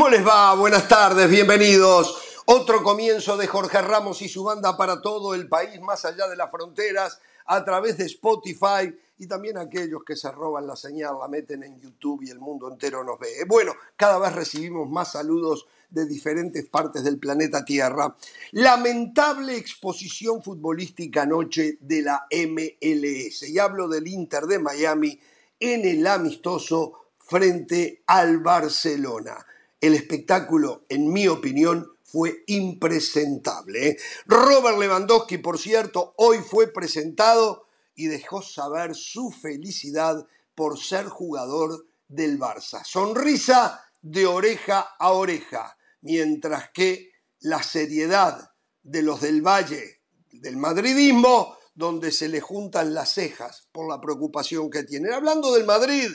¿Cómo les va? Buenas tardes, bienvenidos. Otro comienzo de Jorge Ramos y su banda para todo el país, más allá de las fronteras, a través de Spotify y también aquellos que se roban la señal, la meten en YouTube y el mundo entero nos ve. Bueno, cada vez recibimos más saludos de diferentes partes del planeta Tierra. Lamentable exposición futbolística anoche de la MLS. Y hablo del Inter de Miami en el amistoso frente al Barcelona. El espectáculo, en mi opinión, fue impresentable. ¿eh? Robert Lewandowski, por cierto, hoy fue presentado y dejó saber su felicidad por ser jugador del Barça. Sonrisa de oreja a oreja, mientras que la seriedad de los del Valle, del madridismo, donde se le juntan las cejas por la preocupación que tienen. Hablando del Madrid,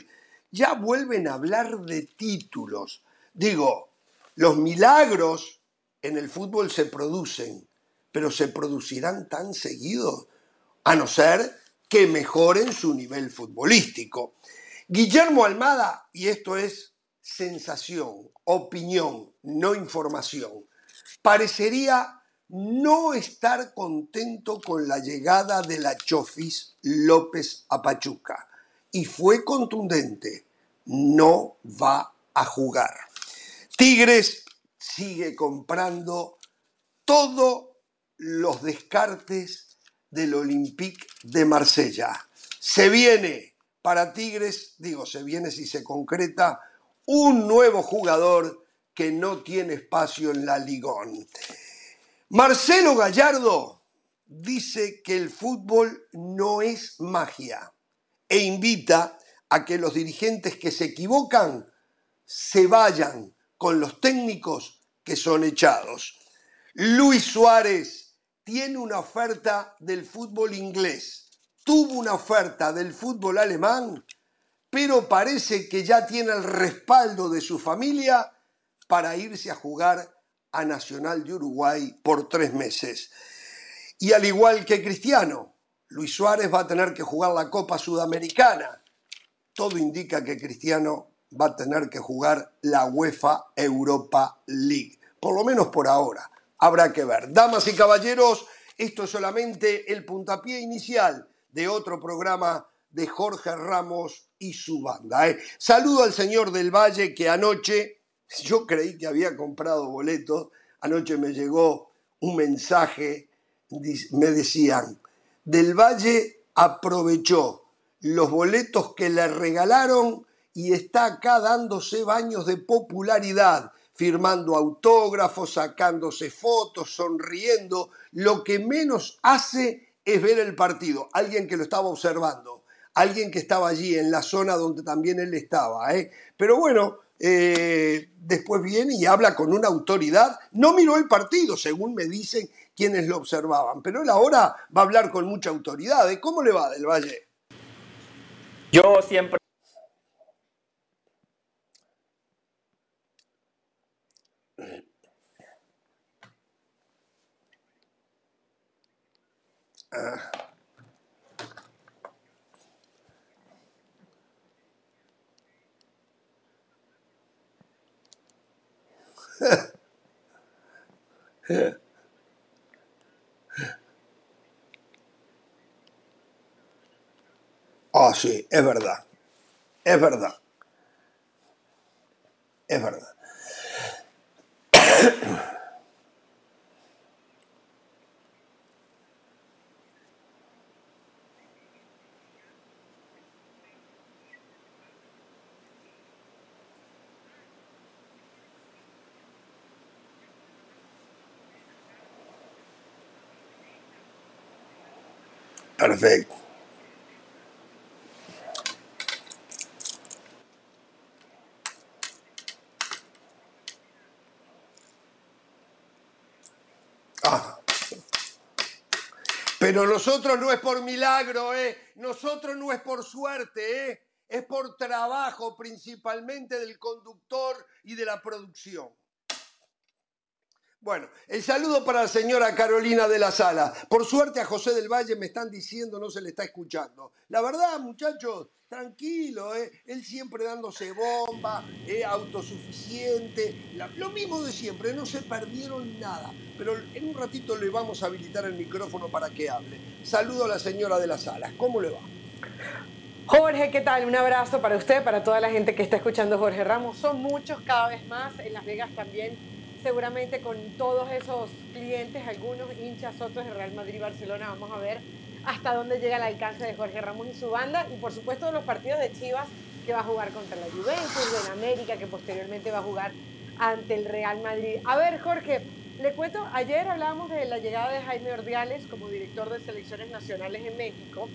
ya vuelven a hablar de títulos. Digo, los milagros en el fútbol se producen, pero se producirán tan seguidos, a no ser que mejoren su nivel futbolístico. Guillermo Almada, y esto es sensación, opinión, no información, parecería no estar contento con la llegada de la Chofis López a Pachuca. Y fue contundente, no va a jugar. Tigres sigue comprando todos los descartes del Olympique de Marsella. Se viene para Tigres, digo, se viene si se concreta, un nuevo jugador que no tiene espacio en la Ligón. Marcelo Gallardo dice que el fútbol no es magia e invita a que los dirigentes que se equivocan se vayan con los técnicos que son echados. Luis Suárez tiene una oferta del fútbol inglés, tuvo una oferta del fútbol alemán, pero parece que ya tiene el respaldo de su familia para irse a jugar a Nacional de Uruguay por tres meses. Y al igual que Cristiano, Luis Suárez va a tener que jugar la Copa Sudamericana. Todo indica que Cristiano va a tener que jugar la UEFA Europa League, por lo menos por ahora. Habrá que ver. Damas y caballeros, esto es solamente el puntapié inicial de otro programa de Jorge Ramos y su banda. ¿eh? Saludo al señor del Valle que anoche, yo creí que había comprado boletos, anoche me llegó un mensaje, me decían, del Valle aprovechó los boletos que le regalaron y está acá dándose baños de popularidad, firmando autógrafos, sacándose fotos, sonriendo. Lo que menos hace es ver el partido. Alguien que lo estaba observando, alguien que estaba allí en la zona donde también él estaba. ¿eh? Pero bueno, eh, después viene y habla con una autoridad. No miró el partido, según me dicen quienes lo observaban, pero él ahora va a hablar con mucha autoridad. ¿eh? ¿Cómo le va del Valle? Yo siempre Ah, sí, es verdad. Es verdad. Es verdad. Perfecto. Ah. Pero nosotros no es por milagro, ¿eh? Nosotros no es por suerte, ¿eh? Es por trabajo principalmente del conductor y de la producción. Bueno, el saludo para la señora Carolina de la Sala. Por suerte a José del Valle me están diciendo no se le está escuchando. La verdad, muchachos, tranquilo, ¿eh? él siempre dándose bomba, eh, autosuficiente, lo mismo de siempre, no se perdieron nada. Pero en un ratito le vamos a habilitar el micrófono para que hable. Saludo a la señora de la Sala. ¿Cómo le va? Jorge, ¿qué tal? Un abrazo para usted, para toda la gente que está escuchando Jorge Ramos. Son muchos cada vez más, en Las Vegas también seguramente con todos esos clientes, algunos hinchas, otros de Real Madrid Barcelona. Vamos a ver hasta dónde llega el alcance de Jorge Ramos y su banda. Y por supuesto los partidos de Chivas que va a jugar contra la Juventus, en América, que posteriormente va a jugar ante el Real Madrid. A ver, Jorge, le cuento, ayer hablábamos de la llegada de Jaime Ordiales como director de selecciones nacionales en México.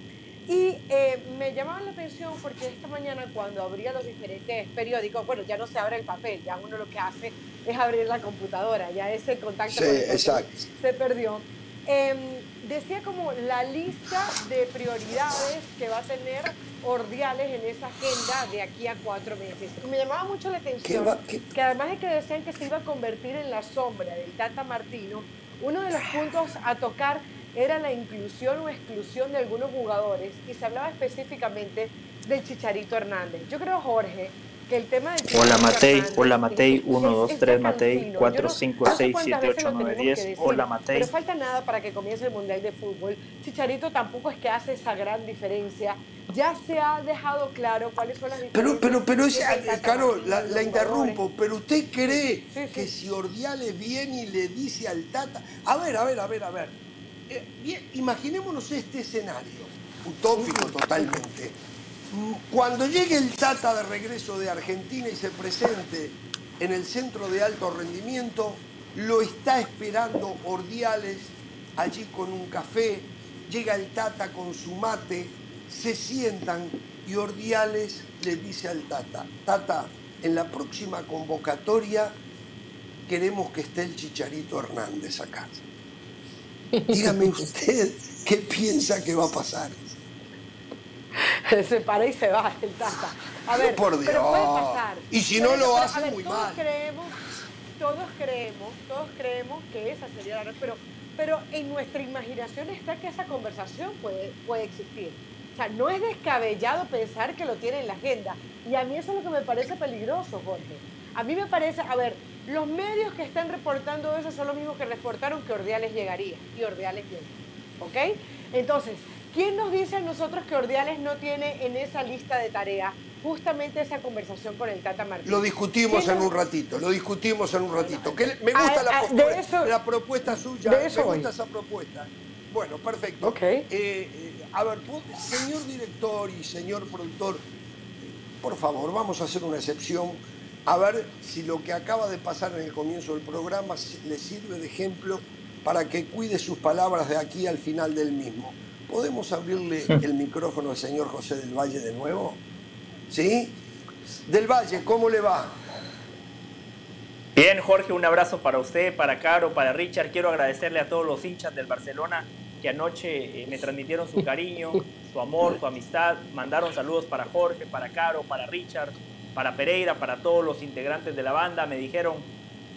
Y eh, me llamaba la atención porque esta mañana cuando abría los diferentes periódicos, bueno, ya no se abre el papel, ya uno lo que hace es abrir la computadora, ya ese contacto con el se perdió. Em, decía como la lista de prioridades que va a tener Ordiales en esa agenda de aquí a cuatro meses. Y me llamaba mucho la atención que además de que decían que se iba a convertir en la sombra del Tata Martino, uno de los puntos a tocar era la inclusión o exclusión de algunos jugadores y se hablaba específicamente del Chicharito Hernández. Yo creo, Jorge, que el tema del Hola Matei, hola Matei, 1, 2, 3 Matei, 4, 5, 6, 7, 8, 9, 10, hola Matei. Pero falta nada para que comience el Mundial de Fútbol. Chicharito tampoco es que hace esa gran diferencia. Ya se ha dejado claro cuáles son las diferencias. Pero, pero, pero, Caro, la, la interrumpo, pero usted cree que si Ordiales viene y le dice al Tata, a ver, a ver, a ver, a ver, bien, imaginémonos este escenario, utópico totalmente. Cuando llegue el Tata de regreso de Argentina y se presente en el centro de alto rendimiento, lo está esperando Ordiales allí con un café, llega el Tata con su mate, se sientan y Ordiales le dice al Tata, Tata, en la próxima convocatoria queremos que esté el Chicharito Hernández acá. Dígame usted qué piensa que va a pasar. se para y se va el Tata. A ver, Por Dios. pero puede pasar. Y si no lo hace, muy todos mal. Creemos, todos creemos, todos creemos que esa sería la pero, pero en nuestra imaginación está que esa conversación puede, puede existir. O sea, no es descabellado pensar que lo tiene en la agenda. Y a mí eso es lo que me parece peligroso, Jorge. A mí me parece, a ver, los medios que están reportando eso son los mismos que reportaron que Ordiales llegaría. Y Ordiales llega. ¿Ok? Entonces, ¿quién nos dice a nosotros que Ordiales no tiene en esa lista de tareas justamente esa conversación con el Tata Martínez? Lo discutimos en un ratito, lo discutimos en un ratito. Que me gusta Ah, la, ah, postura- de eso- la propuesta suya, de eso me gusta esa propuesta. Bueno, perfecto. Ok. Eh, eh, a ver, ¿puedo- señor director y señor productor, por favor, vamos a hacer una excepción. A ver si lo que acaba de pasar en el comienzo del programa le sirve de ejemplo para que cuide sus palabras de aquí al final del mismo. ¿Podemos abrirle el micrófono al señor José del Valle de nuevo? ¿Sí? Del Valle, ¿cómo le va? Bien, Jorge, un abrazo para usted, para Caro, para Richard. Quiero agradecerle a todos los hinchas del Barcelona que anoche eh, me transmitieron su cariño, su amor, su amistad. Mandaron saludos para Jorge, para Caro, para Richard, para Pereira, para todos los integrantes de la banda. Me dijeron,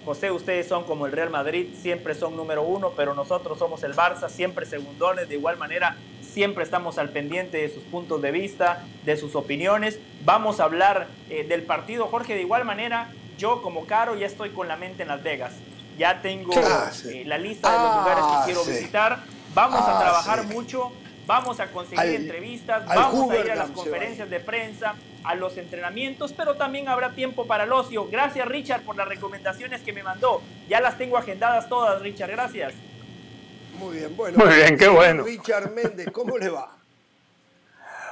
José, ustedes son como el Real Madrid, siempre son número uno, pero nosotros somos el Barça, siempre segundones. De igual manera, siempre estamos al pendiente de sus puntos de vista, de sus opiniones. Vamos a hablar eh, del partido, Jorge. De igual manera, yo como Caro ya estoy con la mente en Las Vegas. Ya tengo Ah, eh, la lista de los Ah, lugares que quiero sí. visitar. Vamos a Ah, trabajar sí. mucho. Vamos a conseguir Al- entrevistas, al vamos a ir a Hoover las conferencias de prensa, a los entrenamientos, pero también habrá tiempo para el ocio. Gracias Richard por las recomendaciones que me mandó. Ya las tengo agendadas todas, Richard, gracias. Muy bien, bueno. Muy bien, qué bueno. Richard Méndez, ¿cómo le va?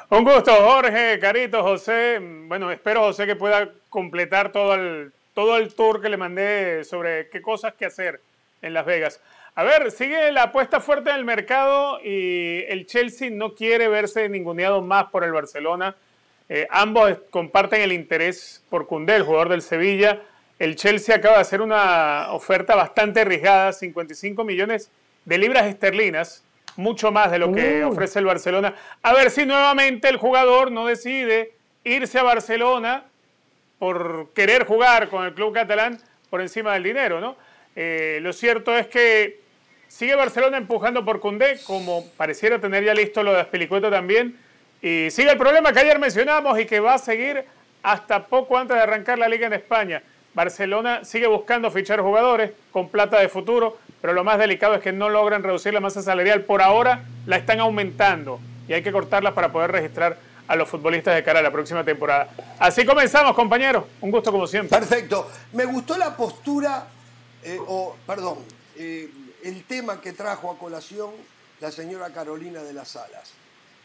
Un gusto, Jorge, Carito, José. Bueno, espero, José, que pueda completar todo el, todo el tour que le mandé sobre qué cosas que hacer en Las Vegas. A ver, sigue la apuesta fuerte en el mercado y el Chelsea no quiere verse ninguneado más por el Barcelona. Eh, ambos comparten el interés por Cundé, el jugador del Sevilla. El Chelsea acaba de hacer una oferta bastante arriesgada, 55 millones de libras esterlinas, mucho más de lo que ofrece el Barcelona. A ver si nuevamente el jugador no decide irse a Barcelona por querer jugar con el club catalán por encima del dinero, ¿no? Eh, lo cierto es que sigue Barcelona empujando por Cundé, como pareciera tener ya listo lo de Aspilicueta también. Y sigue el problema que ayer mencionamos y que va a seguir hasta poco antes de arrancar la liga en España. Barcelona sigue buscando fichar jugadores con plata de futuro, pero lo más delicado es que no logran reducir la masa salarial. Por ahora la están aumentando y hay que cortarla para poder registrar a los futbolistas de cara a la próxima temporada. Así comenzamos, compañeros. Un gusto como siempre. Perfecto. Me gustó la postura, eh, o perdón, eh, el tema que trajo a colación la señora Carolina de las Salas.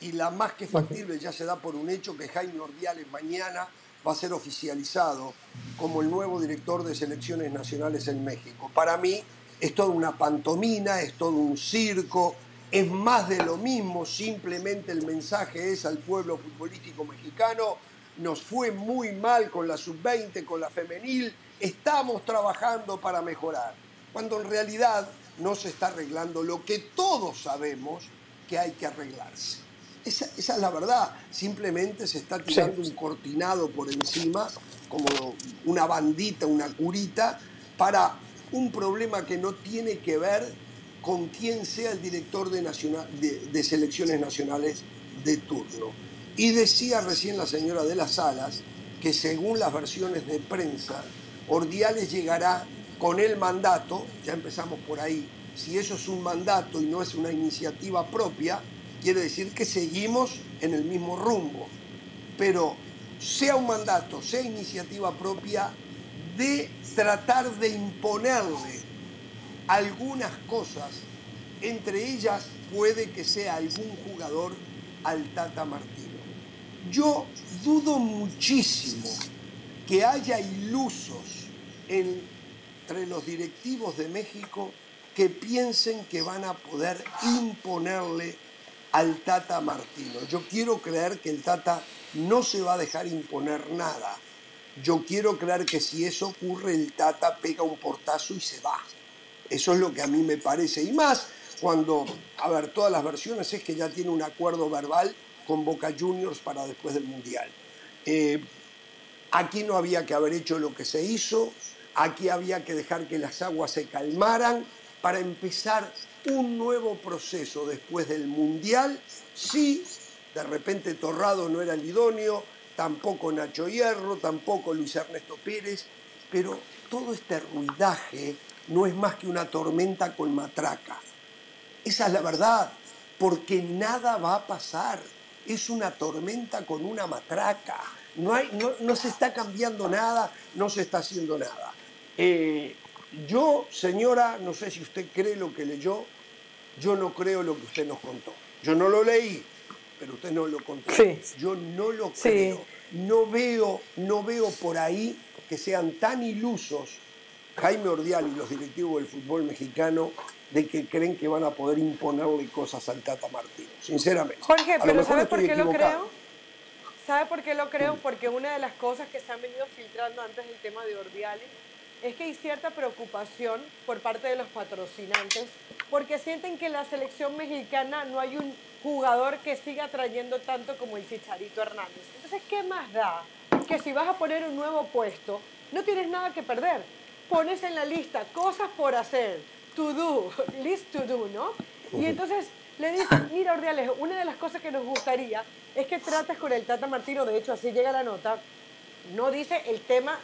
Y la más que factible ya se da por un hecho que Jaime Ordiales mañana va a ser oficializado como el nuevo director de selecciones nacionales en México. Para mí es toda una pantomina, es todo un circo, es más de lo mismo, simplemente el mensaje es al pueblo futbolístico mexicano, nos fue muy mal con la sub-20, con la femenil, estamos trabajando para mejorar, cuando en realidad no se está arreglando lo que todos sabemos que hay que arreglarse. Esa, es la verdad, simplemente se está tirando un cortinado por encima, como una bandita, una curita, para un problema que no tiene que ver con quién sea el director de, nacional, de, selecciones nacionales de turno. Y decía recién la señora de las Salas que según las versiones de prensa, Ordiales llegará con el mandato, ya empezamos por ahí, si eso es un mandato y no es una iniciativa propia, quiere decir que seguimos en el mismo rumbo. Pero sea un mandato, sea iniciativa propia, de tratar de imponerle algunas cosas, entre ellas puede que sea algún jugador al Tata Martino. Yo dudo muchísimo que haya ilusos entre los directivos de México que piensen que van a poder imponerle al Tata Martino. Yo quiero creer que el Tata no se va a dejar imponer nada. Yo quiero creer que si eso ocurre, el Tata pega un portazo y se va. Eso es lo que a mí me parece. Y más cuando, a ver, todas las versiones es que ya tiene un acuerdo verbal con Boca Juniors para después del Mundial. Eh, aquí no había que haber hecho lo que se hizo, aquí había que dejar que las aguas se calmaran para empezar un nuevo proceso después del Mundial. Sí, de repente Torrado no era el idóneo, tampoco Nacho Hierro, tampoco Luis Ernesto Pérez, pero todo este ruidaje no es más que una tormenta con matraca. Esa es la verdad, porque nada va a pasar. Es una tormenta con una matraca. No, no, se está cambiando nada, no se está haciendo nada. Eh, yo, señora, no sé si usted cree lo que leyó, yo no creo lo que usted nos contó. Yo no lo leí, pero usted no lo contó. Yo no lo creo. No veo, no veo por ahí que sean tan ilusos Jaime Ordial y los directivos del fútbol mexicano de que creen que van a poder imponerle cosas al Tata Martino, sinceramente. Jorge, pero ¿sabe por qué lo creo? ¿Sabe por qué lo creo? Porque una de las cosas que se han venido filtrando antes del tema de Ordiales es que hay cierta preocupación por parte de los patrocinantes porque sienten que en la selección mexicana no hay un jugador que siga trayendo tanto como el Chicharito Hernández. Entonces, ¿qué más da? Que si vas a poner un nuevo puesto, no tienes nada que perder pones en la lista cosas por hacer, to do, list to do, ¿no? Y entonces le dices, mira Ordiales, una de las cosas que nos gustaría es que trates con el Tata Martino, de hecho así llega la nota, no dice el tema,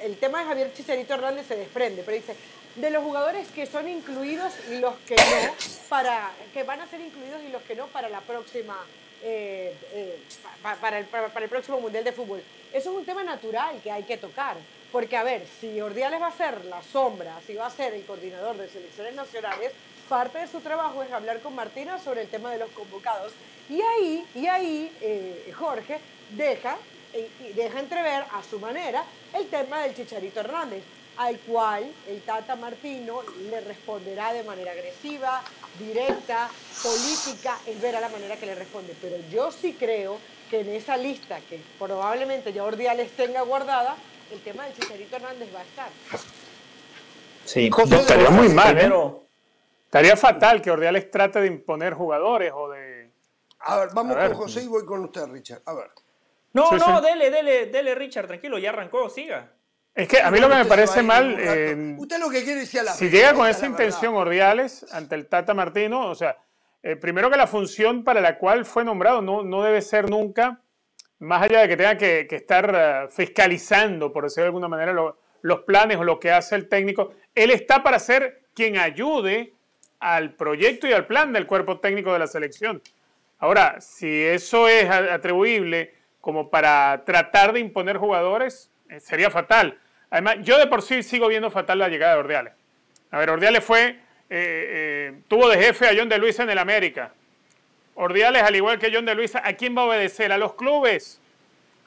el tema de Javier Chicharito Hernández se desprende, pero dice, de los jugadores que son incluidos y los que no, para, que van a ser incluidos y los que no para la próxima, eh, eh, para, el, para el próximo Mundial de Fútbol. Eso es un tema natural que hay que tocar. Porque, a ver, si Ordiales va a ser la sombra, si va a ser el coordinador de selecciones nacionales, parte de su trabajo es hablar con Martina sobre el tema de los convocados. Y ahí, y ahí eh, Jorge deja, y deja entrever a su manera el tema del Chicharito Hernández, al cual el Tata Martino le responderá de manera agresiva, directa, política, él verá la manera que le responde. Pero yo sí creo que en esa lista que probablemente ya Ordiales tenga guardada, el tema del Chicharito Hernández va a estar. Sí, estaría muy mal. ¿eh? Estaría fatal que Ordiales trate de imponer jugadores o de. A ver, vamos con José y voy con usted, Richard. A ver. No, no, dele, dele, dele, Richard, tranquilo, ya arrancó, siga. Es que a mí lo que me parece mal. Eh, usted lo que quiere decir a la Si llega con esa intención Ordiales ante el Tata Martino, o sea, eh, primero que la función para la cual fue nombrado no, no debe ser nunca, más allá de que tenga que, estar eh, fiscalizando, por decirlo de alguna manera, los planes o lo que hace el técnico, él está para ser quien ayude al proyecto y al plan del cuerpo técnico de la selección. Ahora, si eso es atribuible como para tratar de imponer jugadores, sería fatal. Además, yo de por sí sigo viendo fatal la llegada de Ordiales. A ver, Ordiales fue, eh, eh, tuvo de jefe a John de Luisa en el América. Ordiales, al igual que John de Luisa, ¿a quién va a obedecer? ¿A los clubes?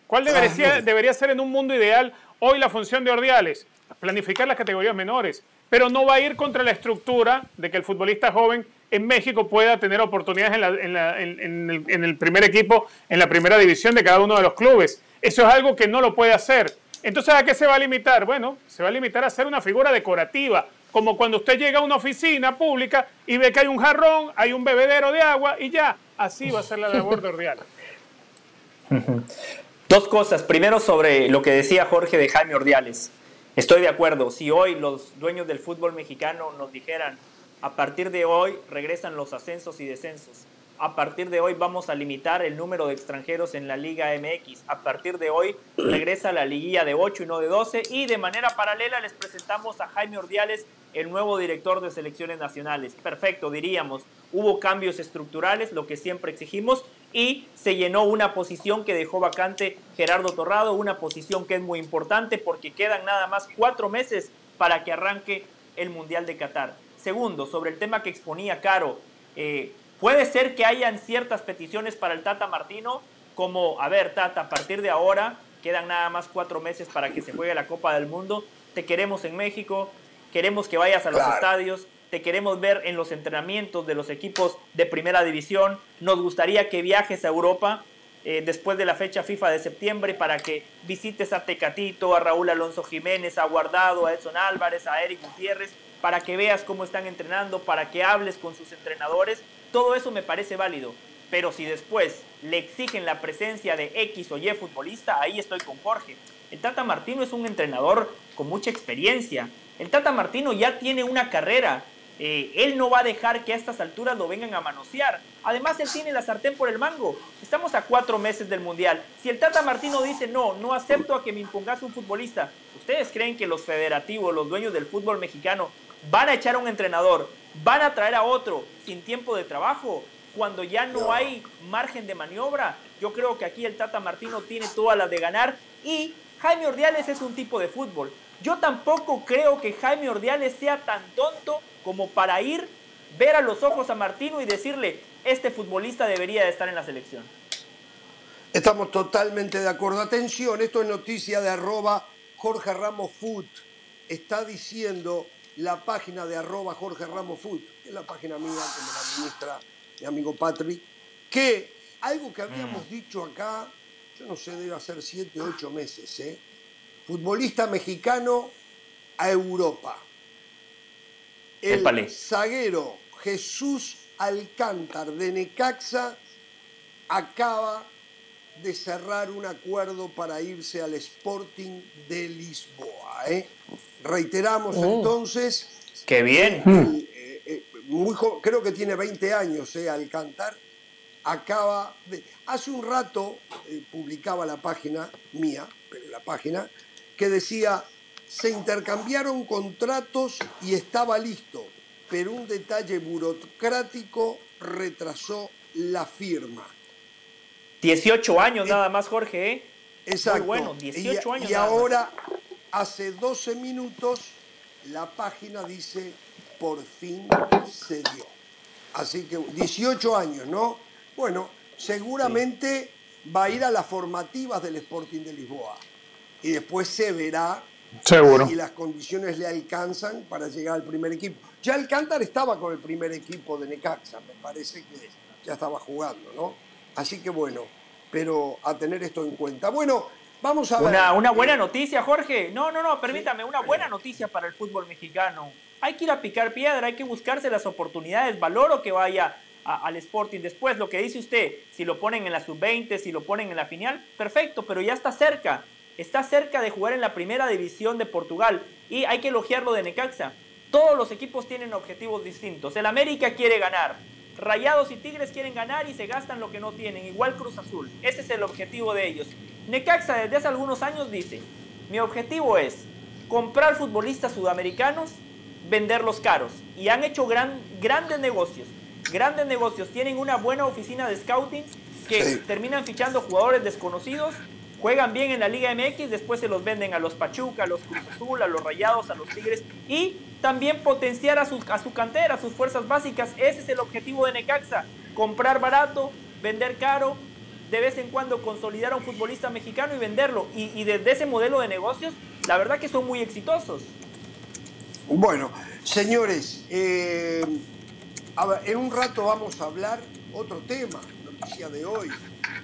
¿Cuál debería, debería ser en un mundo ideal hoy la función de Ordiales? Planificar las categorías menores, pero no va a ir contra la estructura de que el futbolista joven en México pueda tener oportunidades en, el, el, primer equipo, en la primera división de cada uno de los clubes. Eso es algo que no lo puede hacer. Entonces, ¿a qué se va a limitar? Bueno, se va a limitar a ser una figura decorativa, como cuando usted llega a una oficina pública y ve que hay un jarrón, hay un bebedero de agua y ya, así va a ser la labor de Ordiales. Dos cosas. Primero sobre lo que decía Jorge de Jaime Ordiales. Estoy de acuerdo. Si hoy los dueños del fútbol mexicano nos dijeran, a partir de hoy regresan los ascensos y descensos, a partir de hoy vamos a limitar el número de extranjeros en la Liga MX. A partir de hoy regresa la liguilla de 8 y no de 12. Y de manera paralela les presentamos a Jaime Ordiales, el nuevo director de selecciones nacionales. Perfecto, diríamos. Hubo cambios estructurales, lo que siempre exigimos, y se llenó una posición que dejó vacante Gerardo Torrado, una posición que es muy importante porque quedan nada más cuatro meses para que arranque el Mundial de Qatar. Segundo, sobre el tema que exponía Caro, eh, Puede ser que hayan ciertas peticiones para el Tata Martino, como, a ver, Tata, a partir de ahora quedan nada más cuatro meses para que se juegue la Copa del Mundo, te queremos en México, queremos que vayas a los estadios, te queremos ver en los entrenamientos de los equipos de primera división, nos gustaría que viajes a Europa eh, después de la fecha FIFA de septiembre para que visites a Tecatito, a Raúl Alonso Jiménez, a Guardado, a Edson Álvarez, a Eric Gutiérrez, para que veas cómo están entrenando, para que hables con sus entrenadores todo eso me parece válido. Pero si después le exigen la presencia de X o Y futbolista, ahí estoy con Jorge. El Tata Martino es un entrenador con mucha experiencia. El Tata Martino ya tiene una carrera. Eh, él no va a dejar que a estas alturas lo vengan a manosear. Además, él tiene la sartén por el mango. Estamos a cuatro meses del Mundial. Si el Tata Martino dice, no, no acepto a que me impongas un futbolista, ¿ustedes creen que los federativos, los dueños del fútbol mexicano, van a echar a un entrenador van a traer a otro sin tiempo de trabajo, cuando ya no hay margen de maniobra. Yo creo que aquí el Tata Martino tiene todas las de ganar y Jaime Ordiales es un tipo de fútbol. Yo tampoco creo que Jaime Ordiales sea tan tonto como para ir, ver a los ojos a Martino y decirle, este futbolista debería de estar en la selección. Estamos totalmente de acuerdo. Atención, esto es noticia de arroba Jorge Ramos Food. Está diciendo la página de arroba Jorge Ramos Food, que es la página mía que me la administra mi amigo Patrick, que algo que habíamos mm. dicho acá, yo no sé, debe ser siete, ocho meses, ¿eh? Futbolista mexicano a Europa. El zaguero Jesús Alcántar de Necaxa acaba de cerrar un acuerdo para irse al Sporting de Lisboa. ¿eh? Reiteramos oh. entonces. ¡Qué bien! Eh, eh, creo que tiene 20 años eh, Alcántar. Acaba de. Hace un rato publicaba la página mía, pero la página, que decía: se intercambiaron contratos y estaba listo, pero un detalle burocrático retrasó la firma. 18 años nada más, Jorge. ¿eh? Exacto. bueno, 18 años. Y ahora, hace 12 minutos, la página dice, por fin se dio. Así que 18 años, ¿no? Bueno, seguramente va a ir a las formativas del Sporting de Lisboa. Y después se verá Seguro. si las condiciones le alcanzan para llegar al primer equipo. Ya Alcántar estaba con el primer equipo de Necaxa, me parece que ya estaba jugando, ¿no? Así que bueno, pero a tener esto en cuenta. Bueno, vamos a ver. Una, buena noticia, Jorge. No, no, no, permítame, una buena noticia para el fútbol mexicano. Hay que ir a picar piedra, hay que buscarse las oportunidades. Valoro que vaya al Sporting después. Lo que dice usted, si lo ponen en la sub-20, si lo ponen en la final, perfecto, pero ya está cerca. está cerca de jugar en la primera división de Portugal. Y hay que elogiarlo de Necaxa. Todos los equipos tienen objetivos distintos. El América quiere ganar. Rayados y Tigres quieren ganar y se gastan lo que no tienen, igual Cruz Azul. Ese es el objetivo de ellos. Necaxa desde hace algunos años dice, mi objetivo es comprar futbolistas sudamericanos, venderlos caros. Y han hecho gran, grandes negocios. Grandes negocios. Tienen una buena oficina de scouting que terminan fichando jugadores desconocidos juegan bien en la Liga MX, después se los venden a los Pachuca, a los Cruz Azul, a los Rayados, a los Tigres y también potenciar a su, cantera, a sus fuerzas básicas. Ese es el objetivo de Necaxa, comprar barato, vender caro, de vez en cuando consolidar a un futbolista mexicano y venderlo. Y, desde ese modelo de negocios, la verdad que son muy exitosos. Bueno, señores, eh, en un rato vamos a hablar otro tema, noticia de hoy,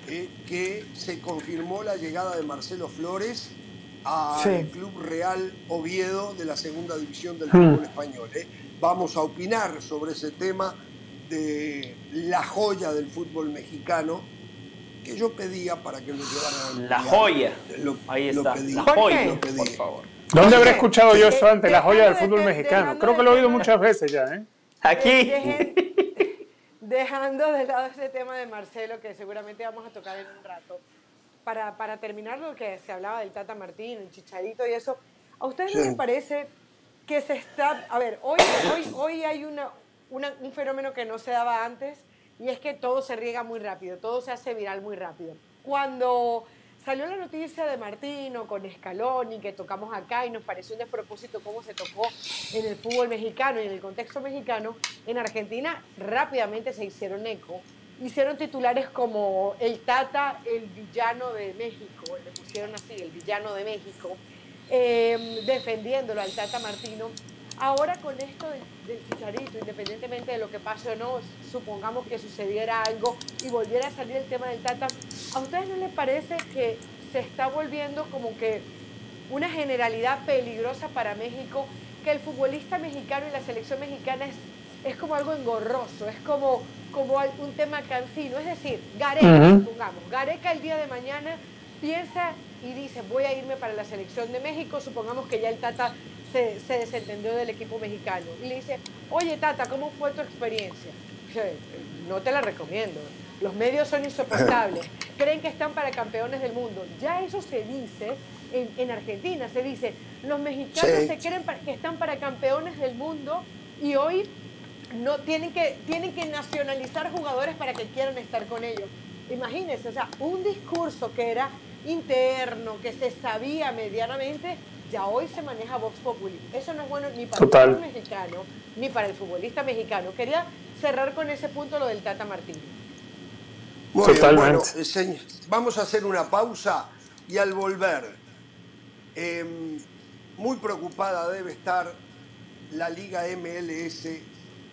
eh, que se confirmó la llegada de Marcelo Flores al Club Real Oviedo de la segunda división del hmm. fútbol español. Eh. Vamos a opinar sobre ese tema de la joya del fútbol mexicano que yo pedía para que lo llevaran La joya. Ahí está. la joya, por favor. ¿Dónde habré escuchado yo eso antes? La joya del fútbol mexicano. Creo que lo he oído muchas veces ya. ¿eh? Aquí dejando de lado ese tema de Marcelo, que seguramente vamos a tocar en un rato, para, para terminar lo que se hablaba del Tata Martín, el Chicharito y eso, ¿a ustedes no les parece que se está... A ver, hoy, hoy, hoy hay una, un fenómeno que no se daba antes y es que todo se riega muy rápido, todo se hace viral muy rápido. Cuando Salió la noticia de Martino con Scaloni, que tocamos acá y nos pareció un despropósito cómo se tocó en el fútbol mexicano y en el contexto mexicano. En Argentina rápidamente se hicieron eco. Hicieron titulares como el Tata, el villano de México, le pusieron así, el villano de México, eh, defendiéndolo al Tata Martino. Ahora con esto del, chicharito, independientemente de lo que pase o no, supongamos que sucediera algo y volviera a salir el tema del Tata, ¿a ustedes no les parece que se está volviendo como que una generalidad peligrosa para México, que el futbolista mexicano y la selección mexicana es, es como algo engorroso, es como, como un tema cansino? Es decir, Gareca, supongamos, Gareca el día de mañana piensa y dice, voy a irme para la selección de México, supongamos que ya el Tata se, desentendió del equipo mexicano. Y le dice, oye Tata, ¿cómo fue tu experiencia? no te la recomiendo. Los medios son insoportables. Creen que están para campeones del mundo. Ya eso se dice en, Argentina. Se dice, los mexicanos se creen que están para campeones del mundo y hoy no tienen que, tienen que nacionalizar jugadores para que quieran estar con ellos. Imagínense, o sea, un discurso que era interno, que se sabía medianamente, ya hoy se maneja Vox Populi. Eso no es bueno ni para el fútbol mexicano, ni para el futbolista mexicano. Quería cerrar con ese punto lo del Tata Martín. bueno, eh, vamos a hacer una pausa y al volver, em, muy preocupada debe estar la Liga MLS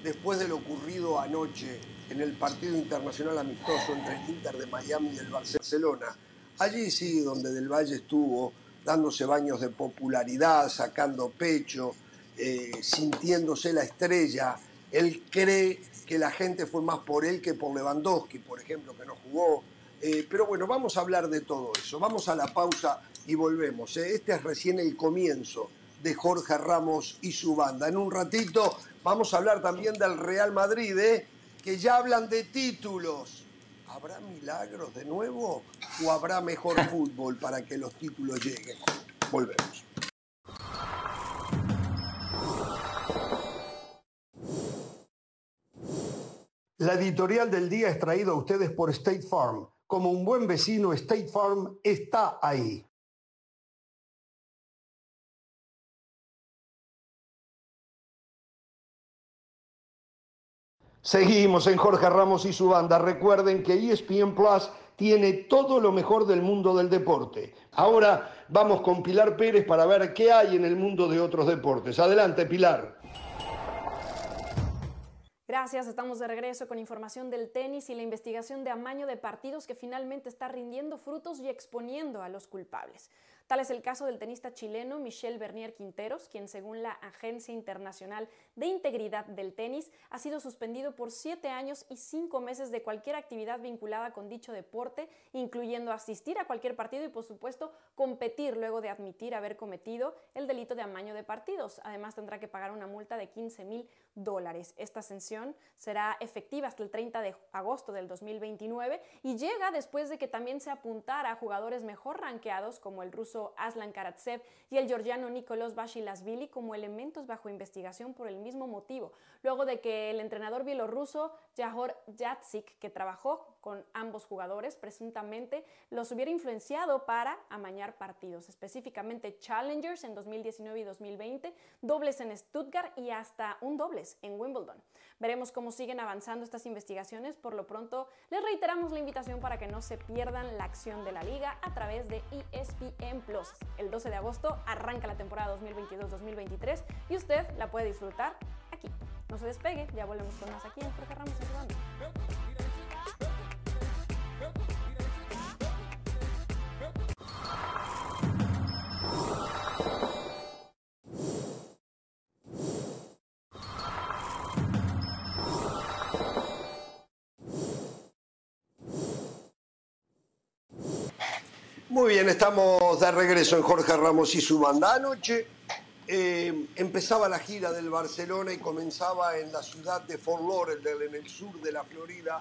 después de lo ocurrido anoche en el partido internacional amistoso entre el Inter de Miami y el Barcelona. Allí sí, donde Del Valle estuvo dándose baños de popularidad, sacando pecho, eh, sintiéndose la estrella. Él cree que la gente fue más por él que por Lewandowski, por ejemplo, que no jugó. Eh, pero bueno, vamos a hablar de todo eso. Vamos a la pausa y volvemos. ¿eh? Este es recién el comienzo de Jorge Ramos y su banda. En un ratito vamos a hablar también del Real Madrid, que ya hablan de títulos. ¿Habrá milagros de nuevo o habrá mejor fútbol para que los títulos lleguen? Volvemos. La editorial del día es traída a ustedes por State Farm. Como un buen vecino, State Farm está ahí. Seguimos en Jorge Ramos y su banda. Recuerden que ESPN Plus tiene todo lo mejor del mundo del deporte. Ahora vamos con Pilar Pérez para ver qué hay en el mundo de otros deportes. Adelante, Pilar. Gracias, estamos de regreso con información del tenis y la investigación de amaño de partidos que finalmente está rindiendo frutos y exponiendo a los culpables. Tal es el caso del tenista chileno Michel Bernier Quinteros, quien según la Agencia Internacional de Integridad del Tenis ha sido suspendido por siete años y cinco meses de cualquier actividad vinculada con dicho deporte, incluyendo asistir a cualquier partido y por supuesto competir luego de admitir haber cometido el delito de amaño de partidos. Además tendrá que pagar una multa de 15 mil dólares. Esta sanción será efectiva hasta el 30 de agosto del 2029 y llega después de que también se apuntara a jugadores mejor ranqueados como el ruso Aslan Karatsev y el georgiano Nicolás Bashilasvili como elementos bajo investigación por el mismo motivo, luego de que el entrenador bielorruso Jahor Jatzik, que trabajó con ambos jugadores, presuntamente los hubiera influenciado para amañar partidos, específicamente Challengers en 2019 y 2020, dobles en Stuttgart y hasta un dobles en Wimbledon. Veremos cómo siguen avanzando estas investigaciones. Por lo pronto, les reiteramos la invitación para que no se pierdan la acción de la liga a través de ESPN El 12 de agosto arranca la temporada 2022-2023 y usted la puede disfrutar aquí. No se despegue, ya volvemos con más aquí en Jorge Ramos Muy bien, estamos de regreso en Jorge Ramos y su banda. Anoche eh, empezaba la gira del Barcelona y comenzaba en la ciudad de Fort Lauderdale, en el sur de la Florida,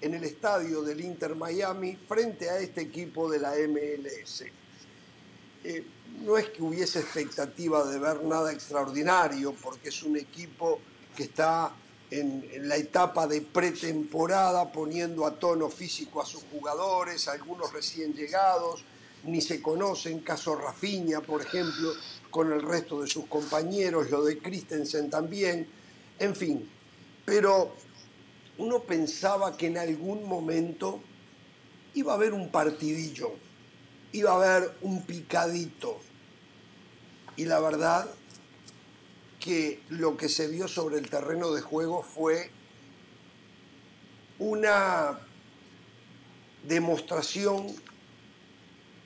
en el estadio del Inter Miami, frente a este equipo de la MLS. Eh, no es que hubiese expectativa de ver nada extraordinario, porque es un equipo que está en, la etapa de pretemporada, poniendo a tono físico a sus jugadores, algunos recién llegados, ni se conocen, caso Rafinha, por ejemplo, con el resto de sus compañeros, lo de Christensen también, en fin. Pero uno pensaba que en algún momento iba a haber un partidillo, iba a haber un picadito. Y la verdad que lo que se vio sobre el terreno de juego fue una demostración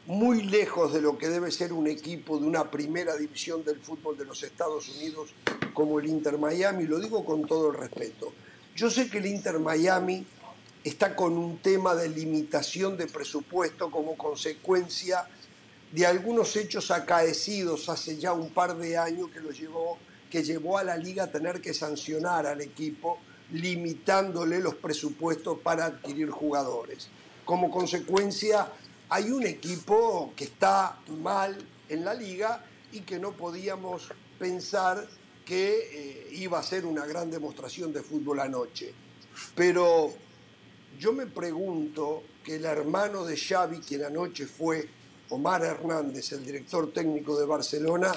muy lejos de lo que debe ser un equipo de una primera división del fútbol de los Estados Unidos como el Inter Miami, lo digo con todo el respeto. Yo sé que el Inter Miami está con un tema de limitación de presupuesto como consecuencia de algunos hechos acaecidos hace ya un par de años que lo llevó que llevó a la liga a tener que sancionar al equipo limitándole los presupuestos para adquirir jugadores. Como consecuencia, hay un equipo que está mal en la liga y que no podíamos pensar que eh, iba a ser una gran demostración de fútbol anoche. Pero yo me pregunto que el hermano de Xavi, quien anoche fue Omar Hernández, el director técnico de Barcelona,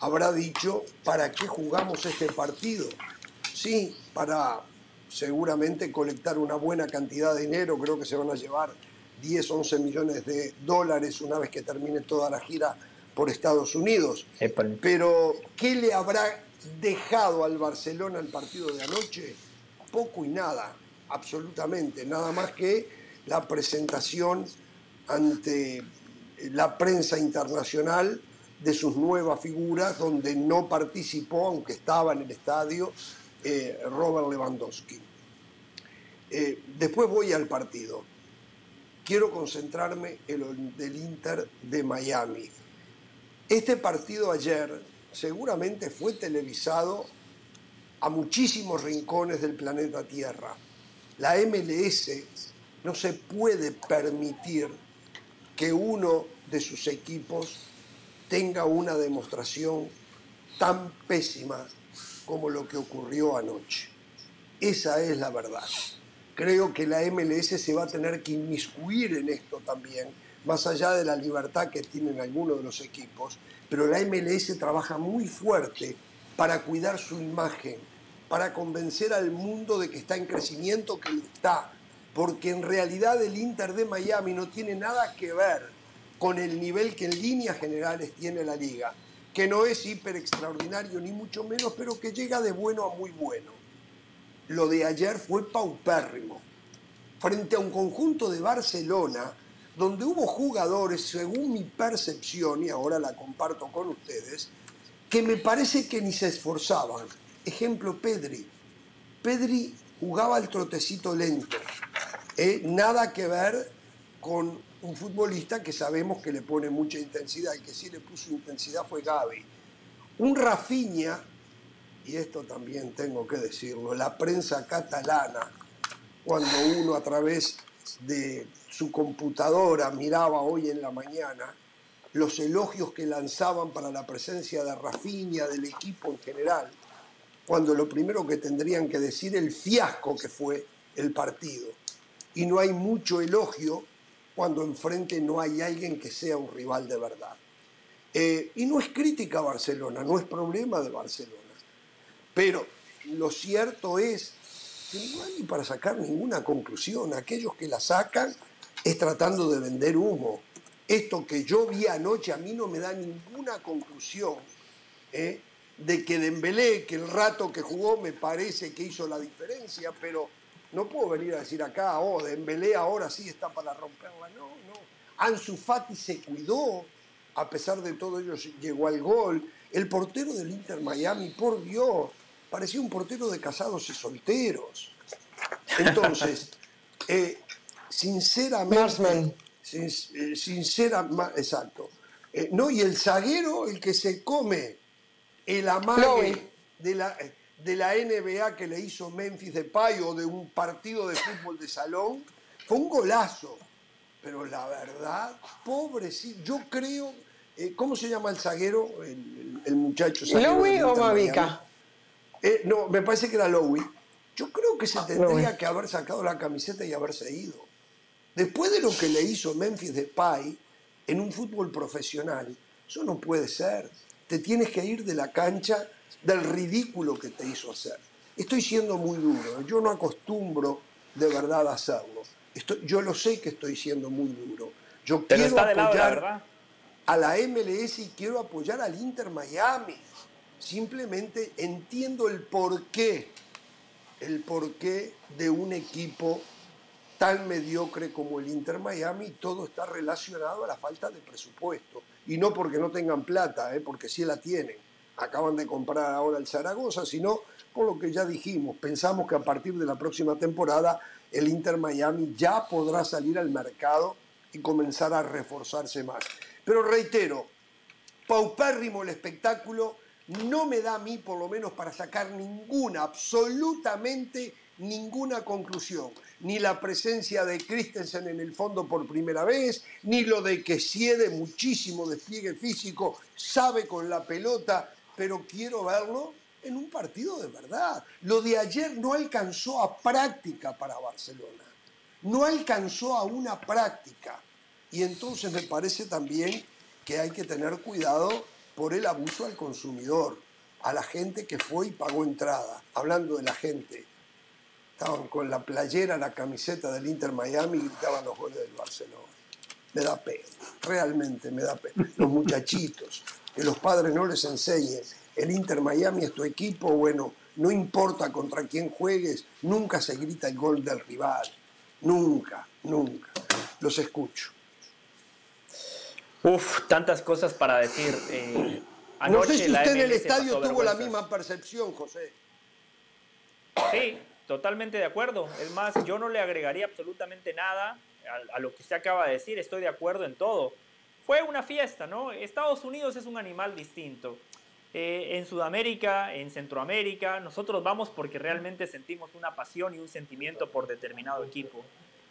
habrá dicho, ¿para qué jugamos este partido? Sí, para seguramente colectar una buena cantidad de dinero, creo que se van a llevar 10, 11 millones de dólares una vez que termine toda la gira por Estados Unidos. Pero, ¿qué le habrá dejado al Barcelona el partido de anoche? Poco y nada, absolutamente, nada más que la presentación ante la prensa internacional de sus nuevas figuras, donde no participó, aunque estaba en el estadio, eh, Robert Lewandowski. Eh, después voy al partido. Quiero concentrarme en el del Inter de Miami. Este partido ayer seguramente fue televisado a muchísimos rincones del planeta Tierra. La MLS no se puede permitir que uno de sus equipos tenga una demostración tan pésima como lo que ocurrió anoche. Esa es la verdad. Creo que la MLS se va a tener que inmiscuir en esto también, más allá de la libertad que tienen algunos de los equipos, pero la MLS trabaja muy fuerte para cuidar su imagen, para convencer al mundo de que está en crecimiento, que está, porque en realidad el Inter de Miami no tiene nada que ver con el nivel que en líneas generales tiene la liga, que no es hiper extraordinario ni mucho menos, pero que llega de bueno a muy bueno. Lo de ayer fue paupérrimo. Frente a un conjunto de Barcelona, donde hubo jugadores, según mi percepción, y ahora la comparto con ustedes, que me parece que ni se esforzaban. Ejemplo, Pedri. Pedri jugaba al trotecito lento. Eh, nada que ver con un futbolista que sabemos que le pone mucha intensidad. y que sí le puso intensidad fue Gaby. Un Rafinha, y esto también tengo que decirlo, la prensa catalana, cuando uno a través de su computadora miraba hoy en la mañana los elogios que lanzaban para la presencia de Rafinha, del equipo en general, cuando lo primero que tendrían que decir el fiasco que fue el partido. Y no hay mucho elogio cuando enfrente no hay alguien que sea un rival de verdad. Eh, y no es crítica a Barcelona, no es problema de Barcelona. Pero lo cierto es que no hay para sacar ninguna conclusión. Aquellos que la sacan es tratando de vender humo. Esto que yo vi anoche a mí no me da ninguna conclusión ¿eh? de que Dembélé, que el rato que jugó me parece que hizo la diferencia, pero no puedo venir a decir acá, oh, Dembélé ahora sí está para romperla. No, no. Ansu Fati se cuidó, a pesar de todo ello llegó al gol. El portero del Inter Miami, por Dios, parecía un portero de casados y solteros. Entonces, eh, sinceramente, sin, eh, sincera, exacto. Eh, no, y el zaguero, el que se come el amague de la, de la NBA que le hizo Memphis de o de un partido de fútbol de salón, fue un golazo. Pero la verdad, pobre, sí, yo creo, eh, ¿cómo se llama el zaguero? El, muchacho. ¿Lowy o Mavica? Eh, no, me parece que era Lowy. Yo creo que se ah, tendría que haber sacado la camiseta y haberse ido. Después de lo que le hizo Memphis Depay en un fútbol profesional, eso no puede ser. Te tienes que ir de la cancha del ridículo que te hizo hacer. Estoy siendo muy duro, yo no acostumbro de verdad a hacerlo. yo lo sé que estoy siendo muy duro. Yo quiero apoyar a la MLS y quiero apoyar al Inter Miami. Simplemente entiendo el porqué, el porqué de un equipo tan mediocre como el Inter Miami, todo está relacionado a la falta de presupuesto. Y no porque no tengan plata, ¿eh? porque sí la tienen acaban de comprar ahora el Zaragoza, sino por lo que ya dijimos, pensamos que a partir de la próxima temporada el Inter Miami ya podrá salir al mercado y comenzar a reforzarse más. Pero reitero, paupérrimo el espectáculo, no me da a mí por lo menos para sacar ninguna, absolutamente ninguna conclusión. Ni la presencia de Christensen en el fondo por primera vez, ni lo de que siede muchísimo despliegue físico, sabe con la pelota pero quiero verlo en un partido de verdad. Lo de ayer no alcanzó a práctica para Barcelona, no alcanzó a una práctica. Y entonces me parece también que hay que tener cuidado por el abuso al consumidor, a la gente que fue y pagó entrada. Hablando de la gente, estaban con la playera, la camiseta del Inter Miami y gritaban los goles del Barcelona. Me da pena, realmente me da pena. Los muchachitos, que los padres no les enseñen. El Inter Miami es tu equipo, bueno, no importa contra quién juegues, nunca se grita el gol del rival. Nunca, nunca. Los escucho. Uf, tantas cosas para decir. Eh, no sé si usted en el estadio tuvo la misma percepción, José. Sí, totalmente de acuerdo. Es más, yo no le agregaría absolutamente nada a, a lo que usted acaba de decir. Estoy de acuerdo en todo fue una fiesta, ¿no? Estados Unidos es un animal distinto. Eh, en Sudamérica, en Centroamérica, nosotros vamos porque realmente sentimos una pasión y un sentimiento por determinado equipo.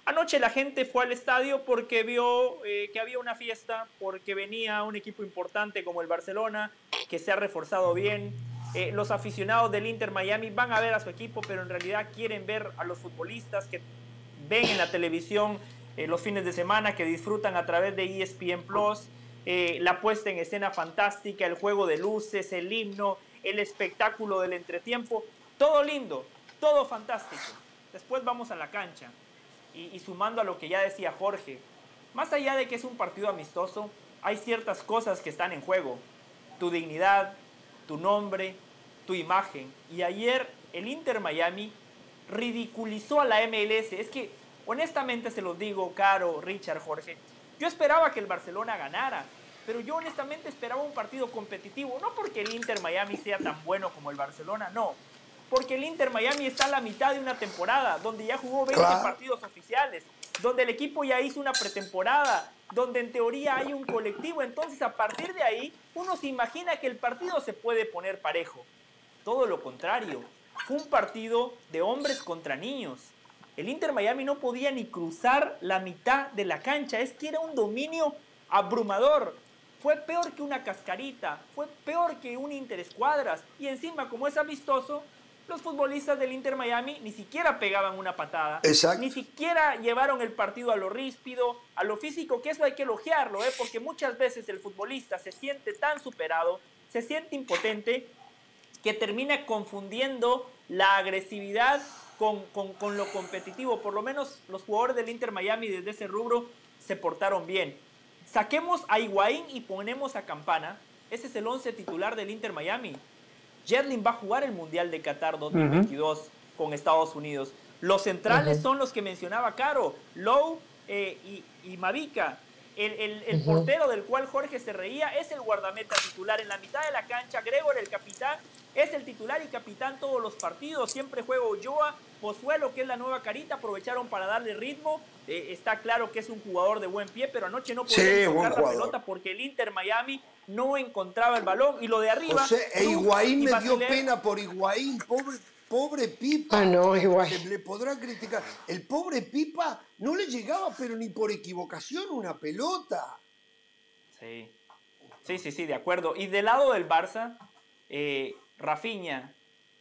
Anoche la gente fue al estadio porque vio eh, que había una fiesta, porque venía un equipo importante como el Barcelona, que se ha reforzado bien. Eh, los aficionados del Inter Miami van a ver a su equipo, pero en realidad quieren ver a los futbolistas que ven en la televisión eh, los fines de semana que disfrutan a través de ESPN Plus, eh, la puesta en escena fantástica, el juego de luces, el himno, el espectáculo del entretiempo, todo lindo, todo fantástico. Después vamos a la cancha y, y sumando a lo que ya decía Jorge, más allá de que es un partido amistoso, hay ciertas cosas que están en juego. Tu dignidad, tu nombre, tu imagen. Y ayer el Inter Miami ridiculizó a la MLS. Es que honestamente se los digo, Caro, Richard, Jorge, Yo esperaba que el Barcelona ganara, pero yo honestamente esperaba un partido competitivo, no porque el Inter Miami sea tan bueno como el Barcelona, no, porque el Inter Miami está a la mitad de una temporada donde ya jugó 20 partidos oficiales, donde el equipo ya hizo una pretemporada, donde en teoría hay un colectivo, entonces a partir de ahí uno se imagina que el partido se puede poner parejo. Todo lo contrario, fue un partido de hombres contra niños. El Inter Miami no podía ni cruzar la mitad de la cancha, es que era un dominio abrumador. Fue peor que una cascarita, fue peor que un interescuadras. Y encima, como es amistoso, los futbolistas del Inter Miami ni siquiera pegaban una patada. Ni siquiera llevaron el partido a lo ríspido, a lo físico, que eso hay que elogiarlo, ¿eh? porque muchas veces el futbolista se siente tan superado, se siente impotente, que termina confundiendo la agresividad con, con lo competitivo. Por lo menos los jugadores del Inter Miami desde ese rubro se portaron bien. Saquemos a Higuaín y ponemos a Campana. Ese es el 11 titular del Inter Miami. Jedlin va a jugar el Mundial de Qatar 2022 con Estados Unidos. Los centrales son los que mencionaba Caro, Lowe eh, y, y, Mavica. El, portero del cual Jorge se reía es el guardameta titular en la mitad de la cancha. Gregor, el capitán, es el titular y capitán todos los partidos. Siempre juega Ulloa. Pozuelo, que es la nueva carita, aprovecharon para darle ritmo. Eh, está claro que es un jugador de buen pie, pero anoche no pudo jugar la pelota porque el Inter Miami no encontraba el balón. Y lo de arriba. e Higuaín me dio pena por Higuaín, pobre, pobre Pipa. Ah, no, Higuaín. le podrán criticar. El pobre Pipa no le llegaba, pero ni por equivocación, una pelota. Sí. Sí, sí, sí, de acuerdo. Y del lado del Barça, eh, Rafinha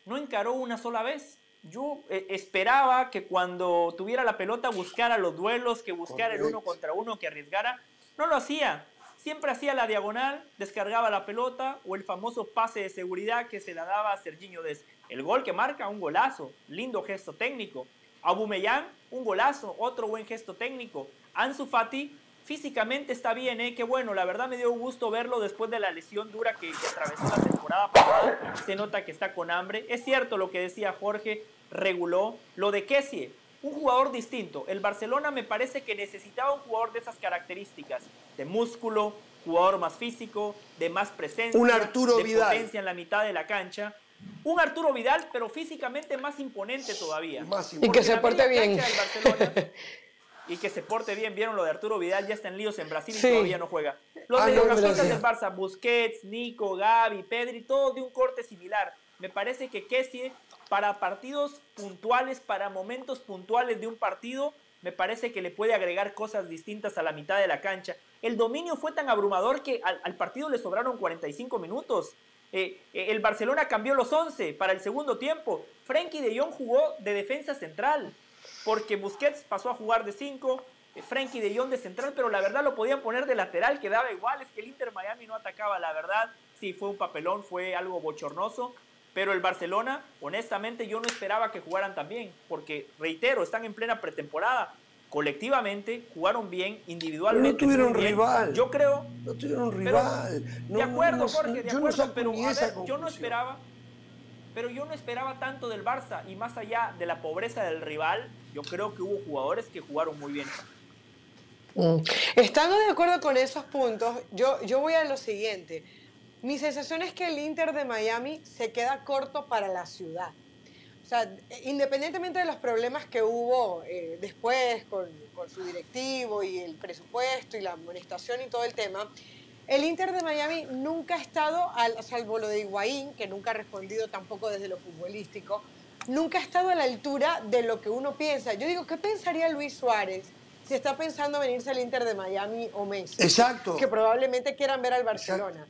no encaró una sola vez. Yo eh, esperaba que cuando tuviera la pelota buscara los duelos, que buscara el uno contra uno, que arriesgara. No lo hacía siempre hacía la diagonal, descargaba la pelota o el famoso pase de seguridad que se la daba a Serginho Des. El gol que marca, un golazo, lindo gesto técnico. Aubameyang, un golazo, otro buen gesto técnico. Ansu Fati, físicamente está bien, ¿eh? Qué bueno, la verdad me dio gusto verlo después de la lesión dura que, atravesó la temporada pasada. Se nota que está con hambre. Es cierto lo que decía Jorge, reguló. Lo de Kessie, un jugador distinto. El Barcelona me parece que necesitaba un jugador de esas características, de músculo, jugador más físico, de más presencia, un Arturo de Vidal. potencia en la mitad de la cancha. Un Arturo Vidal, pero físicamente más imponente todavía. y que se porte bien. y que se porte bien. Vieron lo de Arturo Vidal, ya está en líos en Brasil y todavía no juega. Los ah, de los del Barça, Busquets, Nico, Gaby, Pedri, todos de un corte similar. Me parece que Kessie para partidos puntuales, para momentos puntuales de un partido, me parece que le puede agregar cosas distintas a la mitad de la cancha. El dominio fue tan abrumador que al, partido le sobraron 45 minutos. Eh, eh, el Barcelona cambió los 11 para el segundo tiempo. Frenkie de Jong jugó de defensa central, porque Busquets pasó a jugar de 5, eh, Frenkie de Jong de central, pero la verdad lo podían poner de lateral, quedaba igual, es que el Inter Miami no atacaba, la verdad, sí fue un papelón, fue algo bochornoso, pero el Barcelona, honestamente, yo no esperaba que jugaran tan bien, porque, reitero, están en plena pretemporada. Colectivamente jugaron bien, individualmente. no tuvieron rival. Yo creo. No tuvieron rival. de acuerdo, Jorge, de acuerdo, pero yo no esperaba. Pero yo no esperaba tanto del Barça y más allá de la pobreza del rival, yo creo que hubo jugadores que jugaron muy bien. Mm. Estando de acuerdo con esos puntos, yo, yo voy a lo siguiente. Mi sensación es que el Inter de Miami se queda corto para la ciudad. O sea, independientemente de los problemas que hubo eh, después con, su directivo y el presupuesto y la amonestación y todo el tema, el Inter de Miami nunca ha estado, al, salvo lo de Higuaín, que nunca ha respondido tampoco desde lo futbolístico, nunca ha estado a la altura de lo que uno piensa. Yo digo, ¿qué pensaría Luis Suárez si está pensando venirse al Inter de Miami o Messi? Exacto. Que probablemente quieran ver al Barcelona.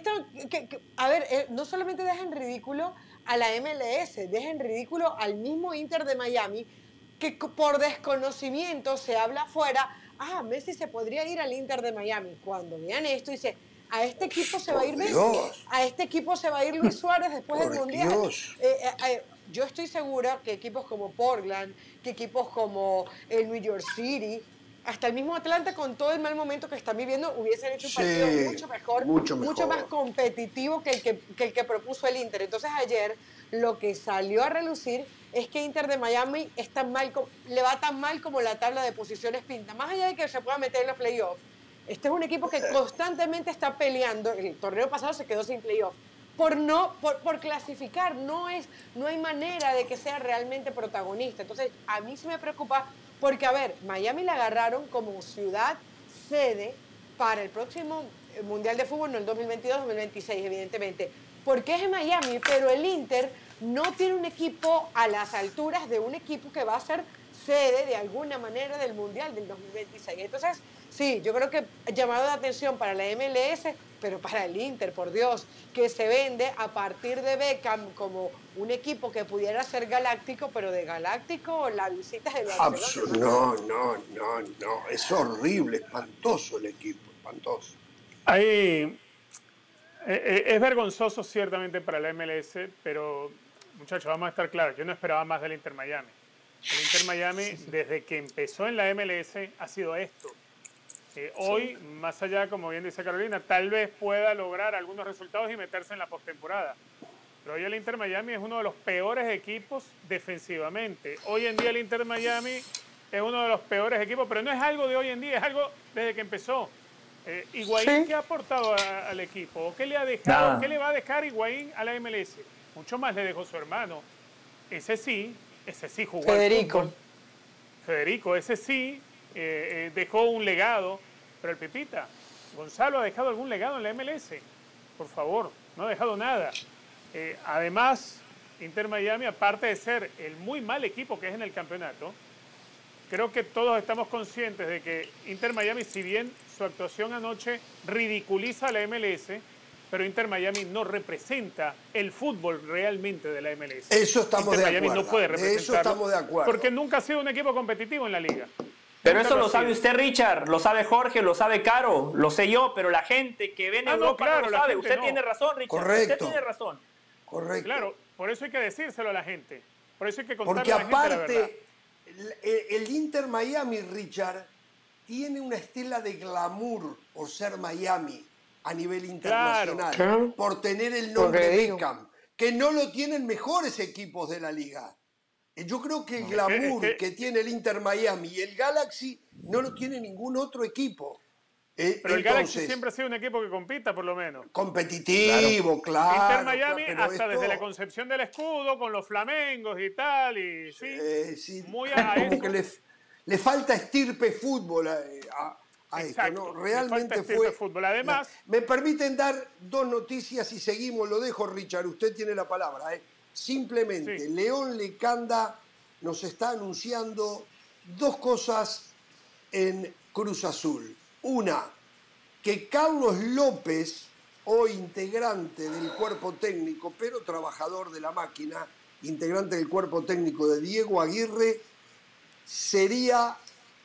Que que, a ver, eh, no solamente deja en ridículo a la MLS, deja en ridículo al mismo Inter de Miami, que por desconocimiento se habla afuera, ah, Messi se podría ir al Inter de Miami. Cuando vean esto, dice, a este equipo se va a ir Messi, a este equipo se va a ir Luis Suárez después del Mundial. Eh, eh, yo estoy segura que equipos como Portland, que equipos como el New York City, hasta el mismo Atlanta, con todo el mal momento que están viviendo, hubiesen hecho un partido mucho mejor, mucho, más competitivo que el que, el que propuso el Inter. Entonces ayer lo que salió a relucir es que Inter de Miami mal, le va tan mal como la tabla de posiciones pinta. Más allá de que se pueda meter en los playoffs, Este es un equipo que constantemente está peleando. El torneo pasado se quedó sin playoff. Por, no, por, por clasificar, no, es, no hay manera de que sea realmente protagonista. Entonces, a mí se me preocupa porque, a ver, Miami la agarraron como ciudad sede para el próximo eh, Mundial de Fútbol, no el 2022-2026, evidentemente, porque es en Miami, pero el Inter no tiene un equipo a las alturas de un equipo que va a ser sede de alguna manera del Mundial del 2026. Entonces, sí, yo creo que llamado de atención para la MLS, pero para el Inter, por Dios, que se vende a partir de Beckham como un equipo que pudiera ser galáctico, pero de galáctico la visita de Barcelona. No, no, no, no, es horrible, espantoso el equipo, espantoso. Ahí eh, eh, es vergonzoso ciertamente para la MLS, pero muchachos, vamos a estar claros, yo no esperaba más del Inter Miami. El Inter Miami, desde que empezó en la MLS, ha sido esto. Eh, hoy, más allá, como bien dice Carolina, tal vez pueda lograr algunos resultados y meterse en la postemporada. Pero hoy el Inter Miami es uno de los peores equipos defensivamente. Hoy en día el Inter Miami es uno de los peores equipos, pero no es algo de hoy en día, es algo desde que empezó. Eh, Higuaín, ¿qué ha aportado al equipo? ¿Qué le ha dejado? ¿Qué le va a dejar Higuaín a la MLS? Mucho más le dejó su hermano. Ese sí, ese sí jugó. Federico. Federico, ese sí eh, eh, dejó un legado. Pero el Pepita, Gonzalo ha dejado algún legado en la MLS. Por favor, no ha dejado nada. Eh, además, Inter Miami, aparte de ser el muy mal equipo que es en el campeonato, creo que todos estamos conscientes de que Inter Miami, si bien su actuación anoche ridiculiza a la MLS, pero Inter Miami no representa el fútbol realmente de la MLS. Eso estamos Inter de Miami acuerdo. no puede representarlo. Eso estamos de acuerdo. Porque nunca ha sido un equipo competitivo en la liga. Pero eso lo sabe usted, Richard, lo sabe Jorge, lo sabe Caro, lo sé yo, pero la gente que ve en Ah, no, Europa claro, no lo sabe. Usted no. tiene razón, Richard. Correcto. Usted tiene razón. Correcto. Claro, por eso hay que decírselo a la gente. Por eso hay que contarle Porque a la gente la verdad. aparte, el, el Inter Miami, Richard, tiene una estela de glamour por ser Miami a nivel internacional, Claro. por tener el nombre digo. Beckham, que no lo tienen mejores equipos de la liga. Eh, Yo creo que el glamour es que- tiene el Inter Miami y el Galaxy no lo tiene ningún otro equipo. Eh, Pero el Galaxy siempre ha sido un equipo que compita, por lo menos. competitivo, claro. Inter Miami, claro, hasta desde la concepción del escudo, con los flamengos y tal, y sí, Eh, sí, muy a como eso. que le, le falta estirpe fútbol a, a- a esto, Exacto, ¿no? Realmente fue. fútbol. Además- me permiten dar dos noticias y seguimos, lo dejo, Richard, usted tiene la palabra. ¿eh? Simplemente, Sí. León Lecanda nos está anunciando dos cosas en Cruz Azul. Una, que Carlos López, hoy integrante del cuerpo técnico, pero trabajador de la máquina, integrante del cuerpo técnico de Diego Aguirre, sería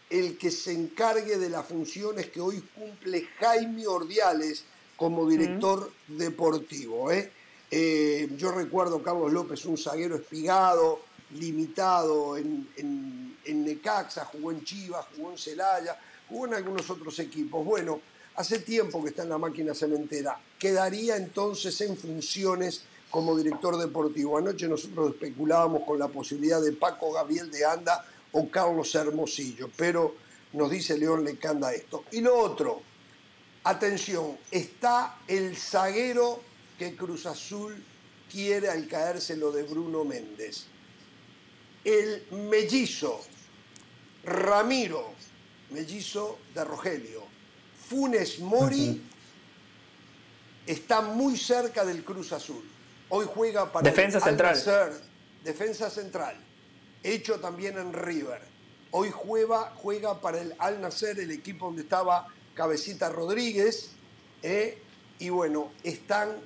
el que se encargue de las funciones que hoy cumple Jaime Ordiales como director deportivo. ¿eh? Eh, yo recuerdo Carlos López, un zaguero espigado, limitado en, en- en Necaxa, jugó en Chivas, jugó en Celaya, jugó en algunos otros equipos. Bueno, hace tiempo que está en la máquina cementera. Quedaría entonces en funciones como director deportivo. Anoche nosotros especulábamos con la posibilidad de Paco Gabriel de Anda o Carlos Hermosillo, pero nos dice León Lecanda esto. Y lo otro, atención, está el zaguero que Cruz Azul quiere al caerse lo de Bruno Méndez. El mellizo Ramiro, mellizo de Rogelio, Funes Mori, está muy cerca del Cruz Azul. Hoy juega para Defensa el central. Defensa central, hecho también en River. Hoy juega, juega para el Al Nacer, el equipo donde estaba Cabecita Rodríguez. ¿eh? Y bueno, están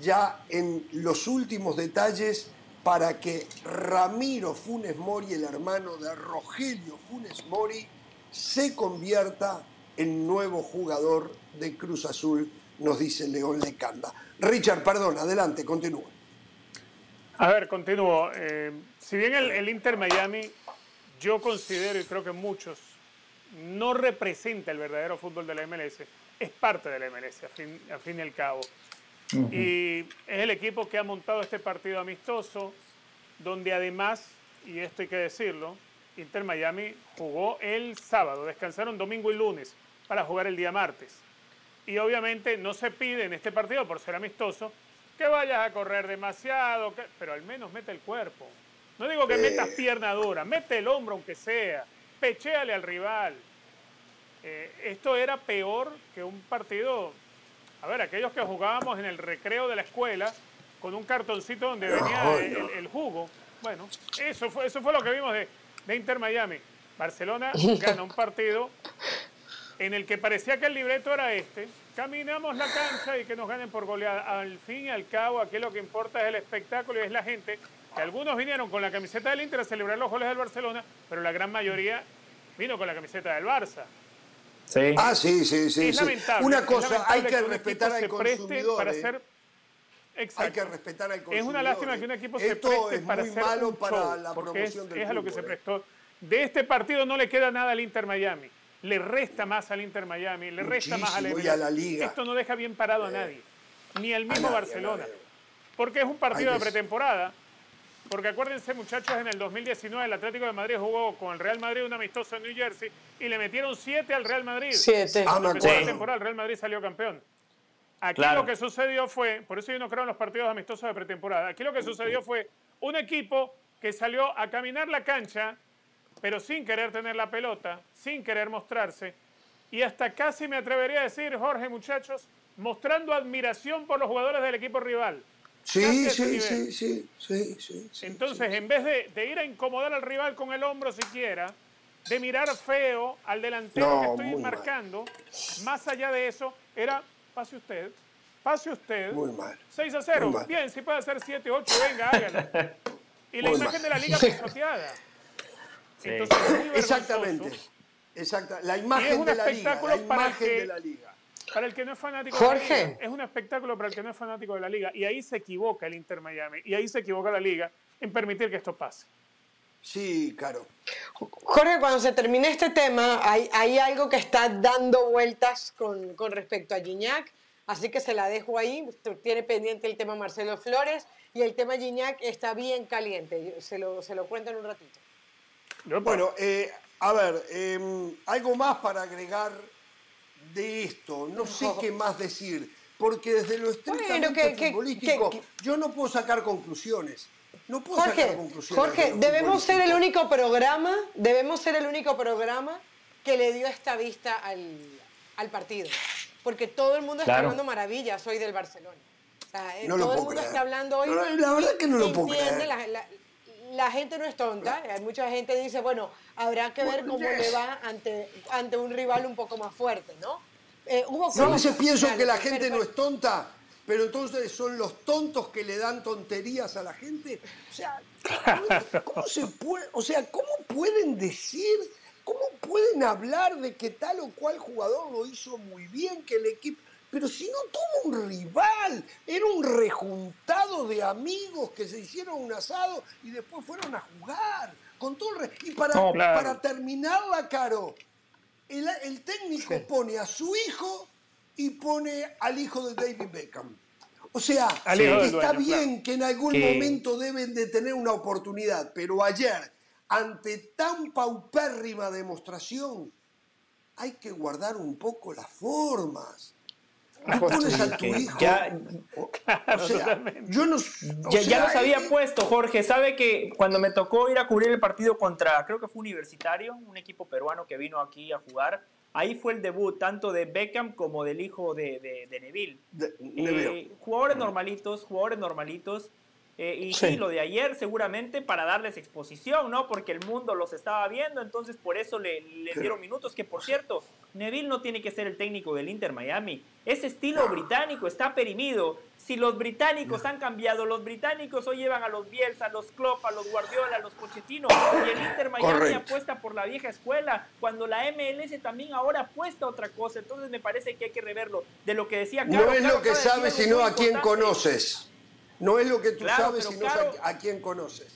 ya en los últimos detalles para que Ramiro Funes Mori, el hermano de Rogelio Funes Mori, se convierta en nuevo jugador de Cruz Azul, nos dice León Lecanda. Richard, perdón, adelante, continúa. A ver, continúo. Eh, si bien el, Inter Miami, yo considero y creo que muchos, no representa el verdadero fútbol de la MLS, es parte de la MLS, a fin, a fin y al cabo. Y es el equipo que ha montado este partido amistoso, donde además, y esto hay que decirlo, Inter Miami jugó el sábado, descansaron domingo y lunes. para jugar el día martes. Y obviamente no se pide en este partido, por ser amistoso, que vayas a correr demasiado, pero al menos mete el cuerpo. No digo que metas pierna dura, mete el hombro aunque sea, pechéale al rival. Eh, esto era peor que un partido, a ver, aquellos que jugábamos en el recreo de la escuela con un cartoncito donde venía el, jugo. Bueno, eso fue, eso fue lo que vimos de, de Inter Miami. Barcelona gana un partido en el que parecía que el libreto era este. Caminamos la cancha y que nos ganen por goleada. Al fin y al cabo, aquí lo que importa es el espectáculo y es la gente. Que algunos vinieron con la camiseta del Inter a celebrar los goles del Barcelona, pero la gran mayoría vino con la camiseta del Barça. Sí. Ah, sí, sí, sí. Una cosa, hay que, respetar al consumidor. Para hacer, Hay que respetar al consumidor. Es una lástima que un equipo se preste es para muy hacer malo un para la porque es, promoción del es a lo que se ¿eh? prestó. De este partido no le queda nada al Inter Miami. Le resta más al Inter Miami, le resta más al y a la Liga. Esto no deja bien parado a nadie, ni al mismo nadie, Barcelona. Porque es un partido de que- pretemporada. Porque acuérdense, muchachos, en el 2019 el Atlético de Madrid jugó con el Real Madrid un amistoso en New Jersey y le metieron siete al Real Madrid. Siete. Ah, me la temporada, el Real Madrid salió campeón. Aquí Claro. lo que sucedió fue, por eso yo no creo en los partidos amistosos de pretemporada, aquí lo que sucedió fue un equipo que salió a caminar la cancha, pero sin querer tener la pelota, sin querer mostrarse, y hasta casi me atrevería a decir, Jorge, muchachos, mostrando admiración por los jugadores del equipo rival. Sí, sí, sí, sí, sí, sí, sí. Entonces, en vez de, de ir a incomodar al rival con el hombro siquiera, de mirar feo al delantero No, que estoy marcando, más allá de eso, era pase usted, pase usted. Muy mal. 6 a 0. Muy mal. Bien, si puede hacer 7, 8, venga, hágalo. Y la Muy imagen mal. de la liga pisoteada. Exactamente. Exacta. La imagen un de la liga. La espectáculo para imagen que- de la liga. Para el que no es fanático de Jorge. la liga, es un espectáculo para el que no es fanático de la liga. Y ahí se equivoca el Inter Miami. Y ahí se equivoca la liga en permitir que esto pase. Sí, claro. Jorge, cuando se termine este tema, hay, hay algo que está dando vueltas con, con respecto a Gignac, así que se la dejo ahí. Tiene pendiente el tema Marcelo Flores y el tema Gignac está bien caliente. Se lo, se lo cuento en un ratito. Bueno, eh, a ver, eh, algo más para agregar de esto. No sé qué más decir, porque desde lo estrictamente que- que- futbolístico, que- yo no puedo sacar conclusiones. No puedo sacar Jorge, conclusiones. Jorge, de debemos ser el único programa, debemos ser el único programa que le dio esta vista al, al partido. Porque todo el mundo está hablando maravillas hoy del Barcelona. O sea, eh, lo todo el mundo creer. está hablando hoy. No, no, la verdad que no lo puedo entiende, creer. La, la- la gente no es tonta. Hay mucha gente que dice, bueno, habrá que ver cómo le va ante, ante un rival un poco más fuerte, ¿no? Eh, hubo Yo a veces pienso que la pero- gente no es tonta, pero entonces son los tontos que le dan tonterías a la gente. O sea, ¿cómo se puede, o sea, ¿cómo pueden decir, cómo pueden hablar de que tal o cual jugador lo hizo muy bien, que el equipo... Pero si no tuvo un rival, era un rejuntado de amigos que se hicieron un asado y después fueron a jugar. Con todo el Y para, No, claro. para terminarla, Caro, el, el técnico pone a su hijo y pone al hijo de David Beckham. O sea, está dueño, bien que en algún Que- momento deben de tener una oportunidad, pero ayer, ante tan paupérrima demostración, hay que guardar un poco las formas. Tú pones a tu que hijo. ya- o, o sea, totalmente. yo no. o Ya, los había eh, puesto, Jorge. Sabe que cuando me tocó ir a cubrir el partido contra, creo que fue Universitario, un equipo peruano que vino aquí a jugar, ahí fue el debut tanto de Beckham como del hijo de, de- de Neville. de-. Eh, jugadores normalitos, jugadores normalitos. eh, y sí. Sí. lo de ayer seguramente para darles exposición, ¿no? Porque el mundo los estaba viendo, entonces por eso le, le dieron minutos. Que por cierto, Neville no tiene que ser el técnico del Inter Miami. Ese estilo británico está perimido. Si los británicos han cambiado, los británicos hoy llevan a los Bielsa, a los Klopp, a los Guardiola, a los Pochettino. Y el Inter Miami apuesta por la vieja escuela, cuando la MLS también ahora apuesta a otra cosa. Entonces me parece que hay que reverlo. De lo que decía No Caro, es lo que sabes, sino a quién conoces. No es lo que tú Claro, sabes, sino Caro- a quién conoces.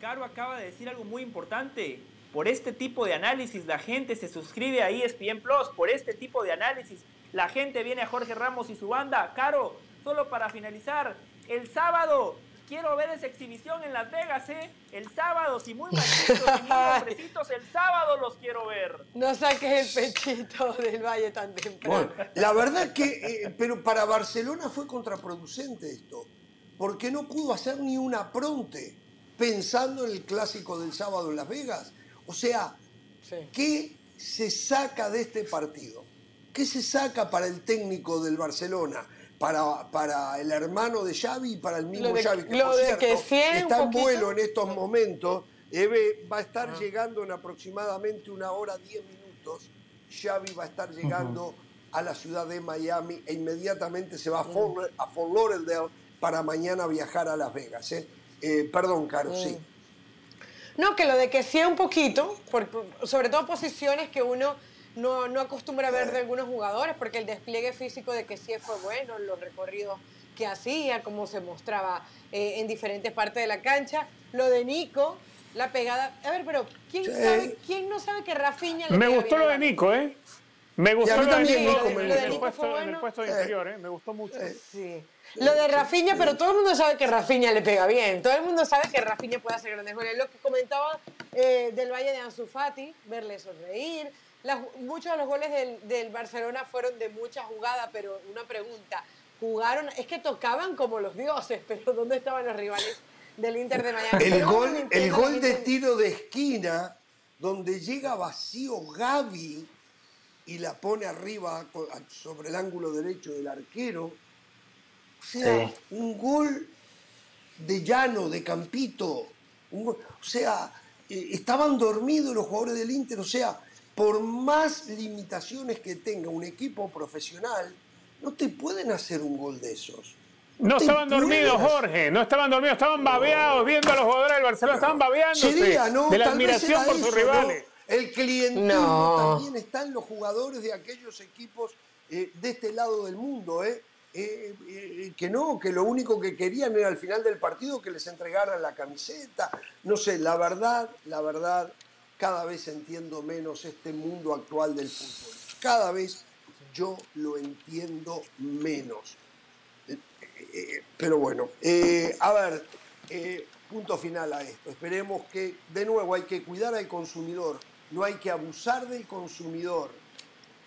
Caro acaba de decir algo muy importante. Por este tipo de análisis la gente se suscribe a ESPN Plus. Por este tipo de análisis la gente viene a Jorge Ramos y su banda. Caro, solo para finalizar, el sábado quiero ver esa exhibición en Las Vegas, ¿eh? El sábado, si muy machitos, si muy hombrecitos, el sábado los quiero ver. No saques el pechito del Valle tan temprano. Bueno, la verdad que, eh, pero para Barcelona fue contraproducente esto, porque no pudo hacer ni una pronte pensando en el clásico del sábado en Las Vegas. O sea, Sí. ¿qué se saca de este partido? ¿Qué se saca para el técnico del Barcelona? Para, para el hermano de Xavi y para el mismo Lo de- Xavi, que lo por de cierto, que sí, está en vuelo en estos momentos. Eve va a estar Ah. llegando en aproximadamente una hora, diez minutos. Xavi va a estar llegando a la ciudad de Miami e inmediatamente se va a Fort, a Fort Lauderdale para mañana viajar a Las Vegas. ¿eh? Eh, perdón, Caro, sí. No, que lo de que sí un poquito, por- sobre todo posiciones que uno no, no acostumbra a ver de algunos jugadores, porque el despliegue físico de que sí fue bueno, los recorridos que hacía, cómo se mostraba eh, en diferentes partes de la cancha. Lo de Nico, la pegada. A ver, pero ¿quién, Sí. sabe, ¿quién no sabe que Rafinha le Me gustó bien lo de Nico, ¿eh? Me gustó lo de también Nico en me el, puesto, en el de Eh. interior, ¿eh? Me gustó mucho. Sí. Lo de Rafinha, pero todo el mundo sabe que Rafinha le pega bien. Todo el mundo sabe que Rafinha puede hacer grandes goles. Lo que comentaba eh, del Valle de Ansu Fati, verle sonreír. Las- muchos de los goles del, del Barcelona fueron de mucha jugada, pero una pregunta. Jugaron, es que tocaban como los dioses, pero ¿dónde estaban los rivales del Inter de Miami? El gol, el gol de tiro de esquina, donde llega vacío Gaby y la pone arriba sobre el ángulo derecho del arquero. O sea, Sí. un gol de llano, de campito. Un gol- o sea, eh, estaban dormidos los jugadores del Inter. O sea, por más limitaciones que tenga un equipo profesional, no te pueden hacer un gol de esos. No te estaban dormidos. Jorge. No estaban dormidos, estaban babeados viendo a los jugadores del Barcelona. Estaban babeándose Sería, ¿no? de la admiración por sus eso, rivales. ¿no? El clientismo No. también está en los jugadores de aquellos equipos eh, de este lado del mundo, ¿eh? Eh, eh, que no, que lo único que querían era al final del partido que les entregaran la camiseta. No sé, la verdad, la verdad, cada vez entiendo menos este mundo actual del fútbol. Cada vez yo lo entiendo menos. Eh, pero bueno, a ver, punto final a esto. Esperemos que, de nuevo, hay que cuidar al consumidor, no hay que abusar del consumidor.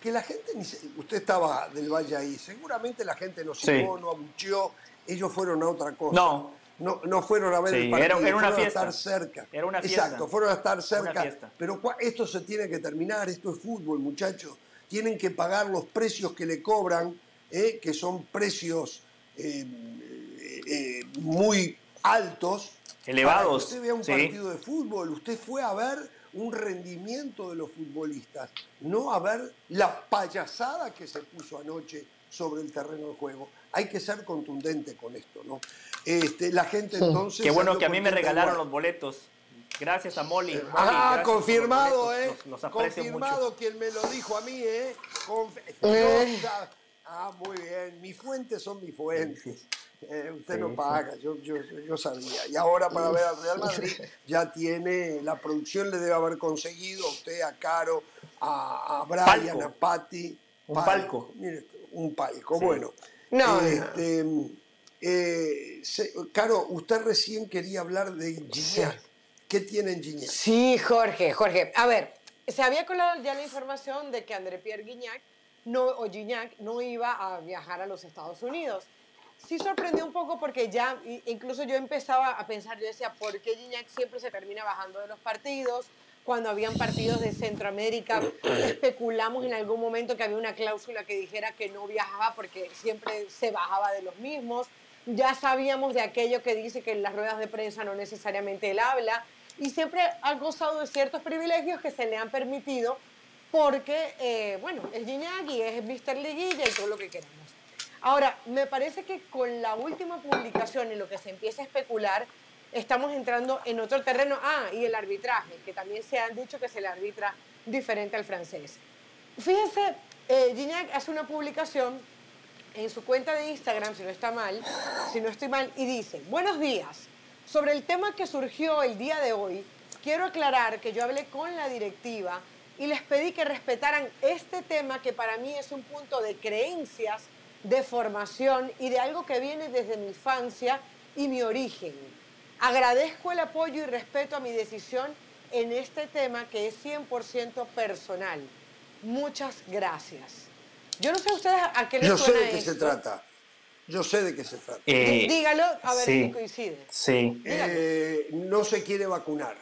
Que la gente, ni se- usted estaba del Valle ahí, seguramente la gente no Sí. silbó, no abucheó, ellos fueron a otra cosa. No. No, no fueron a ver Sí, el partido, era- era una fueron fiesta. a estar cerca. Era una fiesta. Exacto, fueron a estar cerca. Pero esto se tiene que terminar, esto es fútbol, muchachos. Tienen que pagar los precios que le cobran, eh, que son precios eh, eh, eh, muy altos. Elevados, Para que usted vea un sí. partido de fútbol, usted fue a ver un rendimiento de los futbolistas, no a ver la payasada que se puso anoche sobre el terreno de juego. Hay que ser contundente con esto, ¿no? Este, la gente entonces... Qué bueno que a mí me regalaron igual. los boletos. Gracias a Molly. Molly, Ah, confirmado, boletos. ¿eh? Los, los aprecio confirmado mucho. quien me lo dijo a mí, ¿eh? Conf- Eh. Ah, muy bien. Mis fuentes son mis fuentes. Eh, usted Sí, no sí. paga, yo, yo, yo sabía. Y ahora para ver al Real Madrid ya tiene, la producción le debe haber conseguido a usted, a Caro, a, a Brian, Palco. a Patti. Un palco. Mire, un palco, Sí. bueno. No, no. Este, eh, se- Caro, usted recién quería hablar de Gignac. ¿Qué tiene en Gignac? Sí, Jorge, Jorge. A ver, se había colado ya la información de que André Pierre Guignac no, o Gignac no iba a viajar a los Estados Unidos. Sí sorprendió un poco porque ya, incluso yo empezaba a pensar, yo decía, ¿por qué Gignac siempre se termina bajando de los partidos? Cuando habían partidos de Centroamérica, especulamos en algún momento que había una cláusula que dijera que no viajaba porque siempre se bajaba de los mismos. Ya sabíamos de aquello que dice que en las ruedas de prensa no necesariamente él habla y siempre ha gozado de ciertos privilegios que se le han permitido porque, eh, bueno, es Gignac es Mr. Liguilla y todo lo que queramos. Ahora, me parece que con la última publicación y lo que se empieza a especular, estamos entrando en otro terreno. Ah, y el arbitraje, que también se han dicho que se le arbitra diferente al francés. Fíjense, eh, Gignac hace una publicación en su cuenta de Instagram, si no está mal, si no estoy mal, y dice, buenos días, sobre el tema que surgió el día de hoy, quiero aclarar que yo hablé con la directiva y les pedí que respetaran este tema que para mí es un punto de creencias, de formación y de algo que viene desde mi infancia y mi origen. Agradezco el apoyo y respeto a mi decisión en este tema que es 100% personal. Muchas gracias. Yo no sé ustedes a qué les Yo sé suena de qué se esto. trata. Yo sé de qué se trata. Eh, Dígalo a ver sí. si coincide. Sí. Eh, no se quiere vacunar.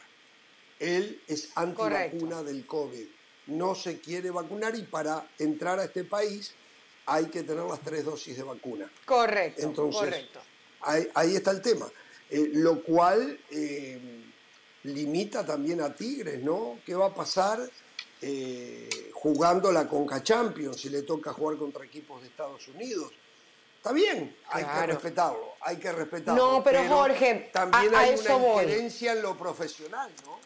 Él es antivacuna Correcto. del COVID. No se quiere vacunar y para entrar a este país hay que tener las tres dosis de vacuna. Correcto, Entonces, correcto. Ahí, ahí está el tema. Eh, lo cual eh, limita también a Tigres, ¿no? ¿Qué va a pasar eh, jugando la Conca Champions si le toca jugar contra equipos de Estados Unidos? Está bien, hay que respetarlo, hay que respetarlo. No, pero Jorge, también a- a hay eso una voy. injerencia en lo profesional, ¿no?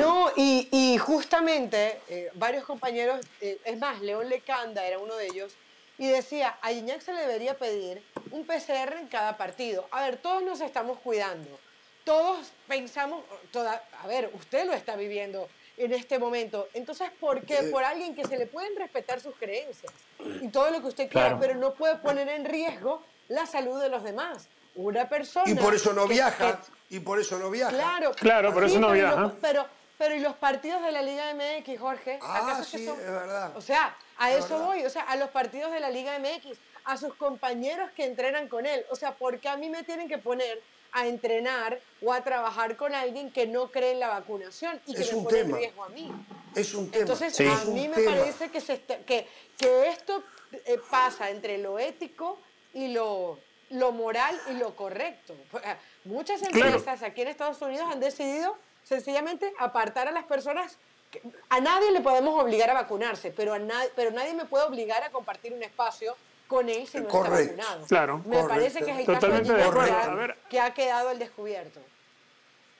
No, y, y justamente eh, varios compañeros, eh, es más, León Lecanda era uno de ellos, y decía, a Iñak se le debería pedir un PCR en cada partido. A ver, todos nos estamos cuidando, todos pensamos, toda, a ver, usted lo está viviendo en este momento, entonces, ¿por qué? Eh. Por alguien que se le pueden respetar sus creencias y todo lo que usted quiera, Claro. pero no puede poner en riesgo la salud de los demás. Una persona... Y por eso no que- viaja, que- y por eso no viaja. Claro, Claro, por eso no viaja. Pero, pero ¿y los partidos de la Liga MX, Jorge? Ah, ¿Acaso que sí, son- es verdad. O sea, a Es eso verdad. voy, o sea, a los partidos de la Liga MX, a sus compañeros que entrenan con él. O sea, ¿por qué a mí me tienen que poner a entrenar o a trabajar con alguien que no cree en la vacunación y que Es me un pone tema. en riesgo a mí? Es un tema. Entonces, Sí. a mí me tema. parece que, se está- que, que esto eh, pasa entre lo ético y lo, lo moral y lo correcto. Eh, Muchas Claro. empresas aquí en Estados Unidos han decidido sencillamente apartar a las personas. que- a nadie le podemos obligar a vacunarse, pero, a na- pero nadie me puede obligar a compartir un espacio con él si no Correcto. está vacunado. Claro. Me Correcto. parece que es el Totalmente caso de. Gignac A ver. que ha quedado al descubierto.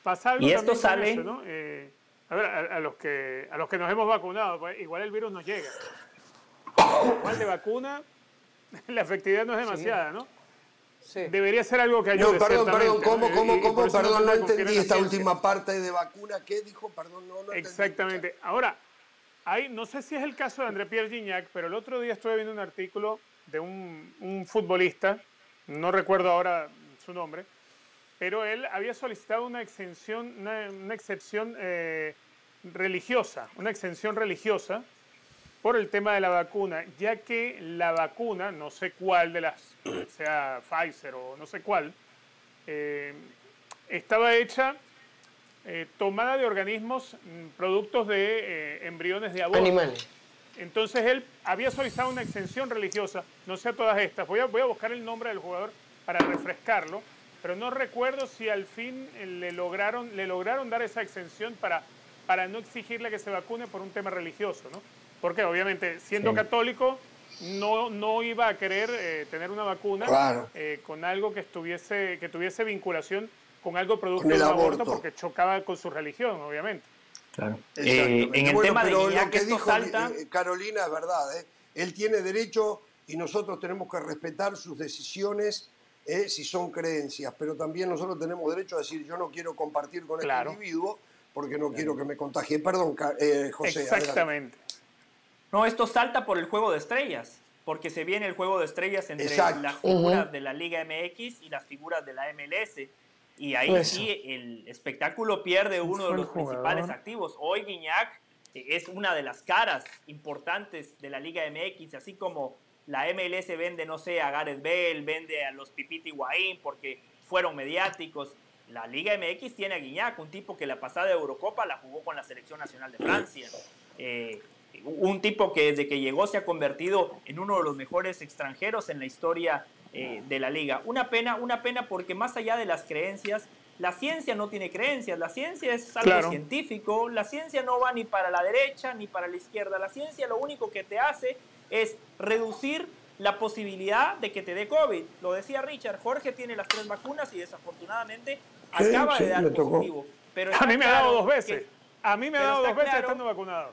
Pasa algo Y esto sale- eso, ¿no? Eh, a ver, a, a los que, a los que nos hemos vacunado, pues, igual el virus nos llega. Igual de vacuna, la efectividad no es demasiada, ¿no? Sí. Debería ser algo que ayude. No, perdón, perdón, ¿cómo, ¿no? cómo, cómo? Perdón, no entendí esta última parte de vacuna. ¿Qué dijo? Perdón, no, no entendí. Exactamente. Ahora, hay, no sé si es el caso de André Pierre Gignac, pero el otro día estuve viendo un artículo de un, un futbolista, no recuerdo ahora su nombre, pero él había solicitado una exención, una, una excepción eh, religiosa, una exención religiosa por el tema de la vacuna, ya que la vacuna, no sé cuál de las, sea Pfizer o no sé cuál, eh, estaba hecha eh, tomada de organismos mm, productos de eh, embriones de aborto. Animales. Entonces él había solicitado una exención religiosa, no sé a todas estas. Voy a, voy a buscar el nombre del jugador para refrescarlo, pero no recuerdo si al fin le lograron, le lograron dar esa exención para, para no exigirle que se vacune por un tema religioso, ¿no? Porque obviamente siendo Sí. católico no, no iba a querer eh, tener una vacuna Claro. eh, con algo que estuviese, que tuviese vinculación con algo producto Con el de un aborto, aborto. porque chocaba con su religión, obviamente. Claro. Exactamente. Eh, en el Bueno, tema de lo que esto dijo salta. Carolina es verdad. ¿eh? Él tiene derecho y nosotros tenemos que respetar sus decisiones eh, si son creencias, pero también nosotros tenemos derecho a decir yo no quiero compartir con Claro. este individuo porque no quiero que me contagie. Perdón, eh, José. adelante. No, esto salta por el juego de estrellas, porque se viene el juego de estrellas entre Exacto. las figuras de la Liga MX y las figuras de la MLS. Y ahí Eso. sí el espectáculo pierde uno de los principales activos. Hoy Guiñac eh, es una de las caras importantes de la Liga MX, así como la MLS vende, no sé, a Gareth Bale, vende a los Pipiti Higuaín porque fueron mediáticos. La Liga MX tiene a Guiñac, un tipo que la pasada Eurocopa la jugó con la Selección Nacional de Francia. Eh, un tipo que desde que llegó se ha convertido en uno de los mejores extranjeros en la historia eh, de la liga. Una pena, una pena porque más allá de las creencias, la ciencia no tiene creencias, la ciencia es algo Claro. científico, la ciencia no va ni para la derecha ni para la izquierda, la ciencia lo único que te hace es reducir la posibilidad de que te dé COVID. Lo decía Richard, Jorge tiene las tres vacunas y desafortunadamente Sí, acaba sí, de dar positivo. Pero A mí me ha dado dos que- veces. A mí me ha dado dos veces claro- estando vacunado.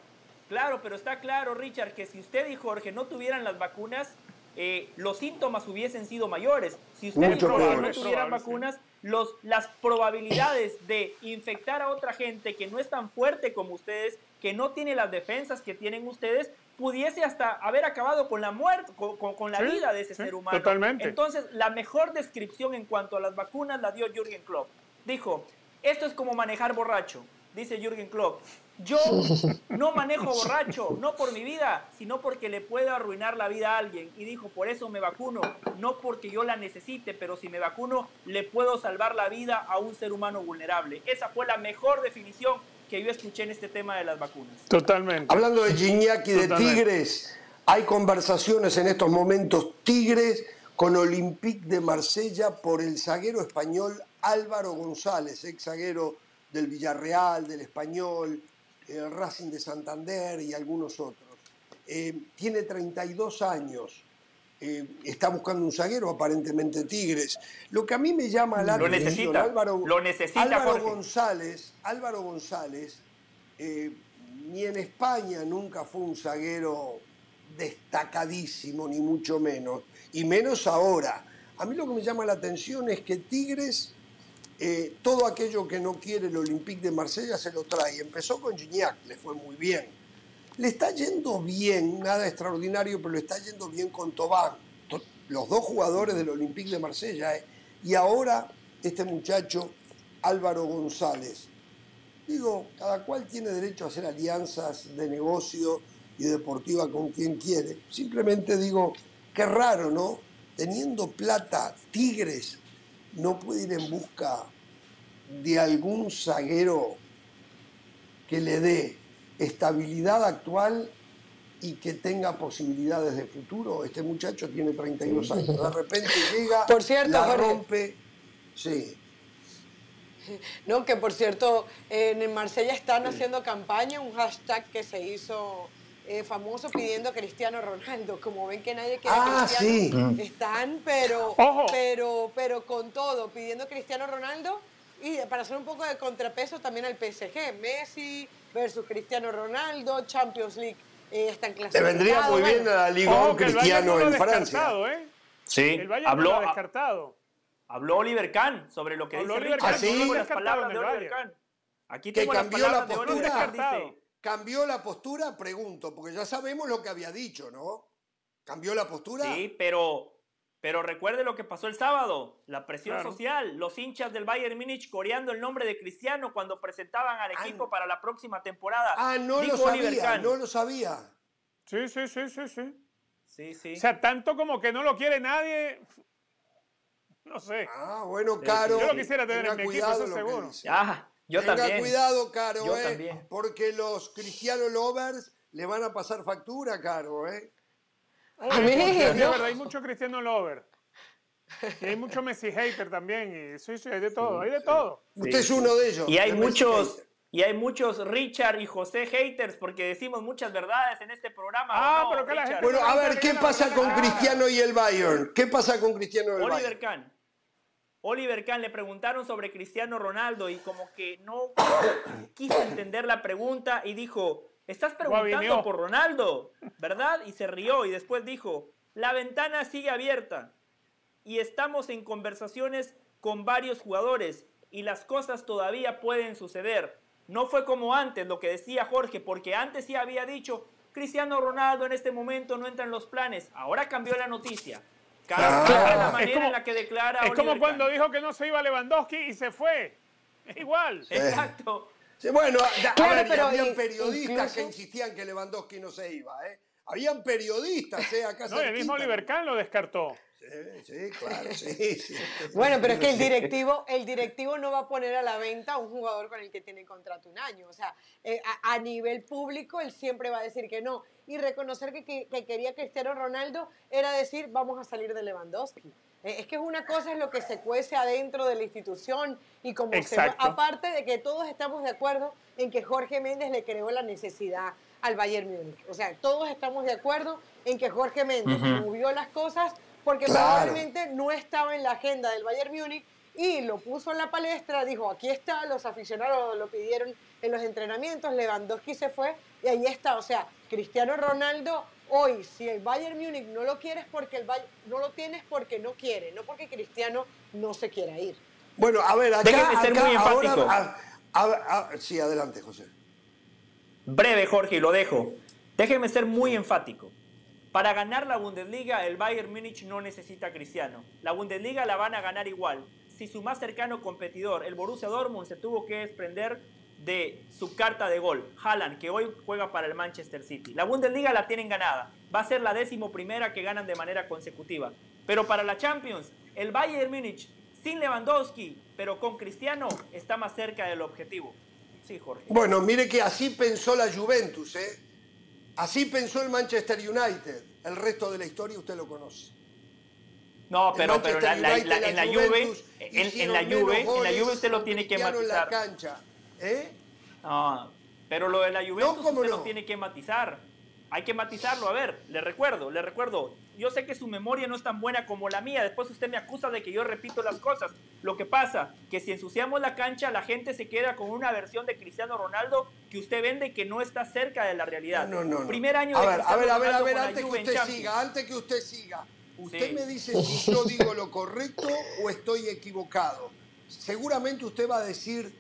Claro, pero está claro, Richard, que si usted y Jorge no tuvieran las vacunas, eh, los síntomas hubiesen sido mayores. Si usted y Jorge no tuvieran sí. vacunas, los, las probabilidades de infectar a otra gente que no es tan fuerte como ustedes, que no tiene las defensas que tienen ustedes, pudiese hasta haber acabado con la muerte, con, la vida de ese ser humano. Totalmente. Entonces, la mejor descripción en cuanto a las vacunas la dio Jürgen Klopp. Dijo, esto es como manejar borracho, dice Jürgen Klopp. Yo no manejo borracho, no por mi vida, sino porque le puedo arruinar la vida a alguien. Y dijo, por eso me vacuno, no porque yo la necesite, pero si me vacuno, le puedo salvar la vida a un ser humano vulnerable. Esa fue la mejor definición que yo escuché en este tema de las vacunas. Totalmente. Hablando de Gignac y de Tigres, hay conversaciones en estos momentos Tigres con Olympique de Marsella por el zaguero español Álvaro González, ex zaguero del Villarreal, del Español, el Racing de Santander y algunos otros. Eh, tiene 32 años. Eh, está buscando un zaguero, aparentemente Tigres. Lo que a mí me llama la lo necesita, Álvaro, lo necesita, Álvaro González, Álvaro González, eh, ni en España nunca fue un zaguero destacadísimo, ni mucho menos, y menos ahora. A mí lo que me llama la atención es que Tigres, eh, todo aquello que no quiere el Olympique de Marsella se lo trae. Empezó con Gignac, le fue muy bien le está yendo bien, nada extraordinario, pero le está yendo bien con Tobán, los dos jugadores del Olympique de Marsella. ¿eh? Y ahora este muchacho Álvaro González. Digo, cada cual tiene derecho a hacer alianzas de negocio y deportiva con quien quiere. Simplemente digo, qué raro, ¿no? Teniendo plata, Tigres no puede ir en busca de algún zaguero que le dé estabilidad actual y que tenga posibilidades de futuro. Este muchacho tiene 32 años. De repente llega, por cierto, la rompe. Sí. No, que por cierto, en Marsella están haciendo campaña, un hashtag que se hizo eh, famoso pidiendo a Cristiano Ronaldo. Como ven que nadie quiere ah, Cristiano, sí. están, pero, pero, pero con todo, pidiendo a Cristiano Ronaldo y para hacer un poco de contrapeso también al PSG. Messi, versus Cristiano Ronaldo, Champions League eh, están clasificados. Le vendría muy bien a la Liga Cristiano en Francia. ¿eh? Sí, el Bayern habló, no descartado. Habló Oliver Kahn sobre lo que habló dice Oliver Kahn. ¿Ah, las palabras de Oliver Kahn. Aquí que tengo cambió las la palabras postura. de Oliver Kahn, dice, cambió la postura, pregunto, porque ya sabemos lo que había dicho, ¿no? ¿Cambió la postura? Sí, pero pero recuerde lo que pasó el sábado, la presión social, los hinchas del Bayern Múnich coreando el nombre de Cristiano cuando presentaban al equipo Ah, para la próxima temporada. Ah, no Dijo lo sabía, no lo sabía. Sí, sí, sí, sí, sí. Sí, sí. O sea, tanto como que no lo quiere nadie. No sé. Ah, bueno, Caro. Yo lo quisiera tener tenga en mi equipo, cuidado eso seguro. dice. Yo Tenga también. cuidado, Caro, Yo eh, también. porque los cristiano lovers le van a pasar factura, Caro, ¿eh? A mí, Sí, es ¿no? verdad, hay mucho Cristiano Lover. Y hay mucho Messi hater también. Y sí, sí, hay de todo, hay de todo. Usted es uno de ellos. Y hay muchos, y hay muchos Richard y José haters porque decimos muchas verdades en este programa. ¿o Ah, no, pero que la Richard? gente- Bueno, a ver, ¿qué pasa con Cristiano y el Bayern? ¿Qué pasa con Cristiano y el Oliver Bayern? Kahn. Oliver Kahn le preguntaron sobre Cristiano Ronaldo y como que no quiso entender la pregunta y dijo, estás preguntando por Ronaldo, ¿verdad? Y se rió y después dijo, la ventana sigue abierta y estamos en conversaciones con varios jugadores y las cosas todavía pueden suceder. No fue como antes lo que decía Jorge, porque antes sí había dicho, Cristiano Ronaldo en este momento no entra en los planes. Ahora cambió la noticia. Cada Claro. cual la Es manera como- en la que declara Es como Oliver cuando Kahn. dijo que no se iba Lewandowski y se fue. Es igual. Exacto. Sí, bueno, Claro, ver, pero habían periodistas que insistían que Lewandowski no se iba, ¿eh? Habían periodistas, ¿eh? Acá No, el mismo. Oliver Kahn lo descartó. Sí, sí, claro, sí, sí. Bueno, pero es que el directivo, el directivo no va a poner a la venta a un jugador con el que tiene contrato un año. O sea, eh, a, a nivel público él siempre va a decir que no. Y reconocer que, que- que quería Cristiano Ronaldo era decir, vamos a salir de Lewandowski. Eh, es que es una cosa es lo que se cuece adentro de la institución y como se aparte de que todos estamos de acuerdo en que Jorge Méndez le creó la necesidad al Bayern Múnich. O sea, todos estamos de acuerdo en que Jorge Méndez movió las cosas porque Claro. probablemente no estaba en la agenda del Bayern Múnich y lo puso en la palestra, dijo, aquí está, los aficionados lo pidieron en los entrenamientos, Lewandowski se fue y ahí está, o sea, Cristiano Ronaldo hoy, si el Bayern Múnich no lo quiere es porque el Bay- no lo tienes porque no quiere, no porque Cristiano no se quiera ir. Bueno, a ver, acá, Déjeme ser acá muy ahora... enfático. a- a- a- sí, adelante, José. Breve, Jorge, y lo dejo. Déjeme ser muy enfático. Para ganar la Bundesliga, el Bayern Múnich no necesita a Cristiano. La Bundesliga la van a ganar igual. Si su más cercano competidor, el Borussia Dortmund, se tuvo que desprender de su carta de gol, Haaland, que hoy juega para el Manchester City. La Bundesliga la tienen ganada. Va a ser la décimo primera que ganan de manera consecutiva. Pero para la Champions, el Bayern Múnich, sin Lewandowski, pero con Cristiano, está más cerca del objetivo. Sí, Jorge. Bueno, mire que así pensó la Juventus, ¿eh? Así pensó el Manchester United. El resto de la historia usted lo conoce. No, pero, pero la, la, la, en la Juve, en, en, la Juve, en la Juve usted lo tiene que matizar. En la cancha, ¿eh? No, pero lo de la Juventus no, usted no? lo tiene que matizar. Hay que matizarlo. A ver, le recuerdo, le recuerdo. Yo sé que su memoria no es tan buena como la mía. Después usted me acusa de que yo repito las cosas. Lo que pasa, que si ensuciamos la cancha, la gente se queda con una versión de Cristiano Ronaldo que usted vende que no está cerca de la realidad. No, no, no. Primer año a de ver, Cristiano a ver, a ver, a ver, antes que usted siga, antes que usted siga. ¿Usted Sí. me dice si yo digo lo correcto o estoy equivocado? Seguramente usted va a decir,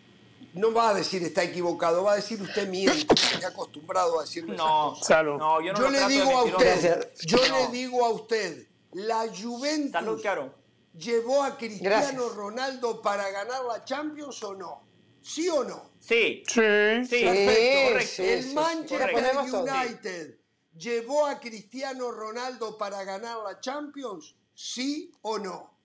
no va a decir está equivocado, va a decir usted miente, está acostumbrado a decirme esas No, cosas. No, yo no Yo le digo a usted, yo No. le digo a usted, la Juventus Salud, Caro. llevó a Cristiano Gracias. Ronaldo para ganar la Champions o no? ¿Sí o no? Sí, Sí. sí, correcto. sí, el sí, Manchester. United llevó a Cristiano Ronaldo para ganar la Champions, ¿sí o no?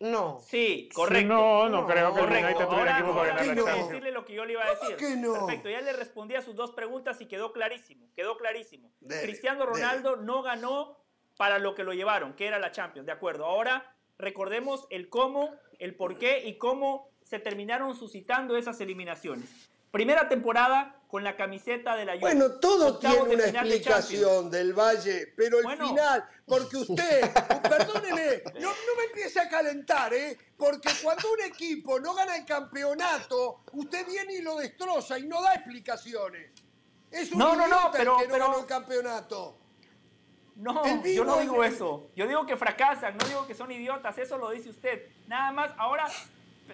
No. Sí, correcto. No, no, No, creo que el Correcto. United tuviera Ahora, equipo para ganar la Champions. decirle lo que yo le iba a ¿Cómo decir. que no? Perfecto, ya le respondí a sus dos preguntas y quedó clarísimo. Quedó clarísimo. Dele, Cristiano dele. Ronaldo no ganó para lo que lo llevaron, que era la Champions, de acuerdo. Ahora recordemos el cómo, el por qué y cómo se terminaron suscitando esas eliminaciones. Primera temporada con la camiseta de la Juve. Bueno, todo tiene una de explicación del Valle, pero el Bueno. final, porque usted, perdóneme, no, no me empiece a calentar, ¿eh? Porque cuando un equipo no gana el campeonato, usted viene y lo destroza y no da explicaciones. Es un No, no, no, idiota pero- el que no pero- ganó el campeonato. No, yo no digo eso. Yo digo que fracasan, no digo que son idiotas, eso lo dice usted. Nada más, ahora...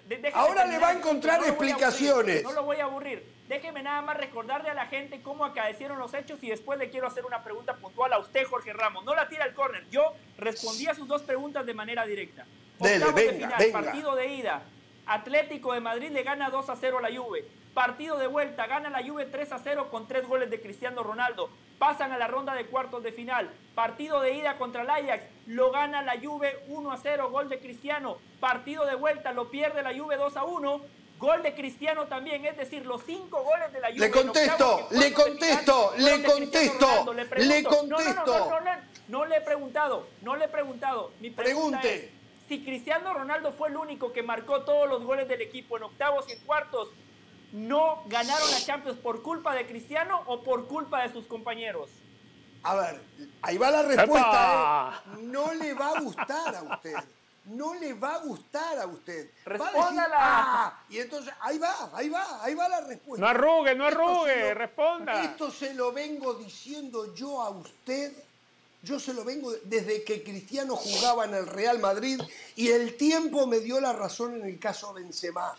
de- Ahora le va a encontrar no lo voy a aburrir, explicaciones. No lo voy a aburrir. Déjeme nada más recordarle a la gente cómo acaecieron los hechos y después le quiero hacer una pregunta puntual a usted, Jorge Ramos. No la tira al córner. Yo respondí a sus dos preguntas de manera directa. Dele, Octavos de venga, final, venga. partido de ida. Atlético de Madrid le gana 2 a 0 a la Juve. Partido de vuelta, gana la Juve 3 a 0 con tres goles de Cristiano Ronaldo. Pasan a la ronda de cuartos de final. Partido de ida contra el Ajax, lo gana la Juve 1 a 0, gol de Cristiano. Partido de vuelta, lo pierde la Juve 2 a 1. Gol de Cristiano también, es decir, los cinco goles de la Juve. Le contesto, le contesto, le contesto. Le contesto. No, no, no, no le he preguntado, no le he preguntado. Mi pregunta Pregunte. es, si Cristiano Ronaldo fue el único que marcó todos los goles del equipo en octavos y en cuartos, ¿no ganaron la Champions por culpa de Cristiano o por culpa de sus compañeros? A ver, ahí va la respuesta. ¿eh? No le va a gustar a usted. No le va a gustar a usted. Va a decir, Respóndala. "Ah", y entonces, ahí va, ahí va, ahí va la respuesta. No arrugue, no arrugue, lo- responda. Esto se lo vengo diciendo yo a usted. Yo se lo vengo desde que Cristiano jugaba en el Real Madrid y el tiempo me dio la razón en el caso de Benzema.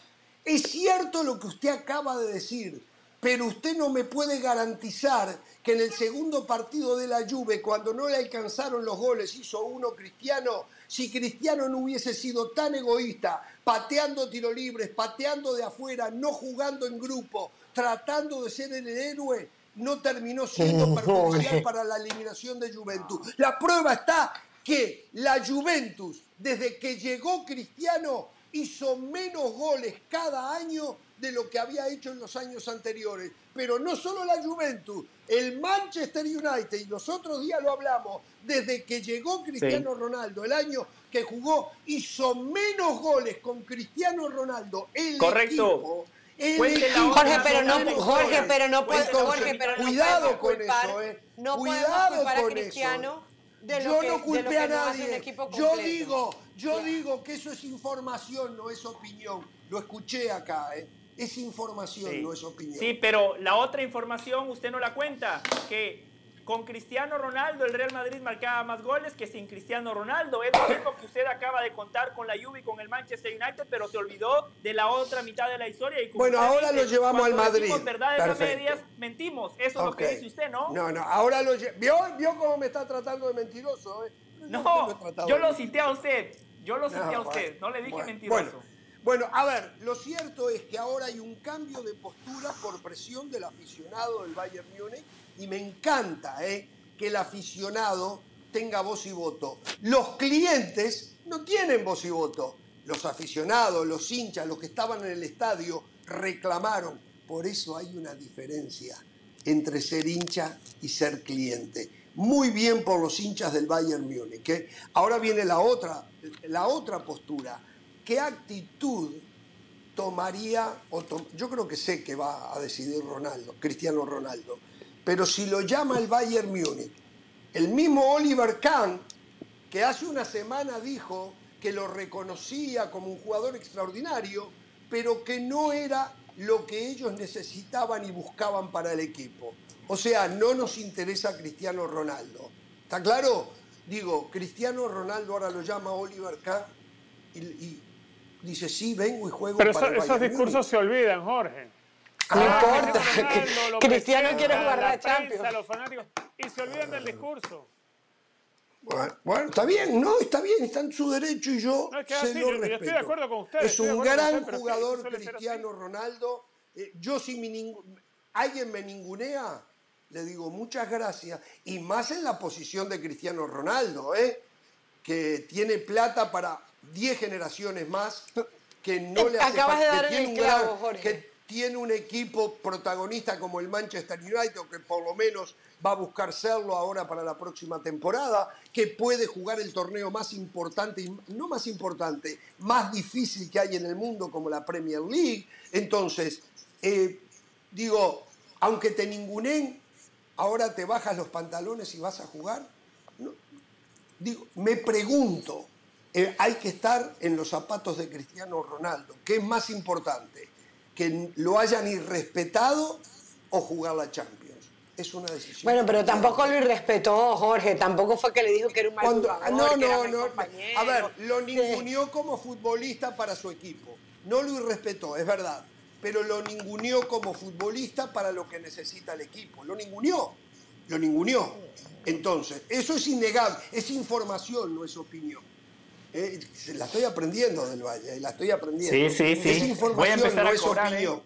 Es cierto lo que usted acaba de decir, pero usted no me puede garantizar que en el segundo partido de la Juve, cuando no le alcanzaron los goles, hizo uno Cristiano. Si Cristiano no hubiese sido tan egoísta, pateando tiro libres, pateando de afuera, no jugando en grupo, tratando de ser el héroe, no terminó siendo perjudicial para la eliminación de Juventus. La prueba está que la Juventus, desde que llegó Cristiano, hizo menos goles cada año de lo que había hecho en los años anteriores. Pero no solo la Juventus, el Manchester United, y los otros días lo hablamos, desde que llegó Cristiano Ronaldo, el año que jugó, hizo menos goles con Cristiano Ronaldo. El Correcto. equipo, el Jorge, pero no, Jorge, pero no Jorge, pero no cuidado con culpar, eso, eh. no Cuidado podemos culpar a con Cristiano de lo yo que, no de culpé lo que a nadie. yo digo, yo digo que eso es información, no es opinión. Lo escuché acá, ¿eh? Es información, Sí. no es opinión. Sí, pero la otra información usted no la cuenta, que con Cristiano Ronaldo el Real Madrid marcaba más goles que sin Cristiano Ronaldo. Es lo mismo que usted acaba de contar con la Juve y con el Manchester United, pero se olvidó de la otra mitad de la historia. Y Bueno, ahora lo llevamos al Madrid. verdades a Perfecto. medias, mentimos. Eso es lo que dice usted, ¿no? No, no, ahora lo ¿Vio, ¿Vio cómo me está tratando de mentiroso? eh? No, yo lo cité a usted. Yo lo cité No, a usted. bueno, no le dije bueno, mentiroso. Bueno, bueno, a ver, lo cierto es que ahora hay un cambio de postura por presión del aficionado del Bayern Múnich y me encanta eh, que el aficionado tenga voz y voto. Los clientes no tienen voz y voto. Los aficionados, los hinchas, los que estaban en el estadio reclamaron. Por eso hay una diferencia entre ser hincha y ser cliente. Muy bien por los hinchas del Bayern Múnich. ¿eh? Ahora viene la otra, la otra postura. ¿Qué actitud tomaría? O Yo creo que sé que va a decidir Ronaldo, Cristiano Ronaldo. Pero si lo llama el Bayern Múnich, el mismo Oliver Kahn, que hace una semana dijo que lo reconocía como un jugador extraordinario, pero que no era lo que ellos necesitaban y buscaban para el equipo. O sea, no nos interesa Cristiano Ronaldo. ¿Está claro? Digo, Cristiano Ronaldo ahora lo llama Oliver Kahn y, y dice, sí, vengo y juego Pero para eso- el esos discursos Múnich". se olvidan, Jorge. No Ah, importa. Cristiano Ronaldo quiere jugar la prensa, Champions. los fanáticos, y se olvidan del discurso. Bueno, bueno, está bien, no, está bien, está en su derecho y yo No, es que se así, lo yo- yo estoy respeto. de acuerdo con usted, Es un gran usted, jugador Cristiano Ronaldo. Eh, yo si me ningu- alguien me ningunea, le digo muchas gracias. Y más en la posición de Cristiano Ronaldo, ¿eh? que tiene plata para 10 generaciones más, que no le hace Acabas de falta- dar que tiene el un clavo, gran- Jorge. que tiene un equipo protagonista como el Manchester United, o que por lo menos va a buscar serlo ahora para la próxima temporada, que puede jugar el torneo más importante, no más importante, más difícil que hay en el mundo como la Premier League. Entonces, eh, digo, aunque te ningunen, ahora te bajas los pantalones y vas a jugar. No, digo, me pregunto, eh, hay que estar en los zapatos de Cristiano Ronaldo. ¿Qué es más importante? ¿Que lo hayan irrespetado o jugar la Champions? Es una decisión. Bueno, pero tampoco lo irrespetó, Jorge. Tampoco fue que le dijo que era un mal Cuando- jugador, no, no, no. A ver, lo ninguneó como futbolista para su equipo. No lo irrespetó, es verdad. Pero lo ninguneó como futbolista para lo que necesita el equipo. Lo ninguneó. Lo ninguneó. Entonces, eso es innegable. Es información, no es opinión. Eh, la estoy aprendiendo del Valle, eh, la estoy aprendiendo. Sí, sí, sí. Es Voy a información, empezar no a es cobrar, opinión. ¿eh?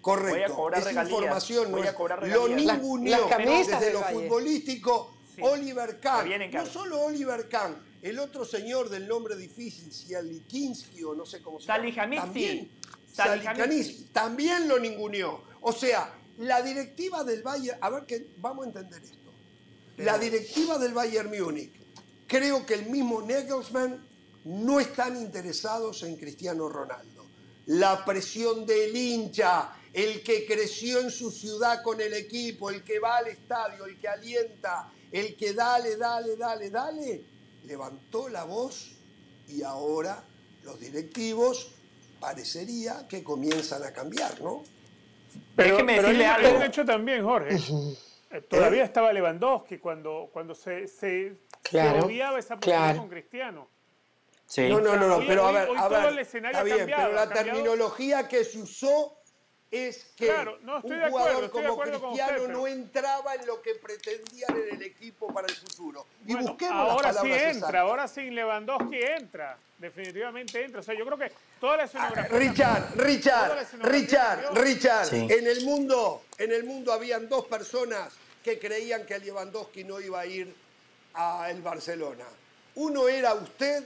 Correcto. Voy a es regalías, información, no voy a es- cobrar Lo ninguneó desde lo Valle. futbolístico Sí. Oliver Kahn. No solo Oliver Kahn, el otro señor del nombre difícil, Sialikinski o no sé cómo se llama. También. Salihamidzic, también lo ninguneó. O sea, la directiva del Bayern, a ver que vamos a entender esto. La directiva del Bayern Múnich, creo que el mismo Nagelsmann no están interesados en Cristiano Ronaldo. La presión del hincha, el que creció en su ciudad con el equipo, el que va al estadio, el que alienta, el que dale, dale, dale, dale, levantó la voz y ahora los directivos parecería que comienzan a cambiar, ¿no? Pero, Déjeme pero decirle algo. un hecho también, Jorge. Eh, Todavía estaba Lewandowski cuando, cuando se, se, Claro, se odiaba esa posición claro. con Cristiano. Sí. No, no, no, no, pero a ver, hoy a todo ver, el escenario está bien, cambiado, pero la terminología que se usó es que Claro, no, estoy un de acuerdo, jugador como Cristiano usted, pero- no entraba en lo que pretendían en el equipo para el futuro. Y Bueno, busquemos ahora las sí entra, exactas. ahora sin Lewandowski entra. Definitivamente entra. O sea, yo creo que toda la escenografía. Richard, la Richard, Richard, cambió. Richard, Sí. en el mundo, en el mundo habían dos personas que creían que Lewandowski no iba a ir a el Barcelona. Uno era usted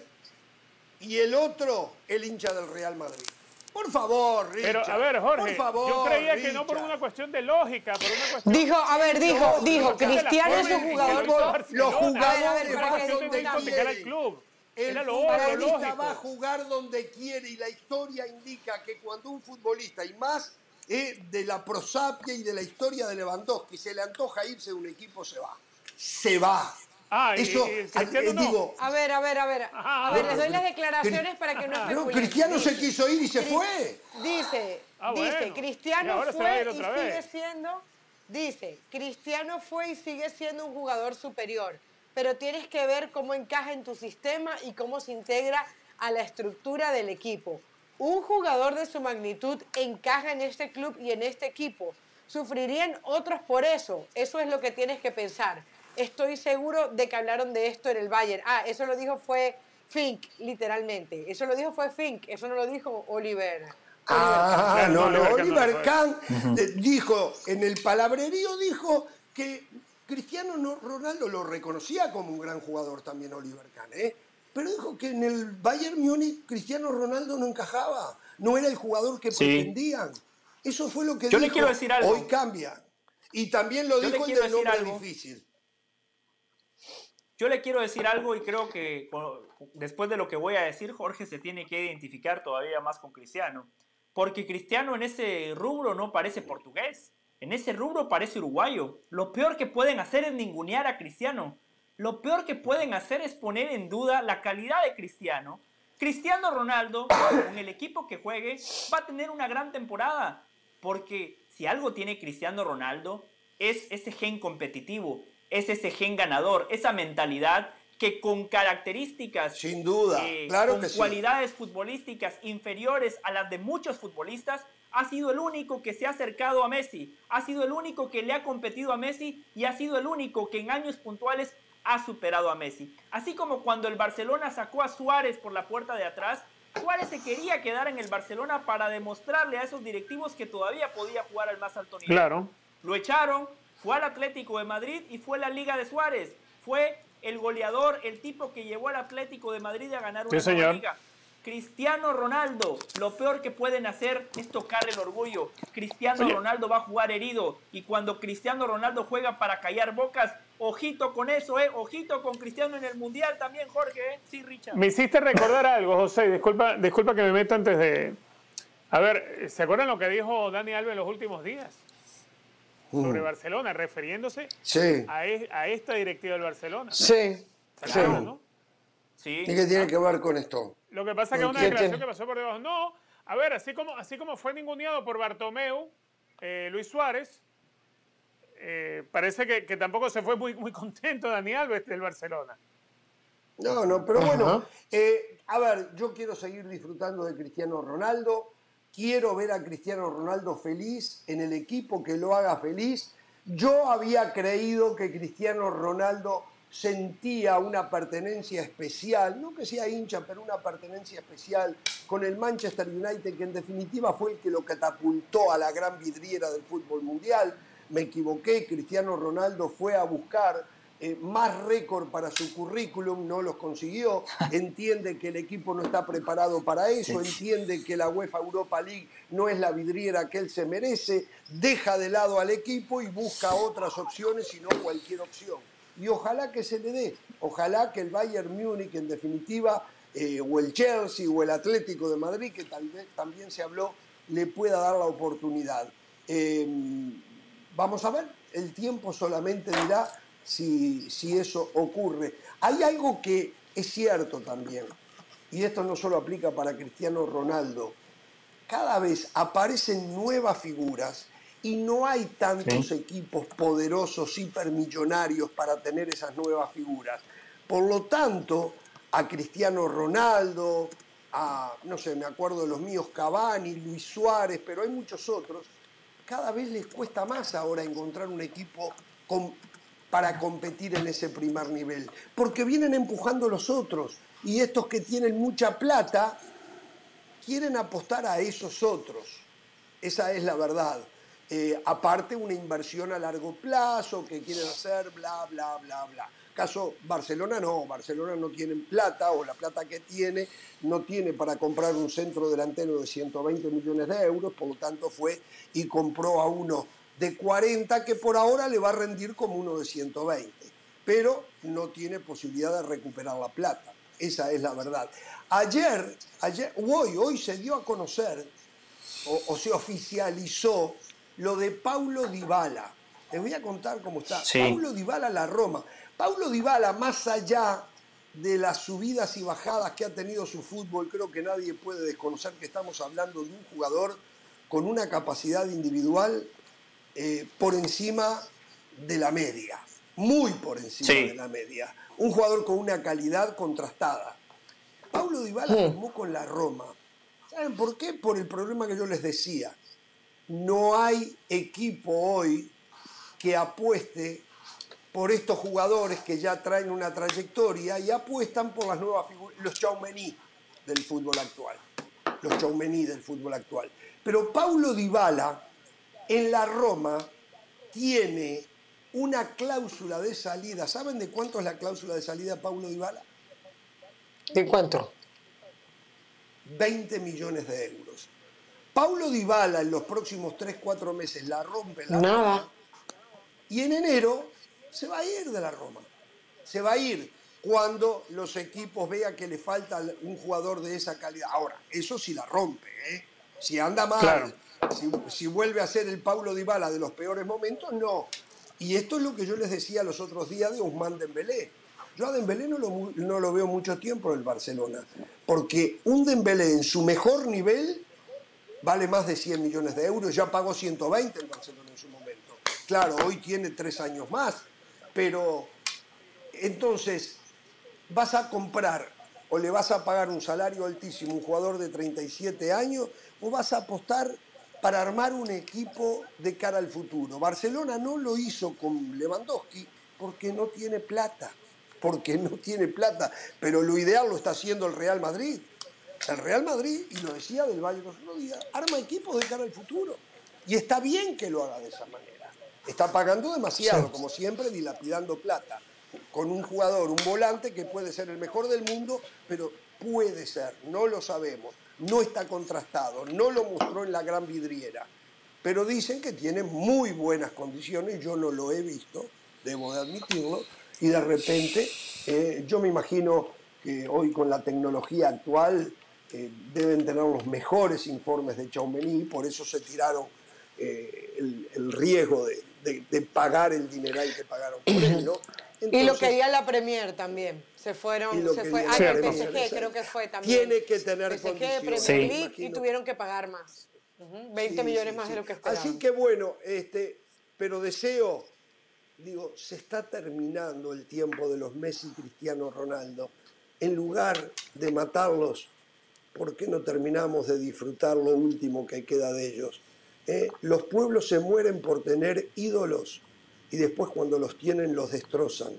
y el otro el hincha del Real Madrid. Por favor, Richard. Pero a ver, Jorge, por favor, yo creía que no por una cuestión de lógica, por una cuestión. Dijo, a ver, dijo, No, dijo, no, Cristiano es un jugador. lo hizo Los jugadores Por de donde club. El Era lo obvio, futbolista va a jugar donde quiere y la historia indica que cuando un futbolista, y más eh, de la prosapia y de la historia de Lewandowski, se le antoja irse de un equipo, se va. Se va. Ah, Eso, y Cristiano eh, no. digo, A ver, a ver, a ver. Ajá, A ver, les doy pero- las declaraciones para que no no, especulen. Cristiano se quiso ir y se Cri- fue. Dice, Ah, dice, bueno. Y Cristiano ahora se va a fue ir y otra sigue vez. siendo Dice, Cristiano fue y sigue siendo un jugador superior, pero tienes que ver cómo encaja en tu sistema y cómo se integra a la estructura del equipo. Un jugador de su magnitud encaja en este club y en este equipo. Sufrirían otros por eso. Eso es lo que tienes que pensar. Estoy seguro de que hablaron de esto en el Bayern. Ah, eso lo dijo fue Fink, literalmente. Eso lo dijo fue Fink, eso no lo dijo Oliver. Ah, no, no, Oliver Kahn eh, dijo, en el palabrerío dijo que Cristiano Ronaldo lo reconocía como un gran jugador también Oliver Kahn, ¿eh? pero dijo que en el Bayern Múnich Cristiano Ronaldo no encajaba, no era el jugador que pretendían. Eso fue lo que Yo dijo. Le quiero decir algo. Hoy cambia. Y también lo dijo el del nombre difícil. Yo le quiero decir algo y creo que después de lo que voy a decir, Jorge se tiene que identificar todavía más con Cristiano. Porque Cristiano en ese rubro no parece portugués. En ese rubro parece uruguayo. Lo peor que pueden hacer es ningunear a Cristiano. Lo peor que pueden hacer es poner en duda la calidad de Cristiano. Cristiano Ronaldo, con el equipo que juegue, va a tener una gran temporada. Porque si algo tiene Cristiano Ronaldo, es ese gen competitivo, es ese gen ganador, esa mentalidad que con características, sin duda, eh, claro con cualidades futbolísticas inferiores a las de muchos futbolistas, ha sido el único que se ha acercado a Messi, ha sido el único que le ha competido a Messi y ha sido el único que en años puntuales ha superado a Messi. Así como cuando el Barcelona sacó a Suárez por la puerta de atrás, Suárez se quería quedar en el Barcelona para demostrarle a esos directivos que todavía podía jugar al más alto nivel. Claro. Lo echaron, fue al Atlético de Madrid y fue la Liga de Suárez. Fue el goleador, el tipo que llevó al Atlético de Madrid a ganar una liga. Cristiano Ronaldo, lo peor que pueden hacer es tocarle el orgullo. Cristiano Ronaldo va a jugar herido y cuando Cristiano Ronaldo juega para callar bocas, ojito con eso, eh, ojito con Cristiano en el Mundial también, Jorge, eh. Sí, Richard. Me hiciste recordar algo, José, disculpa, disculpa que me meta antes de... A ver, ¿se acuerdan lo que dijo Dani Alves en los últimos días? Sobre Barcelona, refiriéndose a, a, esta directiva del Barcelona. Sí. Claro, ¿no? sí. ¿Y qué tiene que ver con esto? Lo que pasa es que es una declaración que pasó por debajo. No, a ver, así como, así como fue ninguneado por Bartomeu, eh, Luis Suárez, eh, parece que, que, tampoco se fue muy, muy contento Dani Alves del Barcelona. No, no, pero bueno, eh, a ver, yo quiero seguir disfrutando de Cristiano Ronaldo quiero ver a Cristiano Ronaldo feliz, en el equipo que lo haga feliz. Yo había creído que Cristiano Ronaldo sentía una pertenencia especial, no que sea hincha, pero una pertenencia especial con el Manchester United, que en definitiva fue el que lo catapultó a la gran vidriera del fútbol mundial. Me equivoqué, Cristiano Ronaldo fue a buscar eh, más récord para su currículum, no los consiguió, entiende que el equipo no está preparado para eso, entiende que la UEFA Europa League no es la vidriera que él se merece, deja de lado al equipo y busca otras opciones y no cualquier opción. Y ojalá que se le dé, ojalá que el Bayern Múnich en definitiva, eh, o el Chelsea o el Atlético de Madrid, que tal vez también se habló, le pueda dar la oportunidad. Eh, vamos a ver, el tiempo solamente dirá si, si eso ocurre. Hay algo que es cierto también, y esto no solo aplica para Cristiano Ronaldo, cada vez aparecen nuevas figuras y no hay tantos equipos poderosos, hipermillonarios para tener esas nuevas figuras. Por lo tanto, a Cristiano Ronaldo, a, no sé, me acuerdo de los míos, Cavani, Luis Suárez, pero hay muchos otros, cada vez les cuesta más ahora encontrar un equipo con para competir en ese primer nivel, porque vienen empujando los otros y estos que tienen mucha plata quieren apostar a esos otros. Esa es la verdad. Eh, aparte una inversión a largo plazo que quieren hacer, bla, bla, bla, bla. Caso Barcelona no, Barcelona no tiene plata o la plata que tiene no tiene para comprar un centro delantero de 120 millones de euros, por lo tanto fue y compró a uno de 40 que por ahora le va a rendir como uno de 120, pero no tiene posibilidad de recuperar la plata. Esa es la verdad. Ayer, ayer hoy, hoy se dio a conocer o, se oficializó lo de Paulo Dybala. Les voy a contar cómo está. Paulo Dybala la Roma. Paulo Dybala, más allá de las subidas y bajadas que ha tenido su fútbol, creo que nadie puede desconocer que estamos hablando de un jugador con una capacidad individual eh, por encima de la media, muy por encima Sí. de la media. Un jugador con una calidad contrastada. Paulo Dybala Mm. firmó con la Roma. ¿Saben por qué? Por el problema que yo les decía. No hay equipo hoy que apueste por estos jugadores que ya traen una trayectoria y apuestan por las nuevas figuras, los Chaumení del fútbol actual. Los Chaumení del fútbol actual. Pero Paulo Dybala en la Roma tiene una cláusula de salida. ¿Saben de cuánto es la cláusula de salida Paulo Dybala? ¿De cuánto? 20 millones de euros. Paulo Dybala en los próximos 3-4 meses la rompe la Nada. Roma y en enero se va a ir de la Roma. Se va a ir cuando los equipos vean que le falta un jugador de esa calidad. Ahora, eso sí la rompe, ¿eh? Si anda mal, Claro. Si, vuelve a ser el Paulo Dybala de los peores momentos, no. Y esto es lo que yo les decía los otros días de Ousmane Dembélé. Yo a Dembélé no lo, no lo veo mucho tiempo en el Barcelona, porque un Dembélé en su mejor nivel vale más de 100 millones de euros, ya pagó 120 el Barcelona en su momento. Claro, hoy tiene tres años más, pero entonces vas a comprar o le vas a pagar un salario altísimo a un jugador de 37 años o vas a apostar para armar un equipo de cara al futuro. Barcelona no lo hizo con Lewandowski porque no tiene plata, porque no tiene plata, pero lo ideal lo está haciendo el Real Madrid. El Real Madrid, y lo decía del Valle los días, arma equipos de cara al futuro. Y está bien que lo haga de esa manera. Está pagando demasiado, Sí. como siempre, dilapidando plata. Con un jugador, un volante que puede ser el mejor del mundo, pero puede ser, no lo sabemos. No está contrastado, no lo mostró en la gran vidriera. Pero dicen que tiene muy buenas condiciones, yo no lo he visto, debo de admitirlo, y de repente eh, yo me imagino que hoy con la tecnología actual eh, deben tener los mejores informes de Chaumení, por eso se tiraron eh, el, el riesgo de, de- de pagar el dineral que pagaron por él, ¿no? Y lo quería la Premier también. Se y fueron, lo se fue. Ah, PSG creo que fue también. Tiene que tener PSG, condiciones. Premier Sí. League y tuvieron que pagar más. Ujú, 20 Sí, millones sí, más sí. de lo que esperaban. Así que bueno, este, pero deseo, digo, se está terminando el tiempo de los Messi, Cristiano, Ronaldo. En lugar de matarlos, ¿por qué no terminamos de disfrutar lo último que queda de ellos? Eh, Los pueblos se mueren por tener ídolos y después cuando los tienen los destrozan.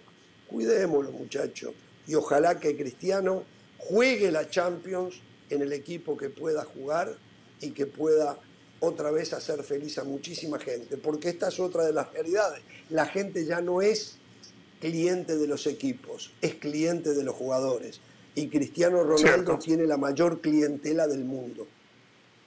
Cuidémoslo, muchachos. Y ojalá que Cristiano juegue la Champions en el equipo que pueda jugar y que pueda otra vez hacer feliz a muchísima gente. Porque esta es otra de las realidades. La gente ya no es cliente de los equipos, es cliente de los jugadores. Y Cristiano Ronaldo Cierto. tiene la mayor clientela del mundo.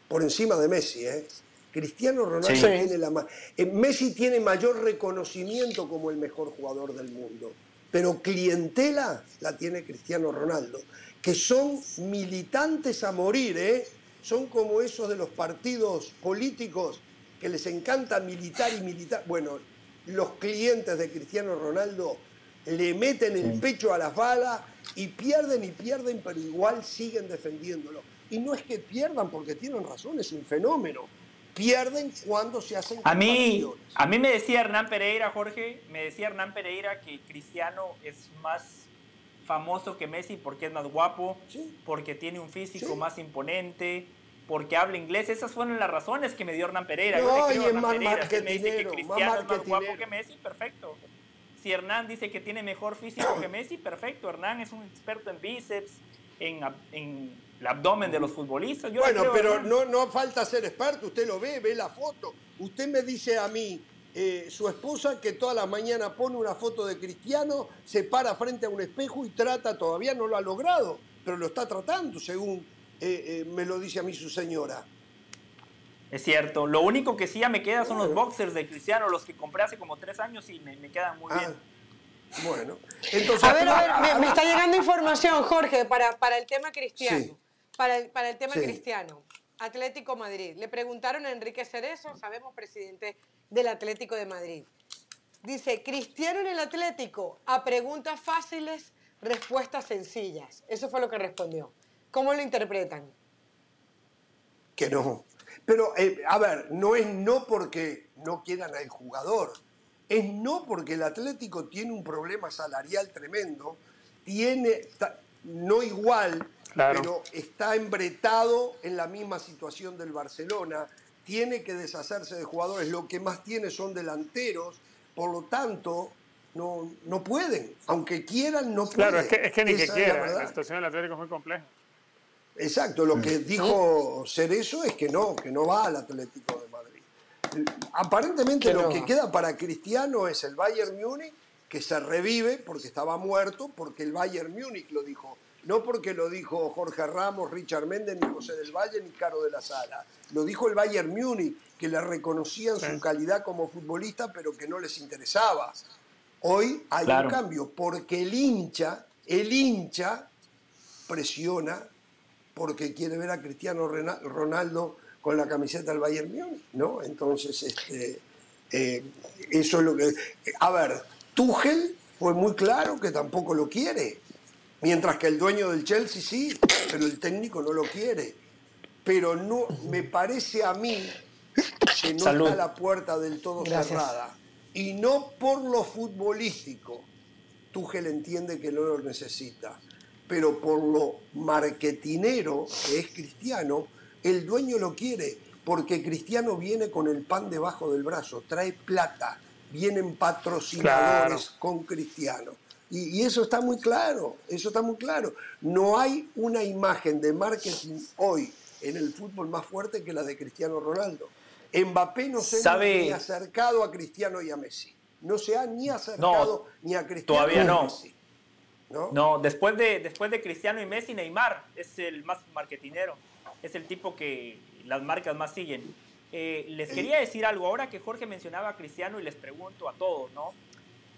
Por encima de Messi, ¿eh? Cristiano Ronaldo Sí. tiene la eh, Messi tiene mayor reconocimiento como el mejor jugador del mundo, pero clientela la tiene Cristiano Ronaldo, que son militantes a morir, ¿eh? Son como esos de los partidos políticos que les encanta militar y militar. Bueno, los clientes de Cristiano Ronaldo le meten el pecho a las balas y pierden y pierden, pero igual siguen defendiéndolo. Y no es que pierdan porque tienen razón, es un fenómeno. Pierden cuando se hacen A mí, a mí me decía Hernán Pereira, Jorge, me decía Hernán Pereira que Cristiano es más famoso que Messi porque es más guapo, Sí. porque tiene un físico Sí. más imponente, porque habla inglés. Esas fueron las razones que me dio Hernán Pereira. Yo No, le creo y Hernán Pereira. Si me dice que marketinero, más Cristiano es más guapo que Messi, perfecto. Si Hernán dice que tiene mejor físico que Messi, perfecto. Hernán es un experto en bíceps, en, en el abdomen de los futbolistas. Yo Bueno, pero no, no falta ser experto, usted lo ve, ve la foto. Usted me dice a mí, eh, su esposa que toda la mañana pone una foto de Cristiano, se para frente a un espejo y trata, todavía no lo ha logrado, pero lo está tratando, según eh, eh, me lo dice a mí su señora. Es cierto. Lo único que sí ya me queda son los boxers de Cristiano, los que compré hace como tres años y me, me quedan muy Ah, bien. bueno, entonces... A ver, a ver, me, me está llegando información, Jorge, para, para el tema cristiano. Sí. Para, el, para el tema Sí. cristiano. Atlético Madrid. Le preguntaron a Enrique Cerezo, sabemos, presidente del Atlético de Madrid. Dice, Cristiano en el Atlético, a preguntas fáciles, respuestas sencillas. Eso fue lo que respondió. ¿Cómo lo interpretan? que no. Pero, eh, a ver, no es no porque no quieran al jugador. Es no porque el Atlético tiene un problema salarial tremendo, tiene, no igual, pero está embretado en la misma situación del Barcelona, tiene que deshacerse de jugadores, lo que más tiene son delanteros, por lo tanto, no, no pueden, aunque quieran, no pueden. Claro, es que, es que ni que quieran, la, situación del Atlético es muy compleja. Exacto, lo que dijo Cerezo es que no, que no va al Atlético de Madrid. Aparentemente lo que queda para Cristiano es el Bayern Múnich, que se revive porque estaba muerto, porque el Bayern Múnich lo dijo. No porque lo dijo Jorge Ramos, Richard Méndez, ni José del Valle, ni Caro de la Sala. Lo dijo el Bayern Múnich, que le reconocían su calidad como futbolista, pero que no les interesaba. Hoy hay un cambio, porque el hincha, el hincha presiona porque quiere ver a Cristiano Ronaldo con la camiseta del Bayern Múnich, ¿no? Entonces, este, eh, eso es lo que... A ver, Tuchel fue muy claro que tampoco lo quiere, mientras que el dueño del Chelsea sí, pero el técnico no lo quiere. Pero no, me parece a mí que no está la puerta del todo cerrada. Y no por lo futbolístico. Tuchel entiende que no lo necesita pero por lo marketinero que es Cristiano, el dueño lo quiere, porque Cristiano viene con el pan debajo del brazo, trae plata, vienen patrocinadores con Cristiano. Y, eso está muy claro, eso está muy claro. No hay una imagen de marketing hoy en el fútbol más fuerte que la de Cristiano Ronaldo. Mbappé no se ha ni acercado a Cristiano y a Messi. No se ha ni acercado ni a Cristiano todavía a no. Messi. ¿no? después de, después de Cristiano y Messi, Neymar es el más marketinero, es el tipo que las marcas más siguen. Eh, les quería decir algo, ahora que Jorge mencionaba a Cristiano y les pregunto a todos, ¿no?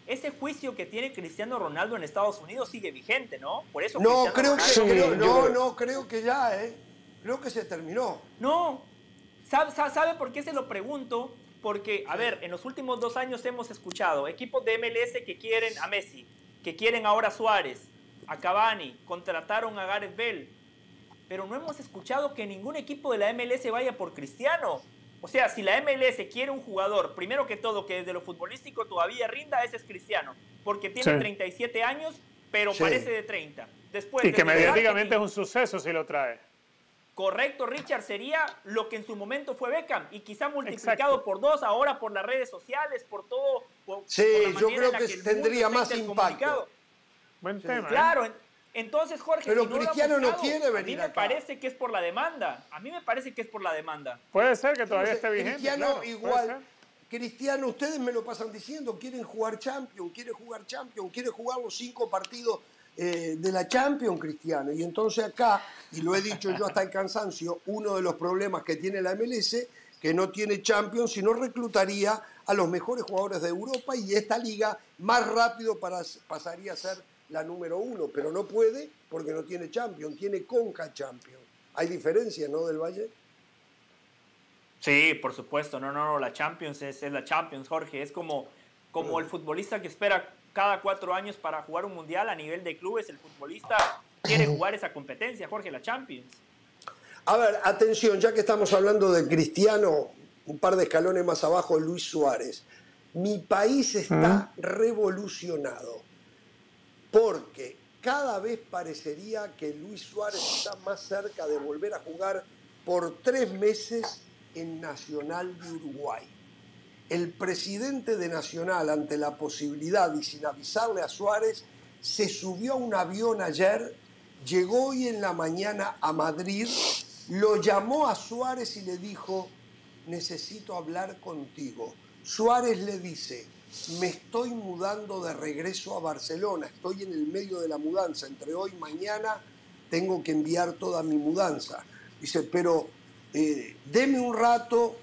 Ese juicio que tiene Cristiano Ronaldo en Estados Unidos sigue vigente, ¿no? Por eso no, creo que, no, no, creo que ya, ¿eh? Creo que se terminó. No, ¿sabe, ¿sabe por qué se lo pregunto? Porque, a ver, en los últimos dos años hemos escuchado equipos de MLS que quieren a Messi, que quieren ahora a Suárez, a Cavani, contrataron a Gareth Bell, pero no hemos escuchado que ningún equipo de la MLS vaya por Cristiano. O sea, si la MLS quiere un jugador, primero que todo, que desde lo futbolístico todavía rinda, ese es Cristiano, porque tiene 37 años, pero parece de 30. Después, y que mediáticamente es un suceso si lo trae. Correcto, Richard, sería lo que en su momento fue Beckham y quizá multiplicado por dos ahora por las redes sociales, por todo. sí, yo creo que, tendría más impacto. Buen tema. ¿eh? Entonces Jorge. Pero Cristiano no quiere venir. A mí me parece que es por la demanda. A mí me parece que es por la demanda. Puede ser que todavía esté vigente. Cristiano igual. Cristiano, ustedes me lo pasan diciendo, quieren jugar Champions, quiere jugar Champions, quiere jugar los cinco partidos eh, de la Champions, Cristiano. Y entonces acá, y lo he dicho yo hasta el cansancio, uno de los problemas que tiene la MLS, que no tiene Champions, sino reclutaría a los mejores jugadores de Europa y esta liga más rápido para, pasaría a ser la número uno, pero no puede porque no tiene Champions, tiene Conca Champions. Hay diferencia, ¿no, del Valle? Sí, por supuesto, no, no, no, la Champions es, es la Champions, Jorge, es como, como el futbolista que espera cada cuatro años para jugar un mundial a nivel de clubes. El futbolista quiere jugar esa competencia, Jorge, la Champions. A ver, atención, ya que estamos hablando de Cristiano, un par de escalones más abajo, Luis Suárez. Mi país está revolucionado porque cada vez parecería que Luis Suárez está más cerca de volver a jugar por tres meses en Nacional de Uruguay el presidente de Nacional, ante la posibilidad y sin avisarle a Suárez, se subió a un avión ayer, llegó hoy en la mañana a Madrid, lo llamó a Suárez y le dijo, necesito hablar contigo. Suárez le dice, me estoy mudando de regreso a Barcelona, estoy en el medio de la mudanza, entre hoy y mañana tengo que enviar toda mi mudanza. Dice, pero eh, deme un rato,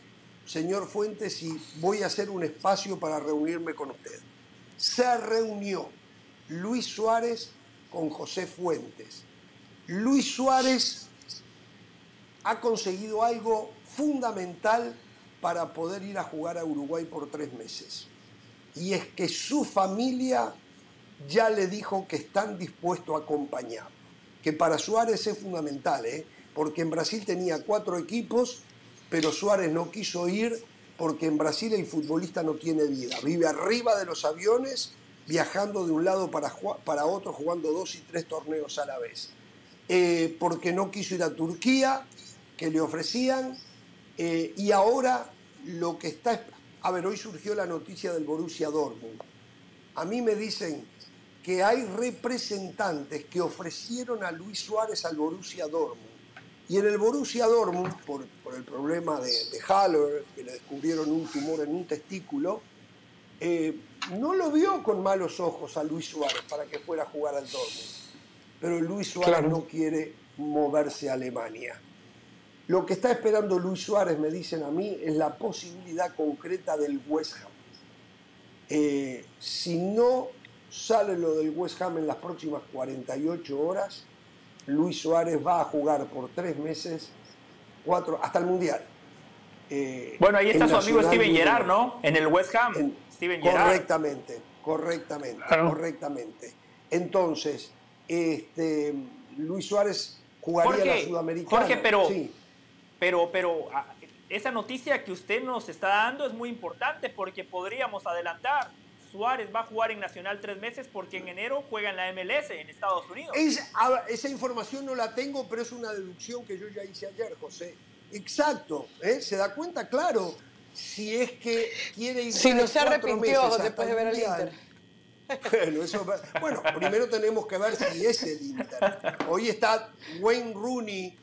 señor Fuentes, y voy a hacer un espacio para reunirme con usted. Se reunió Luis Suárez con José Fuentes. Luis Suárez ha conseguido algo fundamental para poder ir a jugar a Uruguay por tres meses. Y es que su familia ya le dijo que están dispuestos a acompañarlo. Que para Suárez es fundamental, ¿eh? porque en Brasil tenía cuatro equipos pero Suárez no quiso ir porque en Brasil el futbolista no tiene vida, vive arriba de los aviones, viajando de un lado para, para otro, jugando dos y tres torneos a la vez. Eh, porque no quiso ir a Turquía, que le ofrecían, eh, y ahora lo que está... A ver, hoy surgió la noticia del Borussia Dortmund. A mí me dicen que hay representantes que ofrecieron a Luis Suárez al Borussia Dortmund. Y en el Borussia Dortmund, por, el problema de, de, Haller, que le descubrieron un tumor en un testículo, eh, no lo vio con malos ojos a Luis Suárez para que fuera a jugar al Dortmund. Pero Luis Suárez no quiere moverse a Alemania. Lo que está esperando Luis Suárez, me dicen a mí, es la posibilidad concreta del West Ham. Eh, si no sale lo del West Ham en las próximas 48 horas, Luis Suárez va a jugar por tres meses, cuatro, hasta el Mundial. Eh, bueno, ahí está su amigo Steven Gerrard, ¿no? En el West Ham. Steven Gerrard. Correctamente, correctamente, correctamente. Entonces, este, Luis Suárez jugaría la Sudamericana. Jorge, pero, pero, pero ah, esa noticia que usted nos está dando es muy importante porque podríamos adelantar Suárez va a jugar en Nacional tres meses porque en enero juega en la MLS en Estados Unidos. esa información no la tengo, pero es una deducción que yo ya hice ayer, José. Exacto, ¿eh? se da cuenta, claro, si es que quiere ir. Si no se arrepintió después de ver al Inter. Bueno, eso, bueno, primero tenemos que ver si es el Inter. Hoy está Wayne Rooney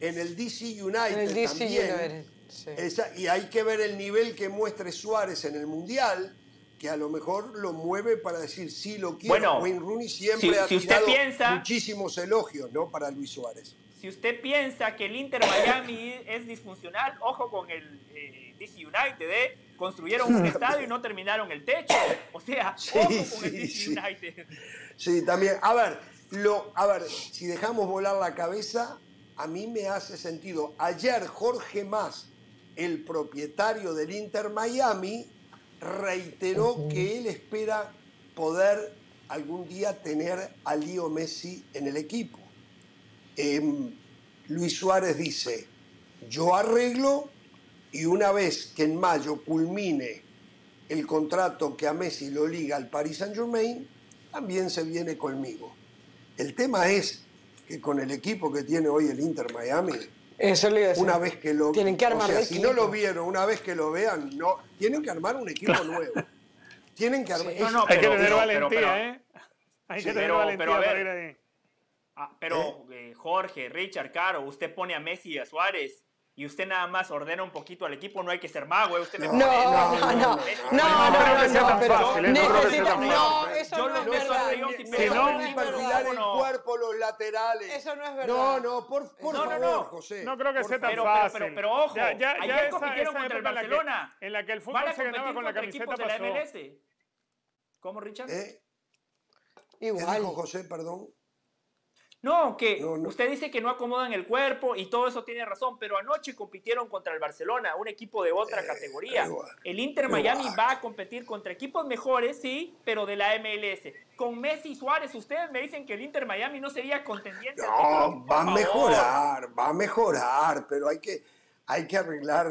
en el DC United el DC también. United, y hay que ver el nivel que muestre Suárez en el Mundial que a lo mejor lo mueve para decir sí lo quiero. Bueno, Wayne Rooney siempre ha tirado muchísimos elogios ¿no? para Luis Suárez. Si usted piensa que el Inter Miami es disfuncional, ojo con el eh, DC United, ¿eh? construyeron un estadio y no terminaron el techo. O sea, ojo con el DC United. Sí, también. A ver, lo, a ver, si dejamos volar la cabeza, a mí me hace sentido. Ayer Jorge Más, el propietario del Inter Miami, reiteró que él espera poder algún día tener a Leo Messi en el equipo. Em, Luis Suárez dice, yo arreglo y una vez que en mayo culmine el contrato que a Messi lo liga al Paris Saint Germain, también se viene conmigo. El tema es que con el equipo que tiene hoy el Inter Miami, eso le Una vez que lo Tienen que armar o Si no lo vieron, una vez que lo vean, no. Tienen que armar un equipo nuevo. Tienen que armar. no, Hay que tener valentía, ¿eh? Hay que tener valentía para ir ahí. Ah, pero ¿Eh? Eh, Jorge, Richard, Caro, usted pone a Messi y a Suárez y usted nada más ordena un poquito al equipo, no hay que ser mago, ¿eh? usted no, no, no, no, no, no, no, no, eso no es verdad. Si no, perfilar el cuerpo, los laterales. Eso no es verdad. No, no, por, por favor, José. No creo que sea tan fácil. Pero, pero, ojo, ya, ya, ayer compitieron contra el Barcelona. En la que el fútbol se ganaba con la camiseta de la MLS. ¿Cómo, Richard? Igual. ¿Qué dijo José, perdón? No, que usted dice que no acomodan el cuerpo y todo eso tiene razón, pero anoche compitieron contra el Barcelona, un equipo de otra eh, categoría. el Inter Miami va a competir contra equipos mejores, sí, pero de la MLS. Con Messi y Suárez, ustedes me dicen que el Inter Miami no sería contendiente. No, va a mejorar, va a mejorar, pero hay que hay que arreglar.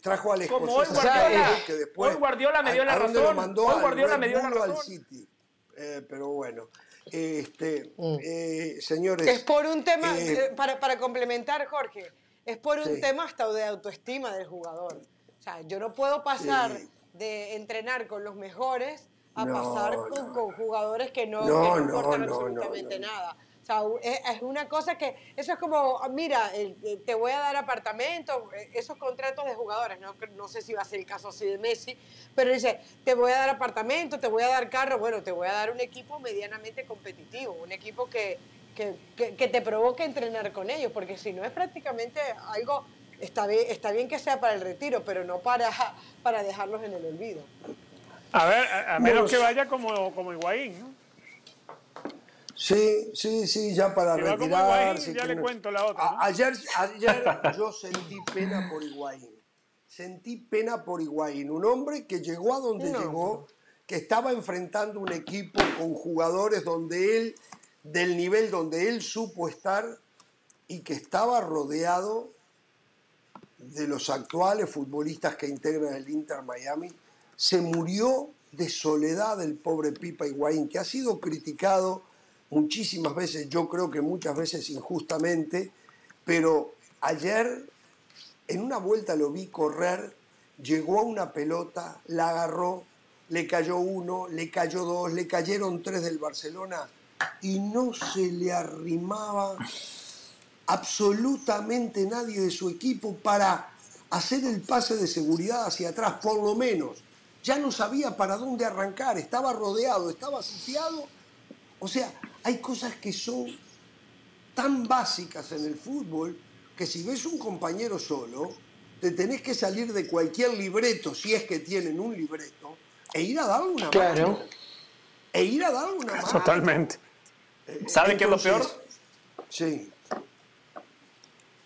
Trajo al. Como hoy Guardiola, que después, hoy Guardiola me dio la razón. Hoy Guardiola me dio la razón. Al City. Eh, pero bueno. Este, mm. eh, señores. Es por un tema, eh, eh, para, para, complementar, Jorge, es por un tema hasta de autoestima del jugador. O sea, yo no puedo pasar de entrenar con los mejores a pasar con, jugadores que no, no, importan absolutamente nada sea, es una cosa que, eso es como, mira, te voy a dar apartamento, e, esos contratos de jugadores, no, no sé si va a ser el caso así de Messi, pero dice, te voy a dar apartamento, te voy a dar carro, bueno, te voy a dar un equipo medianamente competitivo, un equipo que, que, que, te provoque entrenar con ellos, porque si no es prácticamente algo, está bien, está bien que sea para el retiro, pero no para, para dejarlos en el olvido. A ver, a, menos que vaya como, como Higuaín, ¿no? Sí, sí, sí, ya para retirar. ya le cuento la otra. Ayer, ayer yo sentí pena por Higuaín. Sentí pena por Higuaín, un hombre que llegó a donde llegó, que estaba enfrentando un equipo con jugadores donde él, del nivel donde él supo estar y que estaba rodeado de los actuales futbolistas que integran el Inter Miami, se murió de soledad el pobre Pipa Higuaín, que ha sido criticado muchísimas veces, yo creo que muchas veces injustamente, pero ayer en una vuelta lo vi correr, llegó a una pelota, la agarró, le cayó uno, le cayó dos, le cayeron tres del Barcelona y no se le arrimaba absolutamente nadie de su equipo para hacer el pase de seguridad hacia atrás, por lo menos. Ya no sabía para dónde arrancar, estaba rodeado, estaba sitiado. O sea, hay cosas que son tan básicas en el fútbol que si ves un compañero solo, te tenés que salir de cualquier libreto, si es que tienen un libreto, e ir a darle una claro. mano. E ir a darle una mano. Totalmente. ¿Sabe qué es lo peor? Sí.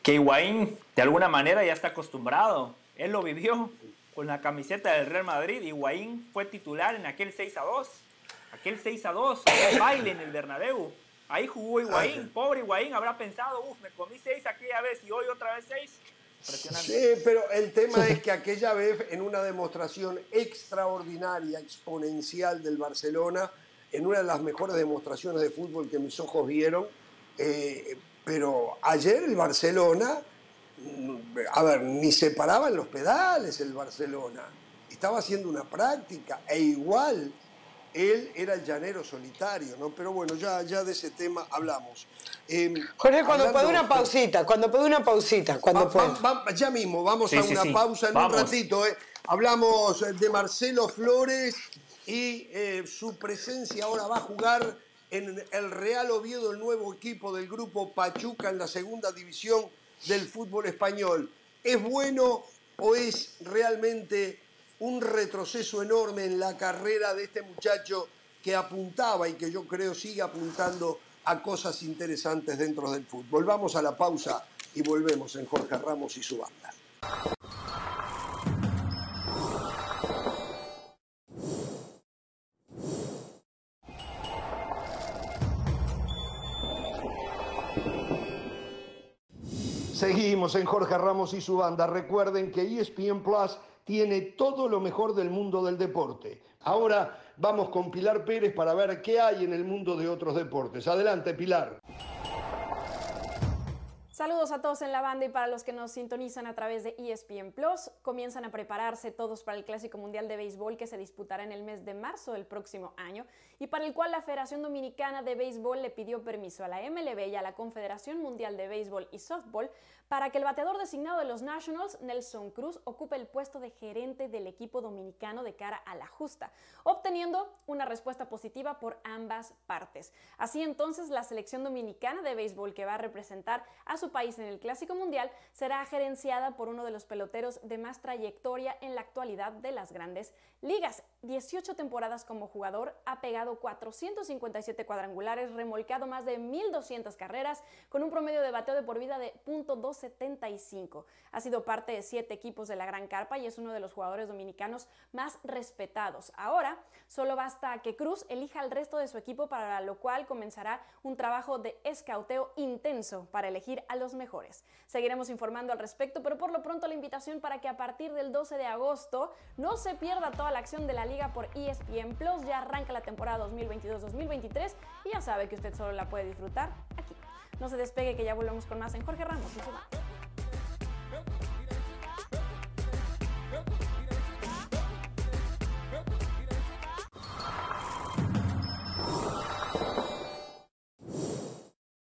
Que Higuaín de alguna manera ya está acostumbrado. Él lo vivió con la camiseta del Real Madrid. Higuaín fue titular en aquel 6 a 2. Aquel 6 a 2, el baile en el Bernabéu. Ahí jugó Higuaín. Pobre Higuaín habrá pensado, uff, me comí 6 aquella vez y hoy otra vez 6. Impresionante. Sí, pero el tema es que aquella vez, en una demostración extraordinaria, exponencial del Barcelona, en una de las mejores demostraciones de fútbol que mis ojos vieron, eh, pero ayer el Barcelona, mm, a ver, ni se paraba en los pedales el Barcelona, estaba haciendo una práctica, e igual él era el llanero solitario, ¿no? Pero bueno, ya, ya de ese tema hablamos. Eh, Jorge, cuando hablando- puede una pausita, cuando puede una pausita, cuando Va- puede. va- va- ya mismo, vamos Sí, a sí, una sí. pausa en Vamos. un ratito. eh. Hablamos de Marcelo Flores y eh, su presencia ahora va a jugar en el Real Oviedo, el nuevo equipo del grupo Pachuca en la segunda división del fútbol español. ¿Es bueno o es realmente un retroceso enorme en la carrera de este muchacho que apuntaba y que yo creo sigue apuntando a cosas interesantes dentro del fútbol? Vamos a la pausa y volvemos en Jorge Ramos y su banda. Seguimos en Jorge Ramos y su banda. Recuerden que ESPN Plus tiene todo lo mejor del mundo del deporte. Ahora vamos con Pilar Pérez para ver qué hay en el mundo de otros deportes. Adelante, Pilar. Saludos a todos en la banda y para los que nos sintonizan a través de ESPN Plus, comienzan a prepararse todos para el Clásico Mundial de Béisbol que se disputará en el mes de marzo del próximo año y para el cual la Federación Dominicana de Béisbol le pidió permiso a la MLB y a la Confederación Mundial de Béisbol y Softball para que el bateador designado de los Nationals, Nelson Cruz, ocupe el puesto de gerente del equipo dominicano de cara a la justa, obteniendo una respuesta positiva por ambas partes. Así entonces, la selección dominicana de béisbol que va a representar a su país en el Clásico Mundial será gerenciada por uno de los peloteros de más trayectoria en la actualidad de las grandes ligas. 18 temporadas como jugador, ha pegado 457 cuadrangulares, remolcado más de 1.200 carreras, con un promedio de bateo de por vida de .275. Ha sido parte de siete equipos de la Gran Carpa y es uno de los jugadores dominicanos más respetados. Ahora, solo basta que Cruz elija al resto de su equipo, para lo cual comenzará un trabajo de escauteo intenso para elegir a los mejores. Seguiremos informando al respecto, pero por lo pronto la invitación para que a partir del 12 de agosto no se pierda toda la acción de la liga por ESPN Plus. Ya arranca la temporada 2022-2023 y ya sabe que usted solo la puede disfrutar aquí. No se despegue que ya volvemos con más en Jorge Ramos y su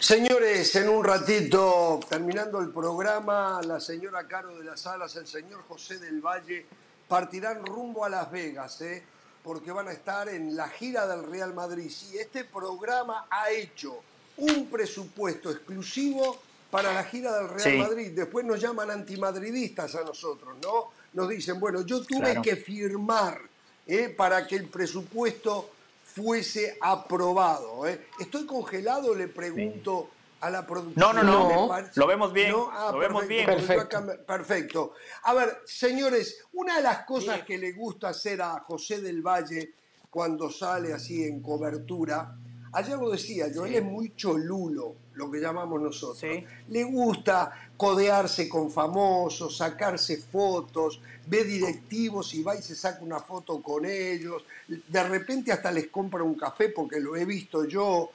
Señores, en un ratito, terminando el programa, la señora Caro de las Alas, el señor José del Valle partirán rumbo a Las Vegas, ¿eh? porque van a estar en la gira del Real Madrid. Sí, este programa ha hecho un presupuesto exclusivo para la gira del Real Sí. Madrid. Después nos llaman antimadridistas a nosotros, ¿no? Nos dicen, bueno, yo tuve Claro. que firmar ¿eh? para que el presupuesto fuese aprobado. ¿eh? ¿Estoy congelado? Le pregunto a la producción. No, no, no. Lo vemos bien, Ah, lo vemos bien. Perfecto. perfecto. A ver, señores, una de las cosas que le gusta hacer a José del Valle cuando sale así en cobertura, ayer lo decía yo, él es muy cholulo, lo que llamamos nosotros. Sí. Le gusta codearse con famosos, sacarse fotos, ve directivos y va y se saca una foto con ellos. De repente hasta les compra un café porque lo he visto yo.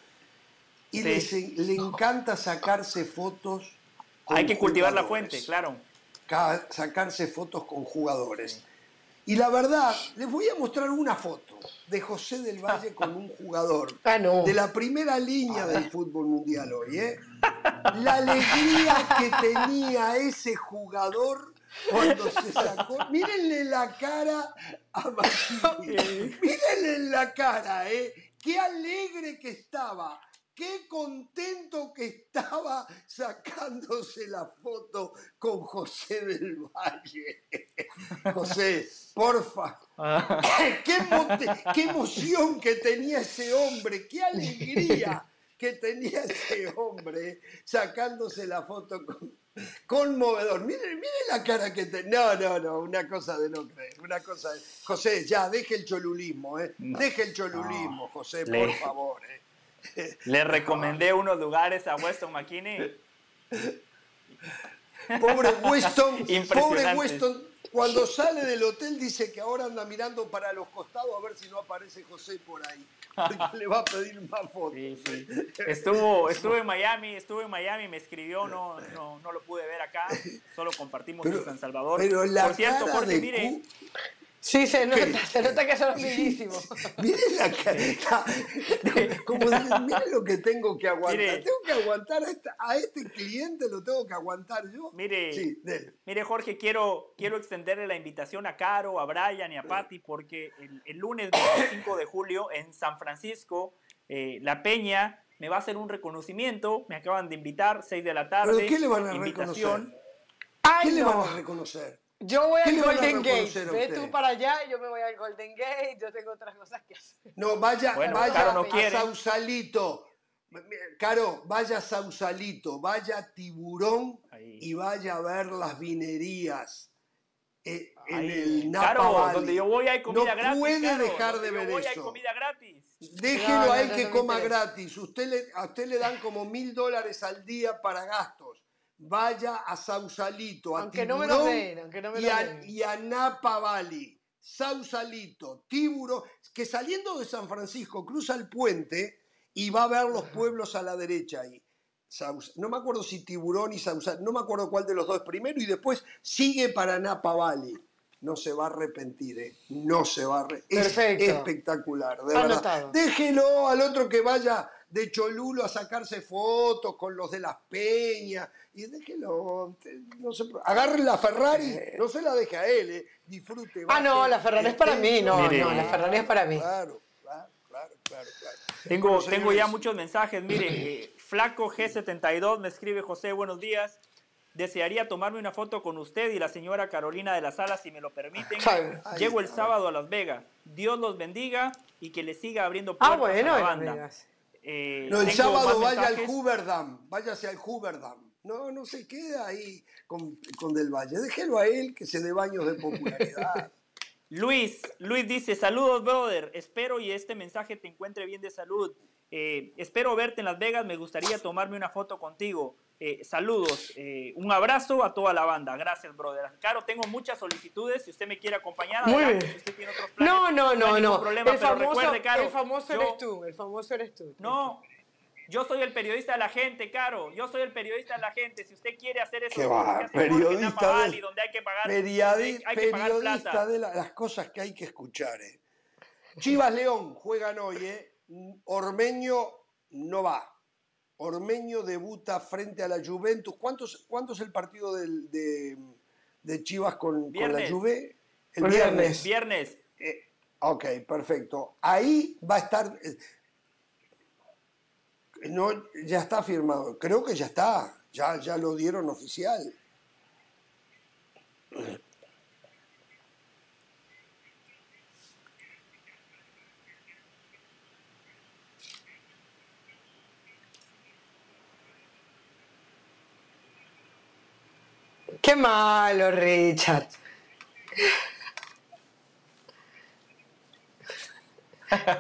Y Sí. les- le encanta sacarse fotos. Hay que cultivar la fuente, claro. ca- sacarse fotos con jugadores. Y la verdad, les voy a mostrar una foto de José del Valle con un jugador Ah, no. de la primera línea del fútbol mundial hoy. ¿eh? La alegría que tenía ese jugador cuando se sacó. Mírenle la cara a Mancini. Mírenle la cara, ¿eh? Qué alegre que estaba. Qué contento que estaba sacándose la foto con José del Valle. José, porfa. qué, mote- qué emoción que tenía ese hombre, qué alegría que tenía ese hombre sacándose la foto con, conmovedor. Miren, miren la cara que tenía. No, no, no, una cosa de no creer, una cosa de... José, ya, deje el cholulismo, ¿eh? Deje el cholulismo, José, Le- por favor. ¿eh? Le recomendé unos lugares a Weston McKinney. Pobre Weston, pobre. Weston, cuando sale del hotel dice que ahora anda mirando para los costados a ver si no aparece José por ahí. Porque le va a pedir más fotos. Sí, sí. Estuvo, estuvo en Miami, estuvo en Miami, me escribió, no, no, no lo pude ver acá, solo compartimos Pero- en San Salvador. Pero la Por cierto, Jorge, mire, Sí, se nota, ¿Qué? se nota que son bellísimos. Miren la cara. Como dice, miren lo que tengo que aguantar. Mire. Tengo que aguantar a, esta- a este cliente, lo tengo que aguantar yo. Mire. Sí. Mire, Jorge, quiero, quiero extenderle la invitación a Caro, a Brian y a Patti, porque el, el lunes 25 de julio en San Francisco, eh, La Peña me va a hacer un reconocimiento. Me acaban de invitar, 6 de la tarde. ¿Pero qué le van a invitación. reconocer? Ay, ¿Qué le no. van a reconocer? Yo voy ¿Qué al Golden Gate. Ve tú para allá, yo me voy al Golden Gate. Yo tengo otras cosas que hacer. No, vaya, Bueno, vaya Caro no a quiere. Sausalito. Caro, vaya a Sausalito, vaya a Tiburón Ahí. y vaya a ver las vinerías eh, en el Napa Caro, Valley. donde yo voy hay comida no gratis. puede Caro, dejar de yo ver hay eso. comida gratis. Déjelo No, no, a él no, que no coma gratis. Usted le, a usted le dan como mil dólares al día para gastos. Vaya a Sausalito, a Aunque no me lo den, aunque no me y, lo a, den. y a Napa Valley. Sausalito, Tiburón, que saliendo de San Francisco cruza el puente y va a ver los pueblos a la derecha ahí. Saus- no me acuerdo si Tiburón y Sausalito, no me acuerdo cuál de los dos primero y después sigue para Napa Valley. No se va a arrepentir, ¿eh? No se va a arrepentir. Es Perfecto. espectacular, de verdad. Anotado. Déjelo al otro que vaya de Cholulo a sacarse fotos con los de las peñas. Y déjelo, no se pro- agarre la Ferrari, no se la deje a él, ¿eh? disfrute. Ah, no, la Ferrari es para mí. No, Mire. no, la Ferrari es para mí. Claro, claro, claro, claro. claro. Tengo, Bueno, tengo ya muchos mensajes. Mire, eh, Flaco G72 me escribe José, buenos días. Desearía tomarme una foto con usted y la señora Carolina de la Sala, si me lo permiten. Ay, Llego el sábado a Las Vegas. Dios los bendiga y que le siga abriendo Ah, puertas bueno, a la banda. Eh, No, el sábado vaya al mensajes. Hooverdam, váyase al Hooverdam. No, no se queda ahí con, con Del Valle. Déjelo a él que se dé baños de popularidad. Luis, Luis dice, saludos, brother. Espero y este mensaje te encuentre bien de salud. Eh, espero verte en Las Vegas. Me gustaría tomarme una foto contigo. Eh, saludos. Eh, un abrazo a toda la banda. Gracias, brother. Claro, tengo muchas solicitudes. Si usted me quiere acompañar, Muy adelante. bien. Si usted tiene otros planes, No, no, hay no, no. problema, el, famoso, recuerde, Caro, el famoso yo- eres tú, el famoso eres tú. No, yo soy el periodista de la gente, Caro. Yo soy el periodista de la gente. Si usted quiere hacer eso, Qué va, que periodista del- donde hay que pagar, Periodi- hay que pagar periodista plata. de la- las cosas que hay que escuchar. eh. Chivas León juegan hoy. eh. Ormeño no va. Ormeño debuta frente a la Juventus. ¿Cuántos, ¿Cuánto es el partido del- de, de Chivas con, con la. Juve? El El viernes. Viernes. Eh, ok, perfecto. Ahí va a estar. eh, No, ya está firmado. Creo que ya está. Ya, ya lo dieron oficial. Qué malo, Richard.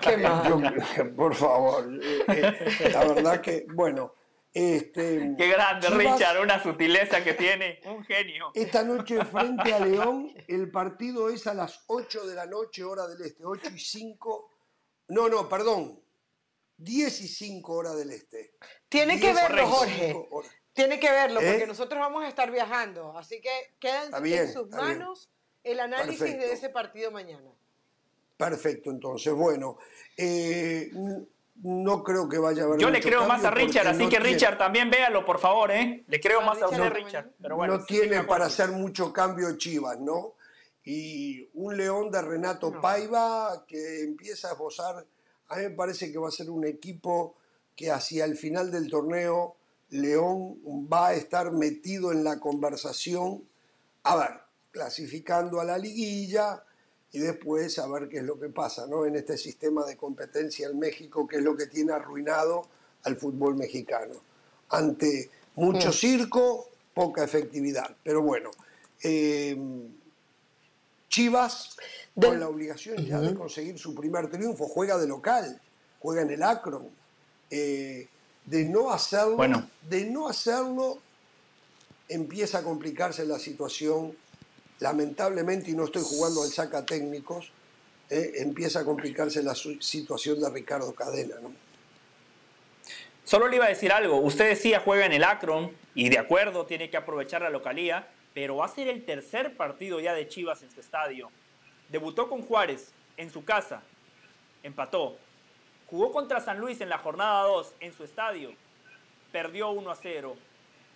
Qué malo. Yo- por favor, eh, eh, la verdad que, bueno, este, Qué grande, Chivas- Richard, una sutileza que tiene. Un genio. Esta noche frente a León, el partido es a las 8 de la noche, hora del este, 8 y 5, no, no, perdón, 10 y 5 hora del este. Tiene que 10 verlo, y Jorge. 5 hora. Tiene que verlo, ¿Eh? porque nosotros vamos a estar viajando. Así que bien, en sus manos el análisis Perfecto. de ese partido mañana. Perfecto, entonces, bueno, eh, no creo que vaya a haber Yo le creo más a Richard, así no que tiene- Richard también véalo, por favor, ¿eh? Le creo Ah, más a Richard usted, también. Richard. Pero bueno, no sí, tiene para hacer mucho cambio Chivas, ¿no? Y un León de Renato Paiva que empieza a esbozar, a mí me parece que va a ser un equipo que hacia el final del torneo León va a estar metido en la conversación, a ver, clasificando a la liguilla y después a ver qué es lo que pasa, ¿no? En este sistema de competencia en México, que es lo que tiene arruinado al fútbol mexicano. Ante mucho circo, poca efectividad. Pero bueno, eh, Chivas, con la obligación ya de conseguir su primer triunfo, juega de local, juega en el Akron. Eh, de no hacerlo, Bueno. de no hacerlo, empieza a complicarse la situación. Lamentablemente, y no estoy jugando al saca técnicos, eh, empieza a complicarse la situación de Ricardo Cadena. ¿no? Solo le iba a decir algo. Usted decía juega en el Akron y de acuerdo, tiene que aprovechar la localía, pero va a ser el tercer partido ya de Chivas en su estadio. Debutó con Juárez en su casa, empató. Jugó contra San Luis en la jornada 2 en su estadio, perdió 1 a 0.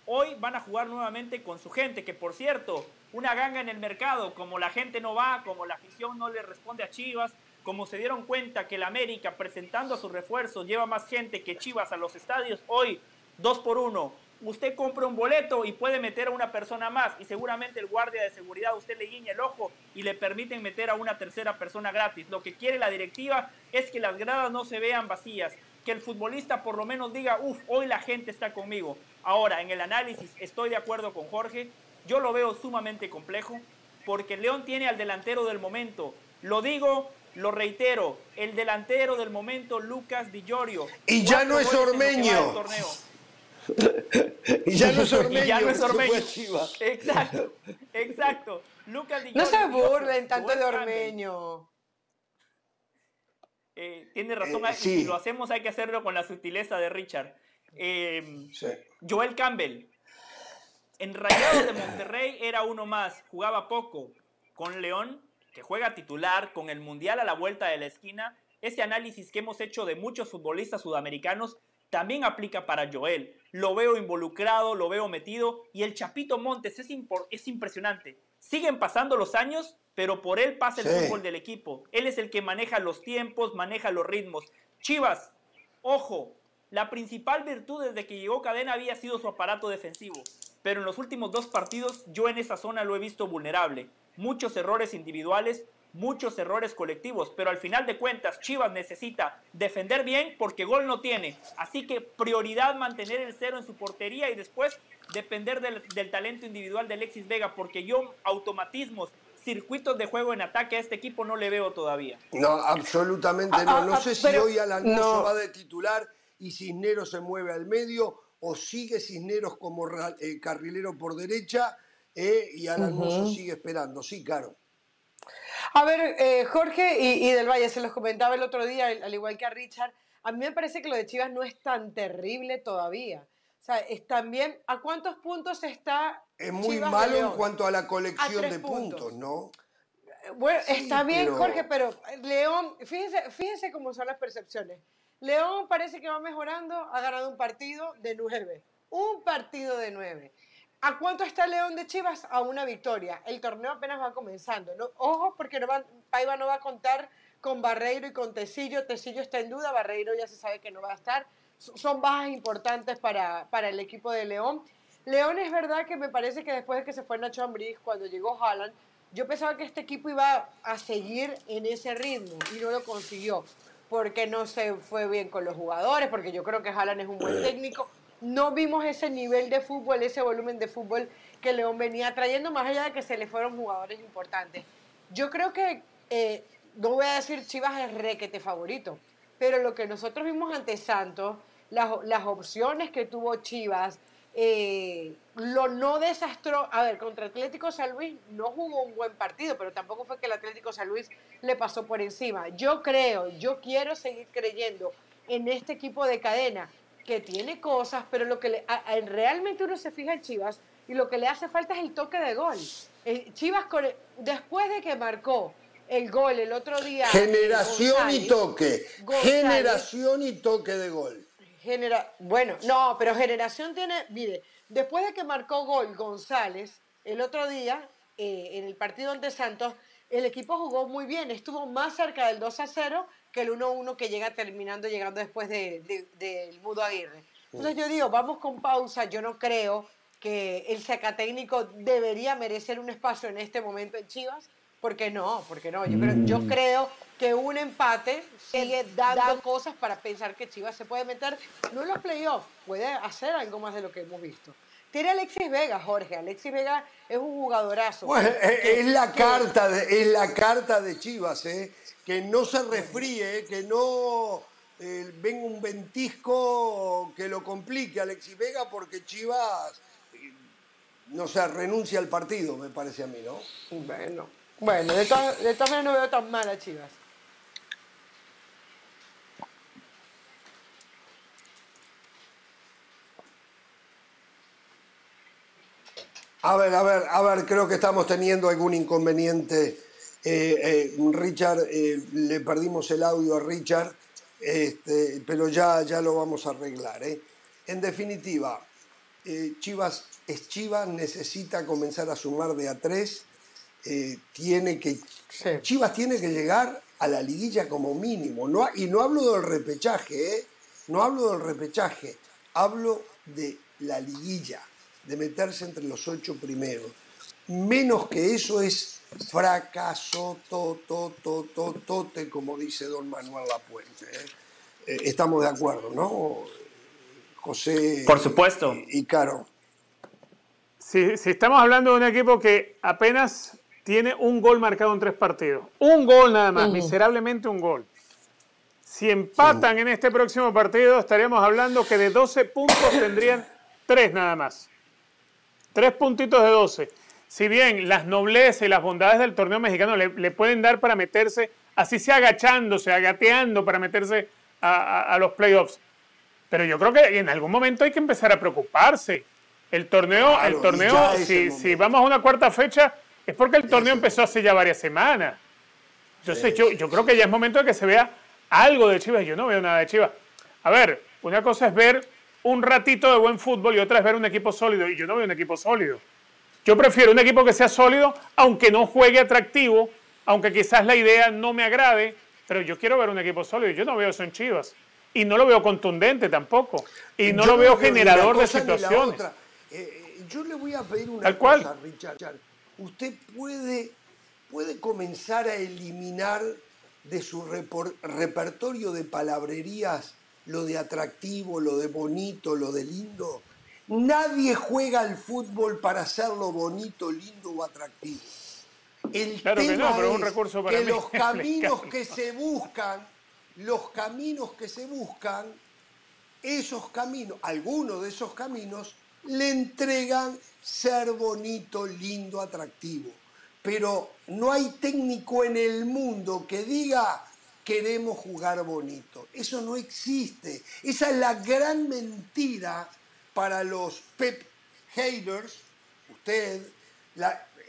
Hoy van a jugar nuevamente con su gente, que por cierto, una ganga en el mercado, como la gente no va, como la afición no le responde a Chivas, como se dieron cuenta que el América presentando a sus refuerzos lleva más gente que Chivas a los estadios, hoy dos por uno. Usted compra un boleto y puede meter a una persona más y seguramente el guardia de seguridad usted le guiña el ojo y le permiten meter a una tercera persona gratis. Lo que quiere la directiva es que las gradas no se vean vacías, que el futbolista por lo menos diga, uff, hoy la gente está conmigo. Ahora, en el análisis estoy de acuerdo con Jorge, yo lo veo sumamente complejo porque León tiene al delantero del momento. Lo digo, lo reitero, el delantero del momento, Lucas Di Llorio. Y ya no es Ormeño. Y ya no es Ormeño, Y ya no es Ormeño. Exacto, exacto. Lucas Di No se burlen tanto de. Ormeño. Eh, tiene razón, Eh, sí. si lo hacemos hay que hacerlo con la sutileza de Richard. Eh, Sí. Joel Campbell, en Rayados de Monterrey era uno más, jugaba poco. Con León, que juega titular, con el Mundial a la vuelta de la esquina, ese análisis que hemos hecho de muchos futbolistas sudamericanos también aplica para Joel. Lo veo involucrado, lo veo metido, y el Chapito Montes es, es impresionante. Siguen pasando los años, pero por él pasa el Sí. fútbol del equipo. Él es el que maneja los tiempos, maneja los ritmos. Chivas, ojo, la principal virtud desde que llegó Cadena había sido su aparato defensivo, pero en los últimos dos partidos yo en esa zona lo he visto vulnerable. Muchos errores individuales, muchos errores colectivos, pero al final de cuentas Chivas necesita defender bien porque gol no tiene. Así que prioridad mantener el cero en su portería y después depender del, del talento individual de Alexis Vega, porque yo automatismos, circuitos de juego en ataque a este equipo no le veo todavía. No, absolutamente Ah, no. ah, No ah, sé si hoy Alan Mozo no. va de titular y Cisneros se mueve al medio o sigue Cisneros como eh, carrilero por derecha eh, y Alan Mozo sigue esperando. Sí, claro. A ver, eh, Jorge y, y Del Valle, se los comentaba el otro día, al al igual que a Richard, a mí me parece que lo de Chivas no es tan terrible todavía. O sea, es también, ¿a cuántos puntos está Es muy Chivas malo en cuanto a la colección de puntos, puntos. ¿no? Bueno, Sí, está bien, pero- Jorge, pero León, fíjense, fíjense cómo son las percepciones. León parece que va mejorando, ha ganado un partido de nueve. Un partido de nueve. ¿A cuánto está León de Chivas? A una victoria. El torneo apenas va comenzando. ¿no? Ojo, porque va- Paiva no va a contar con Barreiro y con Tecillo. Tecillo está en duda, Barreiro ya se sabe que no va a estar. Son bajas importantes para, para el equipo de León. León es verdad que me parece que después de que se fue Nacho Ambriz, cuando llegó Haaland, yo pensaba que este equipo iba a seguir en ese ritmo y no lo consiguió. Porque no se fue bien con los jugadores, porque yo creo que Haaland es un buen técnico. No vimos ese nivel de fútbol, ese volumen de fútbol que León venía trayendo, más allá de que se le fueron jugadores importantes. Yo creo que, eh, no voy a decir Chivas es requete favorito, pero lo que nosotros vimos ante Santos, las, las opciones que tuvo Chivas, eh, lo no desastró. A ver, contra Atlético San Luis no jugó un buen partido, pero tampoco fue que el Atlético San Luis le pasó por encima. Yo creo, yo quiero seguir creyendo en este equipo de cadena que tiene cosas, pero lo que le, realmente uno se fija en Chivas y lo que le hace falta es el toque de gol. Eh, Chivas, después de que marcó el gol el otro día. Generación y toque. generación y toque de gol. Genera bueno, no, pero Generación tiene, mire, después de que marcó gol González el otro día eh, en el partido ante Santos, el equipo jugó muy bien, estuvo más cerca del 2 a 0 que el 1-1 que llega terminando, llegando después del de, Mudo Aguirre. Entonces yo digo, vamos con pausa, yo no creo que el sacatécnico debería merecer un espacio en este momento en Chivas, porque no, porque no, yo creo, yo mm. creo que un empate sigue dando cosas para pensar que Chivas se puede meter, no en los playoffs, puede hacer algo más de lo que hemos visto. Tiene Alexis Vega, Jorge. Alexis Vega es un jugadorazo. Bueno, es, la carta de, es la carta de Chivas, ¿eh? Que no se refríe, que no eh, venga un ventisco que lo complique Alexis Vega, porque Chivas, no se renuncia al partido, me parece a mí, ¿no? Bueno, bueno de todas maneras no veo tan mal a Chivas. A ver, a ver, a ver, creo que estamos teniendo algún inconveniente. Eh, eh, Richard, eh, le perdimos el audio a Richard, este, pero ya, ya lo vamos a arreglar. En definitiva, Chivas es Chivas, necesita comenzar a sumar de a tres. tiene que, Chivas tiene que llegar a la liguilla como mínimo. No, y no hablo del repechaje, no hablo del repechaje, hablo de la liguilla de meterse entre los ocho primeros. Menos que eso es fracaso, to, to, to, to, tote, como dice don Manuel Lapuente. ¿eh? Eh, estamos de acuerdo, ¿no? José. Por supuesto. Y, Caro. Si, si estamos hablando de un equipo que apenas tiene un gol marcado en tres partidos. Un gol nada más, miserablemente un gol. Si empatan en este próximo partido, estaríamos hablando que de 12 puntos tendrían tres nada más. Tres puntitos de 12. Si bien las noblezas y las bondades del torneo mexicano le, pueden dar para meterse, así sea agachándose, agateando para meterse a, los playoffs. Pero yo creo que en algún momento hay que empezar a preocuparse. El torneo, el torneo si, vamos a una cuarta fecha, es porque el torneo empezó hace ya varias semanas. Entonces yo, yo creo que ya es momento de que se vea algo de Chivas. Yo no veo nada de Chivas. A ver, una cosa es ver un ratito de buen fútbol y otra es ver un equipo sólido. Y yo no veo un equipo sólido. Yo prefiero un equipo que sea sólido, aunque no juegue atractivo, aunque quizás la idea no me agrade, pero yo quiero ver un equipo sólido. Yo no veo eso en Chivas. Y no lo veo contundente tampoco. Y no lo veo generador de situaciones. Eh, yo le voy a pedir una cosa, Richard. Usted puede, puede comenzar a eliminar de su repertorio de palabrerías lo de atractivo, lo de bonito, lo de lindo. Nadie juega al fútbol para hacerlo bonito, lindo o atractivo. El tema que no, pero un recurso para que los caminos que se buscan, los caminos que se buscan, esos caminos, algunos de esos caminos, le entregan ser bonito, lindo, atractivo. Pero no hay técnico en el mundo que diga, queremos jugar bonito. Eso no existe. Esa es la gran mentira para los Pep haters, usted,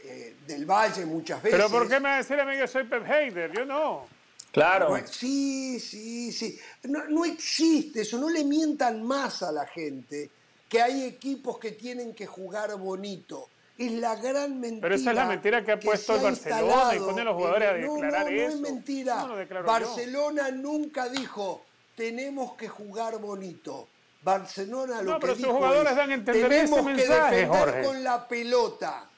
eh, del Valle muchas veces. Pero ¿por qué me va a decir a mí que soy Pep hater? Yo no. Claro. sí, sí, sí. No, no existe eso, no le mientan más a la gente que hay equipos que tienen que jugar bonito es la gran mentira. Pero esa es la mentira que ha puesto el Barcelona y pone a los jugadores a declarar no, no, No, es mentira. Barcelona nunca dijo, tenemos que jugar bonito. Barcelona lo No, que pero sus jugadores es, dan a entender tenemos ese que mensaje, defender Jorge". con la pelota.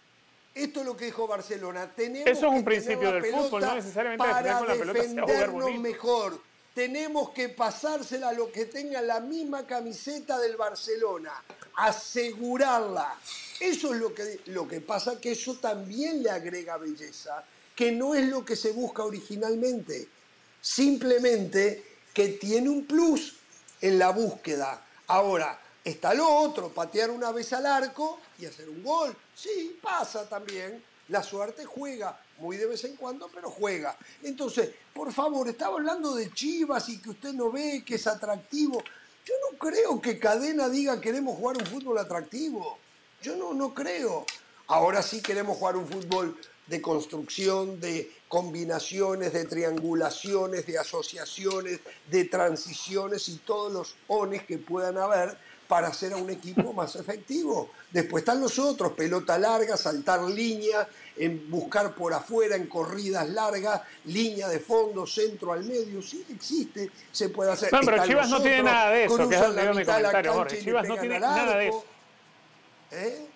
Esto es lo que dijo Barcelona. Tenemos Eso es un que principio del fútbol, no necesariamente para defender con la pelota sea defendernos bonito. mejor. Tenemos que pasársela a los que tengan la misma camiseta del Barcelona, asegurarla. Eso es lo que, lo que pasa, que eso también le agrega belleza, que no es lo que se busca originalmente. Simplemente que tiene un plus en la búsqueda. Ahora, está lo otro, patear una vez al arco y hacer un gol. Sí, pasa también. La suerte juega, muy de vez en cuando, pero juega. Entonces, por favor, estaba hablando de Chivas y que usted no ve que es atractivo. Yo no creo que Cadena diga queremos jugar un fútbol atractivo. Yo no, no creo. Ahora sí queremos jugar un fútbol de construcción, de combinaciones, de triangulaciones, de asociaciones, de transiciones y todos los ones que puedan haber para hacer a un equipo más efectivo. Después están los otros, pelota larga, saltar línea, en buscar por afuera en corridas largas, línea de fondo, centro al medio, sí existe, se puede hacer. No, pero Están Chivas no tiene nada de eso, que es la mi comentario, Jorge. y le Chivas no tiene nada de eso. ¿Eh?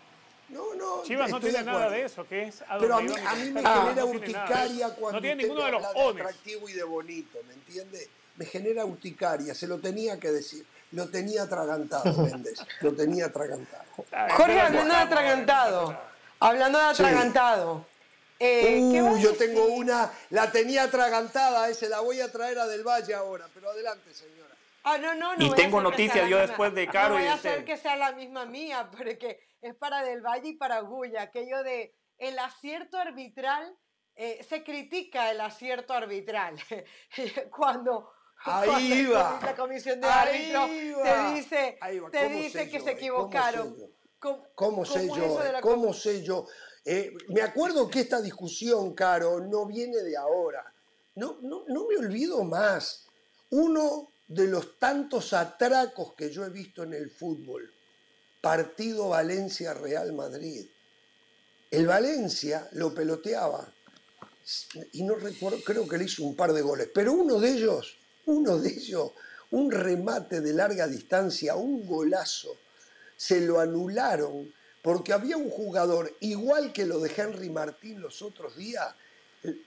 No, no, Chivas no tiene de nada de eso, que es Pero a mí, a mí me comentario. genera No urticaria cuando No tiene ninguno de los ones. atractivo y de bonito, ¿me entiende? Me genera urticaria, se lo tenía que decir. Lo tenía atragantado, Méndez. Lo tenía atragantado. Jorge, hablando de atragantado, hablando de Sí. atragantado, eh, ¿qué Uh, yo tengo una, la tenía atragantada, ese la voy a traer a Del Valle ahora, pero adelante, señora. Ah, no, no, no. Y tengo noticia yo misma- después de no Caro y vaya de a usted. que sea la misma mía, porque es para Del Valle y para Guya. Aquello de el acierto arbitral, eh, se critica el acierto arbitral. Cuando, Ahí cuando iba. la comisión de Ahí va. te dice, Ahí va. te ¿Cómo dice sé que yo, se eh? ¿Cómo sé equivocaron. ¿Cómo, ¿Cómo sé cómo yo? ¿Cómo sé yo? Eh, me acuerdo que esta discusión, Caro, no viene de ahora. No, no, no me olvido más. Uno de los tantos atracos que yo he visto en el fútbol, partido Valencia-Real Madrid. El Valencia lo peloteaba y no recuerdo, creo que le hizo un par de goles, pero uno de ellos, uno de ellos, un remate de larga distancia, un golazo, se lo anularon porque había un jugador, igual que lo de Henry Martín los otros días,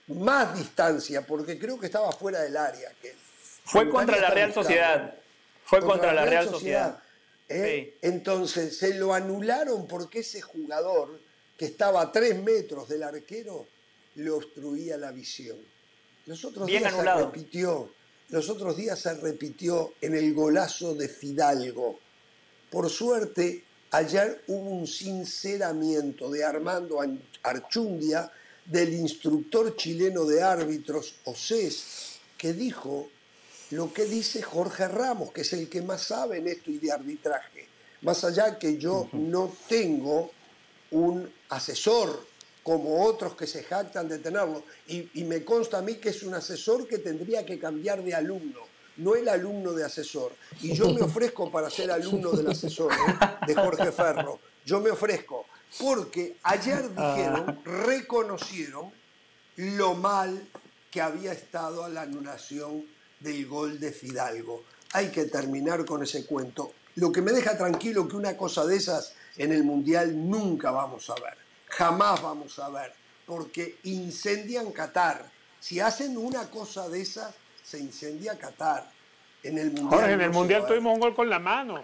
más distancia, porque creo que estaba fuera del área. Que Fue contra la Real Sociedad. Fue contra la Real Sociedad. ¿Eh? Sí. Entonces se lo anularon porque ese jugador, que estaba a tres metros del arquero, le obstruía la visión. Los otros Bien días anulado. se repitió, los otros días se repitió en el golazo de Fidalgo. Por suerte, ayer hubo un sinceramiento de Armando An- Archundia, del instructor chileno de árbitros, OCES, que dijo lo que dice Jorge Ramos, que es el que más sabe en esto y de arbitraje. Más allá que yo no tengo un asesor como otros que se jactan de tenerlo. Y, y me consta a mí que es un asesor que tendría que cambiar de alumno, no el alumno de asesor. Y yo me ofrezco para ser alumno del asesor, ¿eh? de Jorge Ferro. Yo me ofrezco. Porque ayer dijeron, reconocieron lo mal que había estado a la anulación del gol de Fidalgo. Hay que terminar con ese cuento. Lo que me deja tranquilo que una cosa de esas en el Mundial nunca vamos a ver. Jamás vamos a ver. Porque incendian Qatar. Si hacen una cosa de esas, se incendia Qatar. En el Mundial. Jorge, en el Mundial tuvimos un gol con la mano.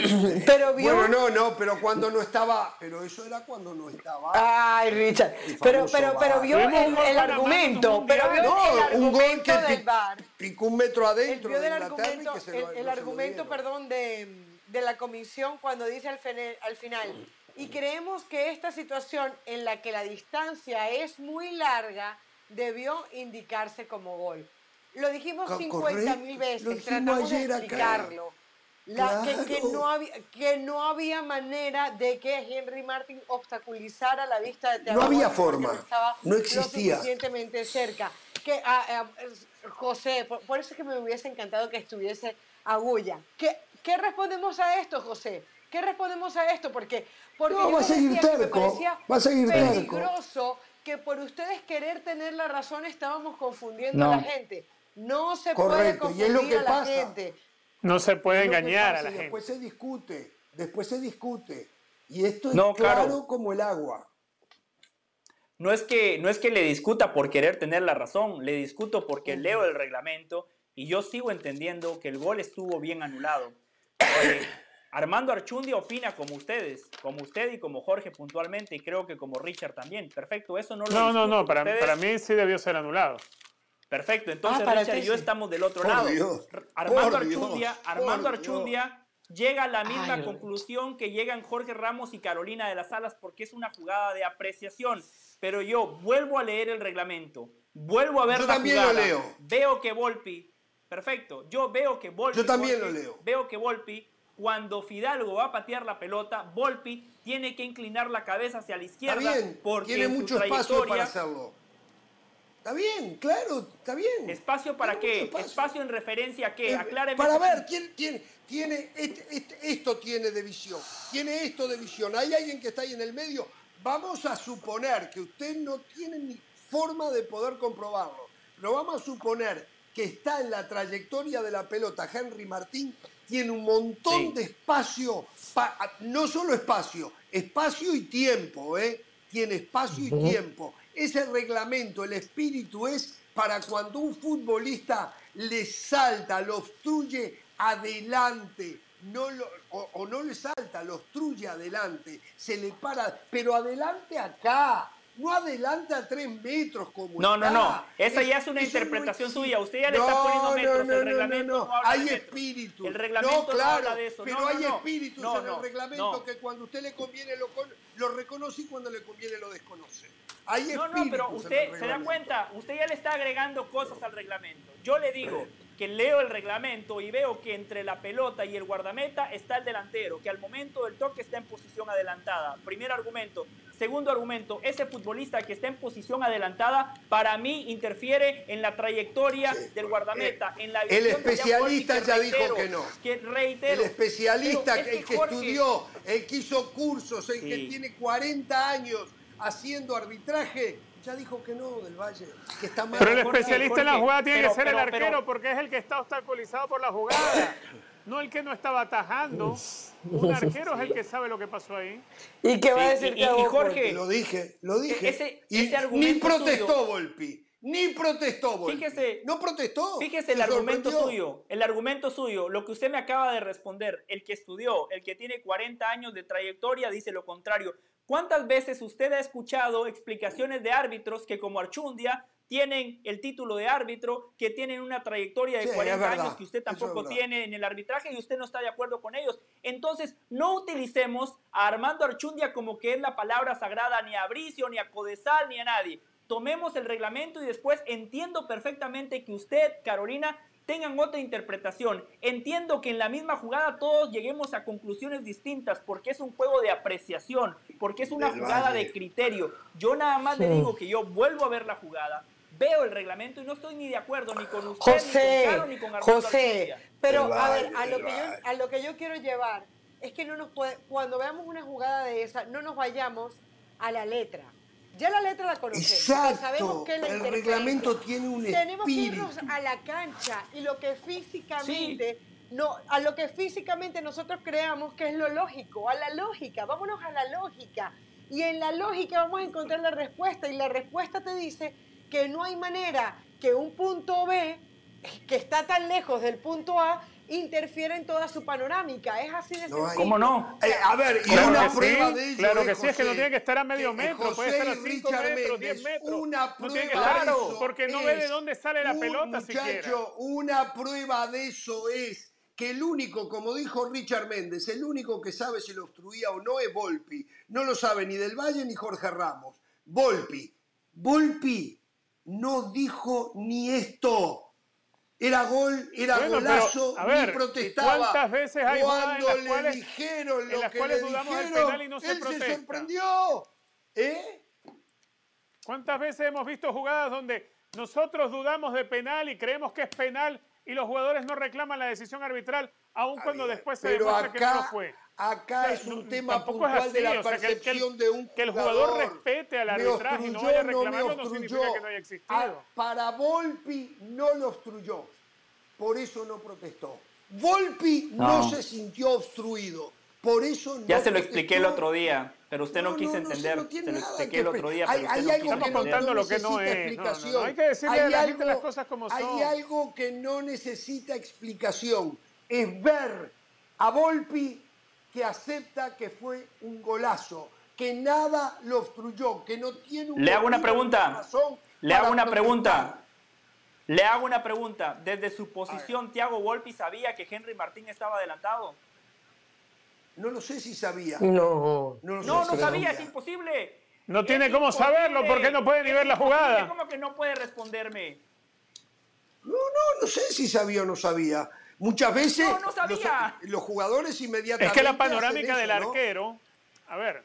Pero vio. Bueno, no, no, pero cuando no estaba. Pero eso era cuando no estaba. Ay, Richard. Pero, pero, pero vio el, el argumento. Pero vio Mundial. el No, un gol argumento que del VAR. picó un metro adentro vio de Inglaterra y argumento, que se lo- el, no el se lo argumento dieron. perdón, de, de la comisión cuando dice al, fene- al final, y creemos que esta situación en la que la distancia es muy larga debió indicarse como gol. Lo dijimos Co- 50 mil correcto. veces, Lo tratamos de ayer acá. La- que, que Claro. no había, que no había manera de que Henry Martin obstaculizara la vista de Thiago No había forma. estaba No lo existía. suficientemente cerca. Que, ah, ah, es- José, por, por eso es que me hubiese encantado que estuviese Agulla. ¿Qué, ¿Qué respondemos a esto, José? ¿Qué respondemos a esto? Porque, porque No, va a seguir que terco, va a seguir terco. peligroso que por ustedes querer tener la razón estábamos confundiendo No. a la gente. No se puede Correcto, y es confundir lo que a la pasa. gente. No se puede engañar pasa a la gente. Después se discute, después se discute. Y esto es No, claro, claro. como el agua. No es, que, no es que le discuta por querer tener la razón, le discuto porque leo el reglamento y yo sigo entendiendo que el gol estuvo bien anulado. Eh, Armando Archundia opina como ustedes, como usted y como Jorge puntualmente, y creo que como Richard también. Perfecto, eso no lo No, no, discuto no, para, para mí sí debió ser anulado. Perfecto, entonces Ah, para Richard y yo estamos del otro Por lado. Dios, Armando por Dios, Archundia, por Armando Dios. Archundia llega a la misma Ay, conclusión que llegan Jorge Ramos y Carolina de las Alas porque es una jugada de apreciación. Pero yo vuelvo a leer el reglamento, vuelvo a ver Yo la también lo jugada, leo. veo que Volpi, perfecto, yo veo que Volpi, Yo también lo leo. veo que Volpi cuando Fidalgo va a patear la pelota, Volpi tiene que inclinar la cabeza hacia la Está izquierda bien, porque tiene mucho espacio para trayectoria- hacerlo. Está bien, claro, está bien. ¿Espacio para qué? ¿Espacio en referencia a qué? Eh, Acláreme. Para ver. ¿quién tiene, tiene este- este- esto tiene de visión? Tiene esto de visión. Hay alguien que está ahí en el medio. Vamos a suponer que usted no tiene ni forma de poder comprobarlo, pero vamos a suponer que está en la trayectoria de la pelota. Henry Martín tiene un montón Sí. de espacio, pa- no solo espacio, espacio y tiempo, ¿eh? Tiene espacio y tiempo. Ese reglamento, el espíritu es para cuando un futbolista le salta, lo obstruye adelante, no lo- o, o no le salta, lo obstruye adelante, se le para, pero adelante acá, no adelante a tres metros como No, no, está. no. Esa ya es una no interpretación existe. suya. Usted ya le está poniendo metros. El reglamento no habla Hay de espíritu. El reglamento no, no claro, habla de eso. Pero No, hay no, no. espíritus No, en no, el reglamento no. que cuando usted le conviene lo, con- lo reconoce y cuando le conviene lo desconoce. Hay No, no, pero usted se da cuenta, usted ya le está agregando cosas al reglamento. Yo le digo que leo el reglamento y veo que entre la pelota y el guardameta está el delantero, que al momento del toque está en posición adelantada. Primer argumento. Segundo argumento, ese futbolista que está en posición adelantada, para mí interfiere en la trayectoria del guardameta, en la el especialista ya que dijo que no. Que reitero. El especialista, es el que Jorge, estudió, el que hizo cursos, el que tiene 40 años haciendo arbitraje, ya dijo que no del Valle, que está mal. Pero el Jorge, especialista en la jugada tiene pero- que ser el arquero pero- porque es el que está obstaculizado por la jugada, no el que no estaba atajando. Un arquero es el que sabe lo que pasó ahí. ¿Y qué va a decir y- Jorge, Lo dije, lo dije. Ese- y ese ni protestó suyo- Volpi, ni protestó Volpi. Fíjese- no protestó. Fíjese el argumento sorprendió. suyo, el argumento suyo, lo que usted me acaba de responder, el que estudió, el que tiene 40 años de trayectoria dice lo contrario. ¿Cuántas veces usted ha escuchado explicaciones de árbitros que como Archundia tienen el título de árbitro, que tienen una trayectoria de Sí, es 40 verdad, años que usted es tampoco tiene en el arbitraje y usted no está de acuerdo con ellos? Entonces, no utilicemos a Armando Archundia como que es la palabra sagrada ni a Bricio, ni a Codesal, ni a nadie. Tomemos el reglamento y después entiendo perfectamente que usted, Carolina, tengan otra interpretación. Entiendo que en la misma jugada todos lleguemos a conclusiones distintas porque es un juego de apreciación, porque es una jugada de criterio. Yo nada más le digo que yo vuelvo a ver la jugada, veo el reglamento y no estoy ni de acuerdo ni con usted, ni José, con Caro, ni con Armando José, Archundia. pero a ver, a lo, que yo, a lo que yo quiero llevar es que no nos puede, cuando veamos una jugada de esa, no nos vayamos a la letra. Ya la letra la conocemos. Exacto, sabemos que la el reglamento tiene un Tenemos que espíritu. irnos a la cancha y lo que físicamente, no, a lo que físicamente nosotros creamos que es lo lógico, a la lógica, vámonos a la lógica. Y en la lógica vamos a encontrar la respuesta y la respuesta te dice que no hay manera que un punto B, que está tan lejos del punto A, interfiera en toda su panorámica. Es así de No. ¿Cómo no? Eh, a ver, y Claro una prueba sí, de ello claro es, que sí, es que no tiene que estar a medio metro, puede estar a y 5 Richard metros, Méndez, 10 metros. Una No tiene que prueba estar, de eso porque no ve de es dónde sale la un pelota siquiera. Muchacho, una prueba de eso es que el único, como dijo Richard Méndez, el único que sabe si lo obstruía o no es Volpi. No lo sabe ni Del Valle ni Jorge Ramos. Volpi. Volpi no dijo ni esto. Era gol, era Bueno, pero, golazo, a ver, ni ¿y protestaba. cuántas veces hay jugadas en Cuando las le cuales- dijeron en lo las que cuales le dudamos dijeron, penal y no se él protesta? se sorprendió. ¿Eh? ¿Cuántas veces hemos visto jugadas donde nosotros dudamos de penal y creemos que es penal y los jugadores no reclaman la decisión arbitral, aun cuando después se Pero demuestra que no lo fue? Acá O sea, es un no, tema puntual de así, la o sea, que el- que el- percepción de un que el jugador jugador. respete al arbitraje y no vaya me reclamando no obstruyó. significa que no haya existido. Ah, para Volpi no lo obstruyó. Por eso no protestó. Volpi no, No. se sintió obstruido. Por eso no Ya se lo protestó. expliqué el otro día, pero usted no, quiso entender. no se lo expliqué el otro día, Hay, pero usted hay no algo quiso que no, contando lo que no necesita es. No, no, no, explicación. hay que decirle a la gente algo- las cosas como Hay algo que no necesita explicación. Es ver a Volpi que acepta que fue un golazo, que nada lo obstruyó, que no tiene un Le hago una pregunta. razón Le hago una pregunta. Le hago una pregunta. Desde su posición, Thiago Volpi sabía que Henry Martín estaba adelantado. No lo sé si sabía. No. No, lo sé No, si no sabía, es imposible. No Es tiene cómo imposible. saberlo porque no puede ni Es ver la jugada. ¿Cómo que no puede responderme? No, no, no sé si sabía o no sabía. Muchas veces No, no sabía. Los, los jugadores inmediatamente. Es que la panorámica eso, del ¿no? arquero, a ver,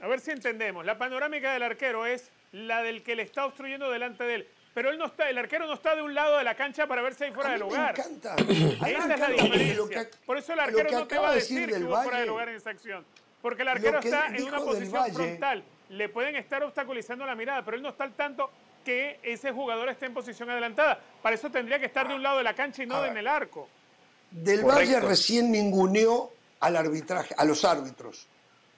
a ver si entendemos. La panorámica del arquero es la del que le está obstruyendo delante de él. Pero él no está, el arquero no está de un lado de la cancha para ver si hay fuera A de mí me lugar. encanta. A Esa mí me es la encanta diferencia. que- Por eso el arquero que no te va a de decir que del fuera de lugar en esa acción. Porque el arquero que está en una del posición Valle- frontal. Le pueden estar obstaculizando la mirada, pero él no está al tanto que ese jugador esté en posición adelantada. Para eso tendría que estar de un lado de la cancha y no A en el arco. Del Correcto. Valle recién ninguneó al arbitraje, a los árbitros.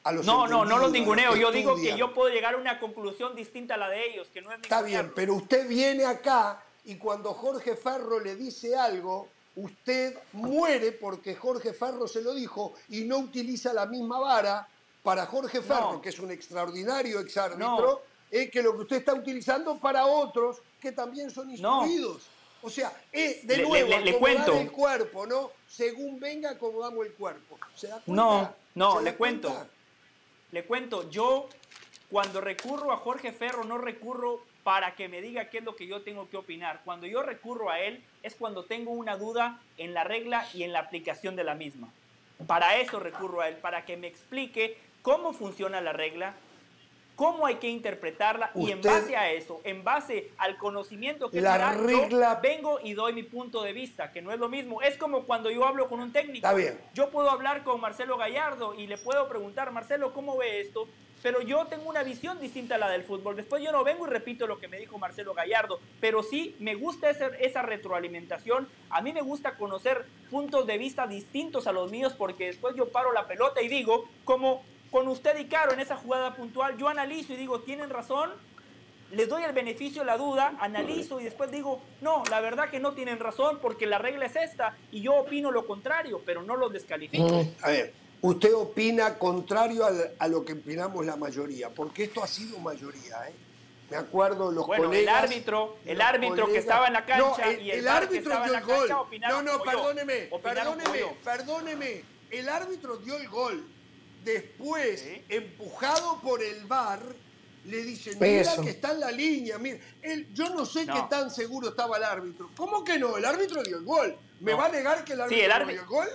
A los No, no, no los ninguneo. Yo digo que yo puedo llegar a una conclusión distinta a la de ellos, que no es Está bien, pero usted viene acá y cuando Jorge Ferro le dice algo, usted muere porque Jorge Ferro se lo dijo y no utiliza la misma vara para Jorge Ferro, No. que es un extraordinario exárbitro, No. Eh, que lo que usted está utilizando para otros que también son No. instruidos. O sea, eh, de Le- nuevo, le- le acomodar cuento. el cuerpo, ¿no? Según venga, acomodamos el cuerpo. ¿Se da cuenta? No, no, ¿Se da le cuento. cuenta? Le cuento, yo cuando recurro a Jorge Ferro no recurro para que me diga qué es lo que yo tengo que opinar. Cuando yo recurro a él es cuando tengo una duda en la regla y en la aplicación de la misma. Para eso recurro a él, para que me explique cómo funciona la regla, cómo hay que interpretarla y en base a eso, en base al conocimiento que La me regla- vengo y doy mi punto de vista, que no es lo mismo. Es como cuando yo hablo con un técnico. Está bien. Yo puedo hablar con Marcelo Gallardo y le puedo preguntar, Marcelo, ¿cómo ve esto? Pero yo tengo una visión distinta a la del fútbol. Después yo no vengo y repito lo que me dijo Marcelo Gallardo, pero sí me gusta esa, esa retroalimentación. A mí me gusta conocer puntos de vista distintos a los míos porque después yo paro la pelota y digo, como con usted y Caro en esa jugada puntual, yo analizo y digo, ¿tienen razón? les doy el beneficio de la duda, analizo y después digo, no, la verdad que no tienen razón porque la regla es esta y yo opino lo contrario, pero no los descalifico. A ver, usted opina contrario al- a, lo que opinamos la mayoría, porque esto ha sido mayoría, ¿eh? Me acuerdo los Bueno, el árbitro, el árbitro que estaba en la cancha No, el, y el que árbitro en dio la el gol. No, no, perdóneme, perdóneme, perdóneme. El árbitro dio el gol. Después, Sí. empujado por el VAR, le dicen, mira Eso. que está en la línea, mira. Él, yo no sé No. qué tan seguro estaba el árbitro. ¿Cómo que no? El árbitro dio el gol. ¿Me No. va a negar que el árbitro el dio el gol?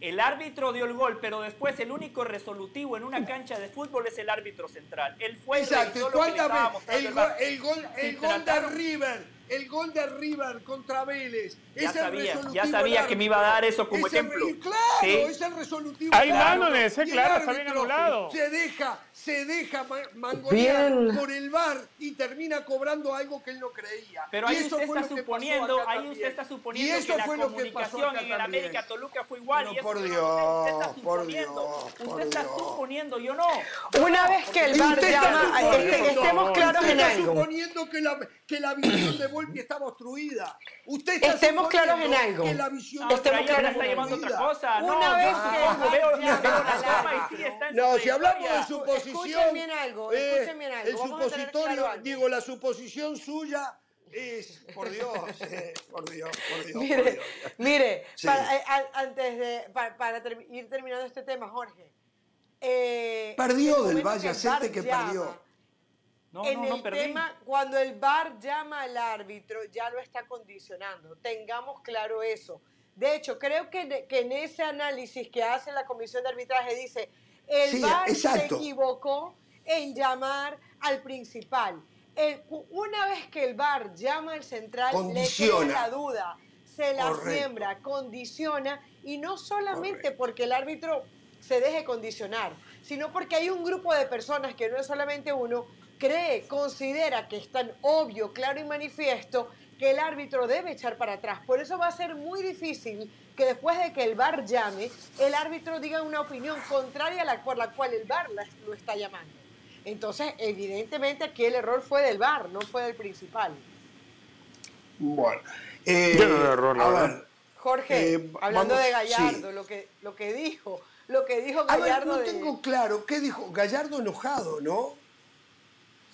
El árbitro dio el gol, pero después el único resolutivo en una cancha de fútbol es el árbitro central. Él fue Exacto, revisó ¿y lo que le cuántas estaba veces? mostrando El el gol, el gol, el de River, el gol de River contra Vélez. Ya es el sabía, ya resolutivo sabía del que me iba a dar eso como Es el- ejemplo. y claro, Sí. es el resolutivo. Hay mano árbitro. ese, el claro, está bien anulado. Se deja, se deja ma- mangonear Bien. por el VAR y termina cobrando algo que él no creía. Pero Y ahí usted está que suponiendo, ahí usted está Y suponiendo eso que la fue lo que pasó comunicación acá en el. América Toluca fue igual. Pero y eso por no Dios, usted está por suponiendo. Dios, usted está Dios. suponiendo, yo no. Una vez que el VAR usted está llama, suponiendo- este- estemos claros usted en está algo. suponiendo que la, que la visión de Volpi estaba obstruida. Usted está Estemos claros en algo. Que la visión No, de Estemos claros está en llevando otra cosa. Una no, vez que veo, veo la y sí está en No, si hablamos de suposición. Escuchen bien algo, eh, escuchen bien algo. El Vamos supositorio, claro digo, la suposición suya es. Por Dios, eh, por Dios, por Dios. por Mire, Dios. mire, Sí. para, eh, a- antes de para, para ter- ir terminando este tema, Jorge. eh, Perdió el del Valle, acepte que llama, perdió. No, en no, el tema, cuando el VAR llama al árbitro, ya lo está condicionando. Tengamos claro eso. De hecho, creo que, que en ese análisis que hace la comisión de arbitraje dice, el Sí, VAR se equivocó en llamar al principal. El- una vez que el VAR llama al central, le crea la duda, se la Correcto. siembra, condiciona, y no solamente Correcto. porque el árbitro se deje condicionar, sino porque hay un grupo de personas, que no es solamente uno, cree, considera que es tan obvio, claro y manifiesto que el árbitro debe echar para atrás. Por eso va a ser muy difícil que después de que el VAR llame, el árbitro diga una opinión contraria a la por la cual el VAR lo está llamando. Entonces, evidentemente aquí el error fue del VAR, no fue del principal. Bueno, eh, a ver, Jorge, eh, hablando de Gallardo, lo, que, lo que dijo, lo que dijo Gallardo. A ver, no tengo claro, ¿qué dijo? Gallardo enojado, ¿no?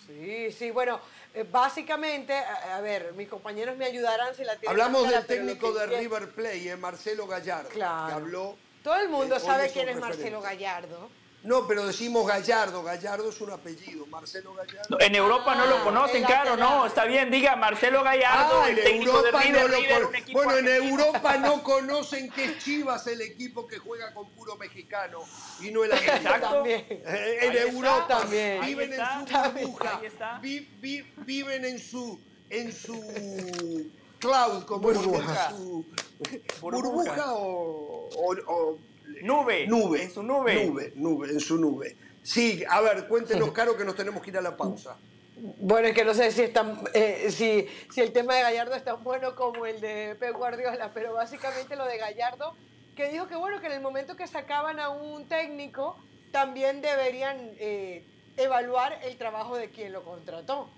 Sí, sí, bueno, eh, básicamente, a, ver, mis compañeros me ayudarán si la tienen. Hablamos del técnico de River Plate, Marcelo Gallardo, claro. que habló. Todo el mundo sabe quién es Marcelo Gallardo. No, pero decimos Gallardo. Gallardo es un apellido. Marcelo Gallardo. en Europa no lo ah, conocen, claro, no. Está bien, diga Marcelo Gallardo, ah, el técnico de River, no Bueno, en Europa no conocen que es Chivas el equipo que juega con puro mexicano y no el Exacto. Eh, en Europa también. viven en su burbuja. viven en su en su cloud, como burbuja. Su, burbuja, o Nube. Nube. En su nube. Nube, nube, en su nube. Sí, a ver, cuéntenos, Caro, que nos tenemos que ir a la pausa. Bueno, es que no sé si, eh, si, si el tema de Gallardo es tan bueno como el de Pep Guardiola, pero básicamente lo de Gallardo, que dijo que bueno, que en el momento que sacaban a un técnico, también deberían eh, evaluar el trabajo de quien lo contrató.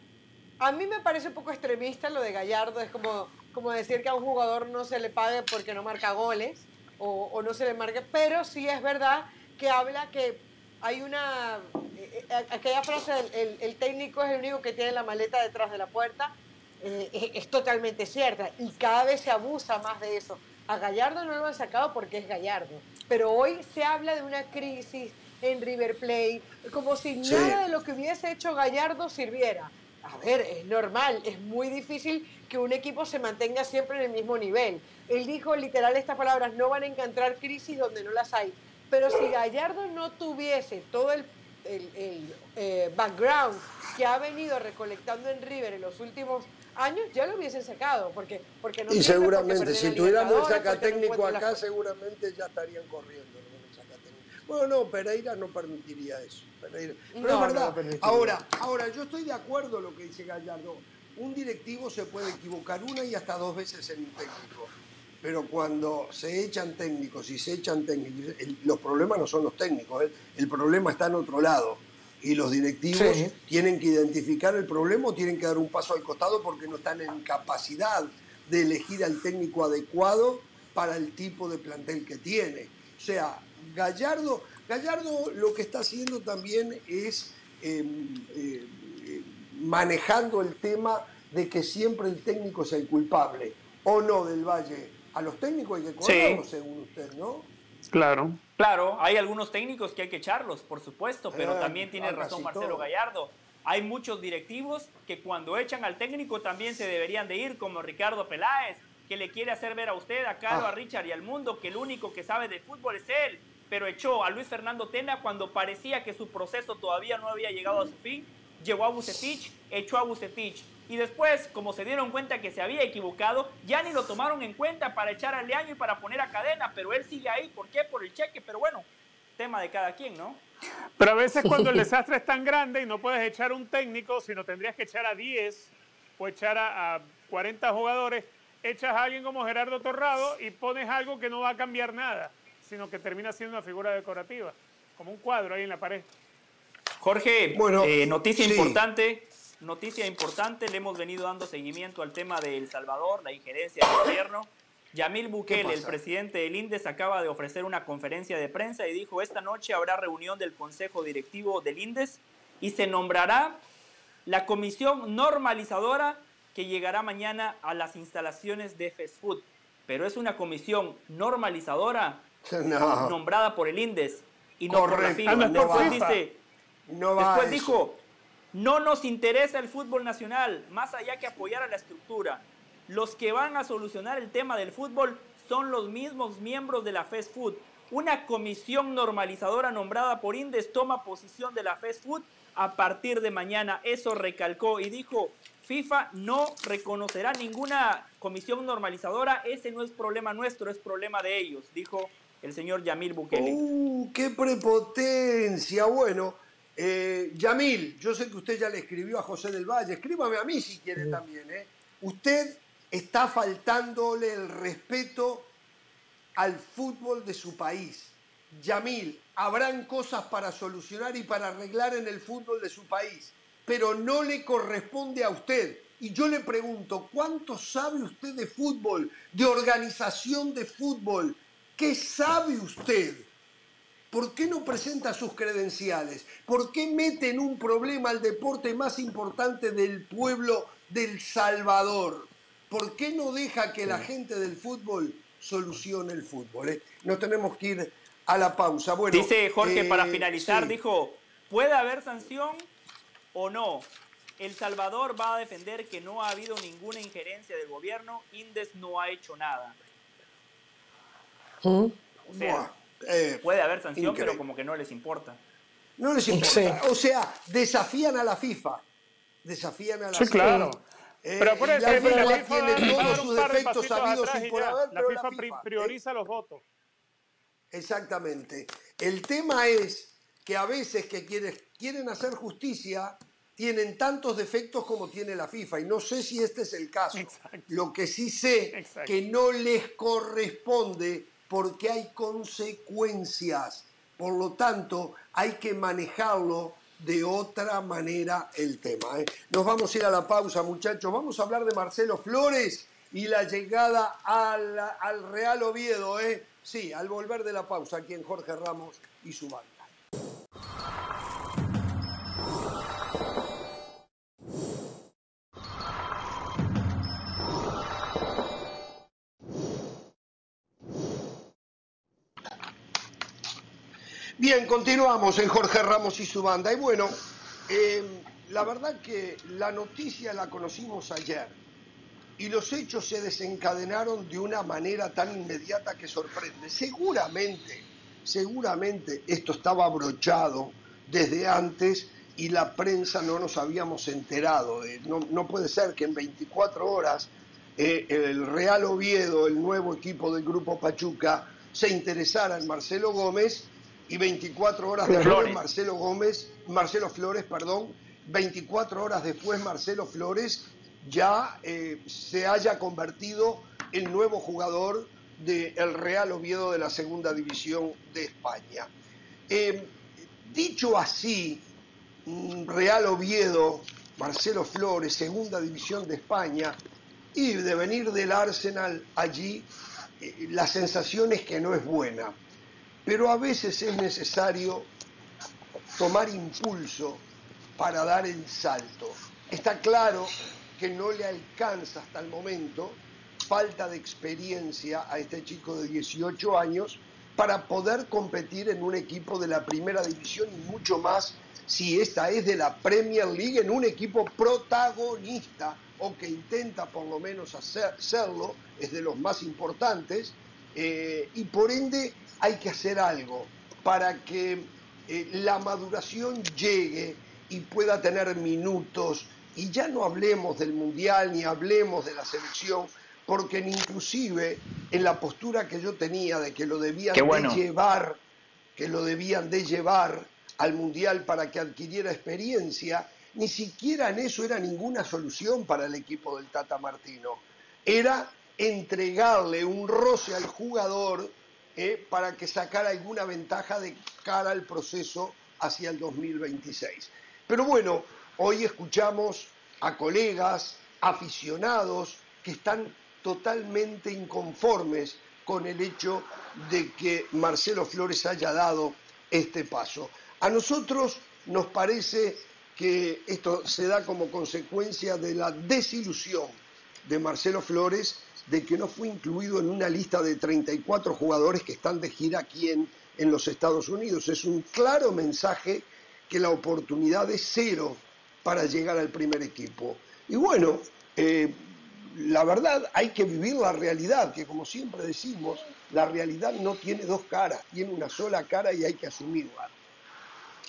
A mí me parece un poco extremista lo de Gallardo, es como, como decir que a un jugador no se le pague porque no marca goles o, no se le marque, pero sí es verdad que habla que hay una, eh, eh, aquella frase, el, el, técnico es el único que tiene la maleta detrás de la puerta, eh, es, totalmente cierta y cada vez se abusa más de eso. A Gallardo no lo han sacado porque es Gallardo, pero hoy se habla de una crisis en River Plate, como si nada de lo que hubiese hecho Gallardo sirviera. A ver, es normal, es muy difícil que un equipo se mantenga siempre en el mismo nivel. Él dijo literal estas palabras, no van a encontrar crisis donde no las hay. Pero si Gallardo no tuviese todo el, eh, background que ha venido recolectando en River en los últimos años, ya lo hubiesen sacado. Porque, porque no y seguramente, si tuviéramos el saca técnico acá, seguramente ya estarían corriendo. Bueno, no, Pereira no permitiría eso. Pero es verdad. ahora, ahora, yo estoy de acuerdo en lo que dice Gallardo. Un directivo se puede equivocar una y hasta dos veces en un técnico pero cuando se echan técnicos y se echan técnicos, los problemas no son los técnicos, el, problema está en otro lado. Y los directivos tienen que identificar el problema o tienen que dar un paso al costado porque no están en capacidad de elegir al técnico adecuado para el tipo de plantel que tiene. O sea, Gallardo, Gallardo lo que está haciendo también es em, eh, manejando el tema de que siempre el técnico es el culpable, o no del Valle a los técnicos hay que correrlos, según usted, ¿no? Claro. Claro, hay algunos técnicos que hay que echarlos, por supuesto, pero eh, también tiene razón Marcelo Gallardo. Hay muchos directivos que cuando echan al técnico también se deberían de ir, como Ricardo Peláez, que le quiere hacer ver a usted, a Carlos, a ah. Richard y al mundo que el único que sabe de fútbol es él, pero echó a Luis Fernando Tena cuando parecía que su proceso todavía no había llegado a su fin, llevó a Bucetich, echó a Bucetich y después, como se dieron cuenta que se había equivocado, ya ni lo tomaron en cuenta para echar al año y para poner a cadena, pero él sigue ahí. ¿Por qué? Por el cheque, pero bueno, tema de cada quien, ¿no? Pero a veces cuando el desastre es tan grande y no puedes echar un técnico, sino tendrías que echar a 10 o echar a, 40 jugadores, echas a alguien como Gerardo Torrado y pones algo que no va a cambiar nada, sino que termina siendo una figura decorativa, como un cuadro ahí en la pared. Jorge, bueno, eh, noticia importante, Noticia importante, le hemos venido dando seguimiento al tema de El Salvador, la injerencia del gobierno. Yamil Bukele, el presidente del INDES, acaba de ofrecer una conferencia de prensa y dijo, esta noche habrá reunión del Consejo Directivo del INDES y se nombrará la comisión normalizadora que llegará mañana a las instalaciones de Fast Food. Pero es una comisión normalizadora nombrada por el INDES y no por la FIFA. Después, dice, después dijo, no nos interesa el fútbol nacional, más allá que apoyar a la estructura. Los que van a solucionar el tema del fútbol son los mismos miembros de la Fast Food. Una comisión normalizadora nombrada por Indes toma posición de la Fast Food a partir de mañana. Eso recalcó y dijo, FIFA no reconocerá ninguna comisión normalizadora. Ese no es problema nuestro, es problema de ellos, dijo el señor Yamil Bukele. ¡Uh, qué prepotencia! Bueno, Eh, Yamil, yo sé que usted ya le escribió a José del Valle, escríbame a mí si quiere también. ¿eh? Usted está faltándole el respeto al fútbol de su país. Yamil, habrán cosas para solucionar y para arreglar en el fútbol de su país, pero no le corresponde a usted. Y yo le pregunto, ¿cuánto sabe usted de fútbol, de organización de fútbol? ¿Qué sabe usted? ¿Por qué no presenta sus credenciales? ¿Por qué mete en un problema al deporte más importante del pueblo del Salvador? ¿Por qué no deja que la gente del fútbol solucione el fútbol? eh? No tenemos que ir a la pausa. Bueno, Dice Jorge, eh, para finalizar, sí. dijo, ¿puede haber sanción o no? El Salvador va a defender que no ha habido ninguna injerencia del gobierno, Indes no ha hecho nada. O sea, Buah, eh, puede haber sanción, increíble. pero como que no les importa. No les importa. Sí. O sea, desafían a la FIFA. Desafían a la Sí, FIFA. claro. Eh, Pero por eso, la la FIFA FIFA tiene todos sus de defectos sabidos atrás y por haber, La pero FIFA pri- FIFA, eh, prioriza los votos. Exactamente. El tema es que a veces que quieren, quieren hacer justicia tienen tantos defectos como tiene la FIFA y no sé si este es el caso. Exacto. Lo que sí sé Exacto. que no les corresponde porque hay consecuencias. Por lo tanto, hay que manejarlo de otra manera el tema. ¿eh? Nos vamos a ir a la pausa, muchachos. Vamos a hablar de Marcelo Flores y la llegada al, al Real Oviedo. ¿eh? Sí, al volver de la pausa aquí en Jorge Ramos y su banda. Bien, continuamos en Jorge Ramos y su banda. Y bueno, eh, la verdad que la noticia la conocimos ayer y los hechos se desencadenaron de una manera tan inmediata que sorprende. Seguramente, seguramente esto estaba abrochado desde antes y la prensa no nos habíamos enterado. no puede ser que en 24 horas eh, el Real Oviedo, el nuevo equipo del Grupo Pachuca, se interesara en Marcelo Gómez y 24 horas después Flores. Marcelo Gómez, Marcelo Flores, perdón, 24 horas después Marcelo Flores ya eh, se haya convertido en nuevo jugador del Real Oviedo de la Segunda División de España. Eh, dicho así, mm, Real Oviedo, Marcelo Flores, Segunda División de España, y de venir del Arsenal allí, eh, la sensación es que no es buena. Pero a veces es necesario tomar impulso para dar el salto. Está claro que no le alcanza hasta el momento, falta de experiencia a este chico de 18 años para poder competir en un equipo de la primera división y mucho más si esta es de la Premier League en un equipo protagonista o que intenta por lo menos hacer, serlo, es de los más importantes, eh, y por ende hay que hacer algo para que eh, la maduración llegue y pueda tener minutos, y ya no hablemos del Mundial ni hablemos de la selección, porque inclusive en la postura que yo tenía de que lo debían bueno. de llevar, que lo debían de llevar al Mundial para que adquiriera experiencia, ni siquiera en eso era ninguna solución para el equipo del Tata Martino. Era entregarle un roce al jugador eh, para que sacara alguna ventaja de cara al proceso hacia el 2026. Pero bueno, hoy escuchamos a colegas, aficionados, que están totalmente inconformes con el hecho de que Marcelo Flores haya dado este paso. A nosotros nos parece que esto se da como consecuencia de la desilusión de Marcelo Flores de que no fue incluido en una lista de 34 jugadores que están de gira aquí en, en los Estados Unidos. Es un claro mensaje que la oportunidad es cero para llegar al primer equipo. Y bueno, eh, la verdad hay que vivir la realidad, que como siempre decimos, la realidad no tiene dos caras, tiene una sola cara y hay que asumirla.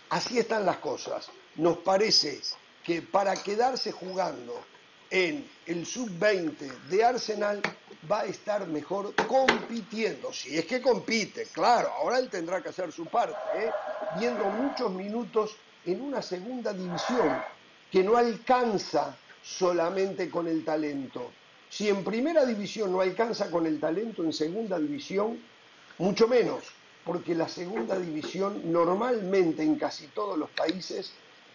Así están las cosas. Nos parece que para quedarse jugando en el sub-20 de Arsenal va a estar mejor compitiendo, si es que compite, claro, ahora él tendrá que hacer su parte, ¿eh? viendo muchos minutos en una segunda división que no alcanza solamente con el talento. Si en primera división no alcanza con el talento, en segunda división, mucho menos, porque la segunda división normalmente en casi todos los países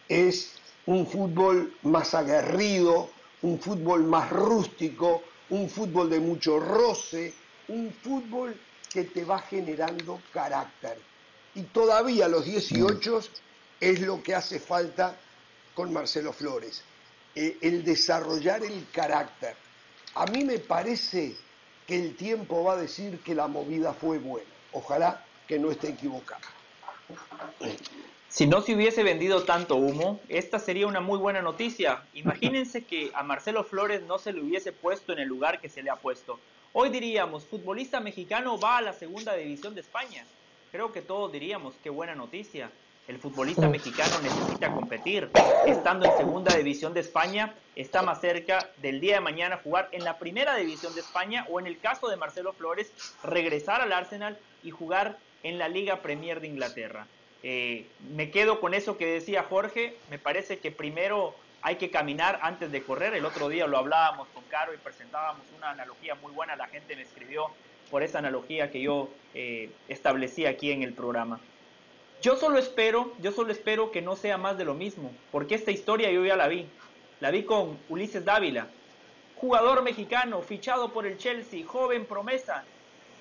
es un fútbol más aguerrido, un fútbol más rústico, un fútbol de mucho roce, un fútbol que te va generando carácter. Y todavía los 18 es lo que hace falta con Marcelo Flores, eh, el desarrollar el carácter. A mí me parece que el tiempo va a decir que la movida fue buena. Ojalá que no esté equivocado. Si no se hubiese vendido tanto humo, esta sería una muy buena noticia. Imagínense que a Marcelo Flores no se le hubiese puesto en el lugar que se le ha puesto. Hoy diríamos, futbolista mexicano va a la segunda división de España. Creo que todos diríamos, qué buena noticia. El futbolista mexicano necesita competir. Estando en segunda división de España, está más cerca del día de mañana jugar en la primera división de España o en el caso de Marcelo Flores, regresar al Arsenal y jugar en la Liga Premier de Inglaterra. Eh, me quedo con eso que decía Jorge. Me parece que primero hay que caminar antes de correr. El otro día lo hablábamos con Caro y presentábamos una analogía muy buena. La gente me escribió por esa analogía que yo eh, establecí aquí en el programa. Yo solo espero, yo solo espero que no sea más de lo mismo, porque esta historia yo ya la vi. La vi con Ulises Dávila, jugador mexicano, fichado por el Chelsea, joven promesa,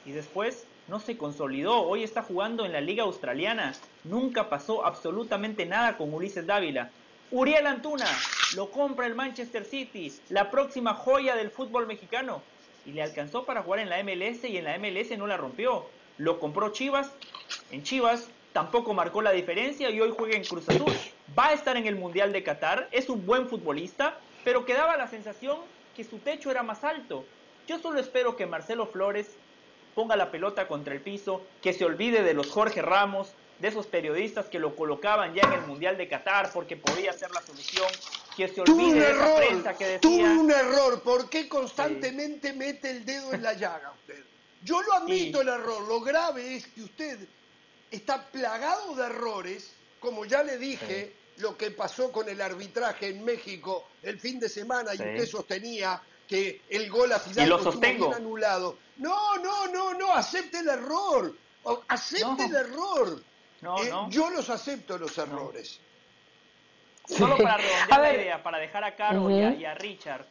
y después no se consolidó. Hoy está jugando en la Liga Australiana. Nunca pasó absolutamente nada con Ulises Dávila. Uriel Antuna lo compra el Manchester City, la próxima joya del fútbol mexicano. Y le alcanzó para jugar en la MLS y en la MLS no la rompió. Lo compró Chivas. En Chivas tampoco marcó la diferencia y hoy juega en Cruz Azul. Va a estar en el Mundial de Qatar, es un buen futbolista, pero quedaba la sensación que su techo era más alto. Yo solo espero que Marcelo Flores ponga la pelota contra el piso, que se olvide de los Jorge Ramos, de esos periodistas que lo colocaban ya en el Mundial de Qatar porque podía ser la solución, que se olvide de esa prensa que decía... Tuve un error, ¿por qué constantemente mete el dedo en la llaga usted? Yo lo admito el error, lo grave es que usted está plagado de errores, como ya le dije, lo que pasó con el arbitraje en México el fin de semana y usted sostenía que el gol a Fidalgo estuvo anulado. No, no, no, no, acepte el error, acepte el error. Eh, yo los acepto los errores. Solo para redondear la idea, para dejar a Caro y a Richard,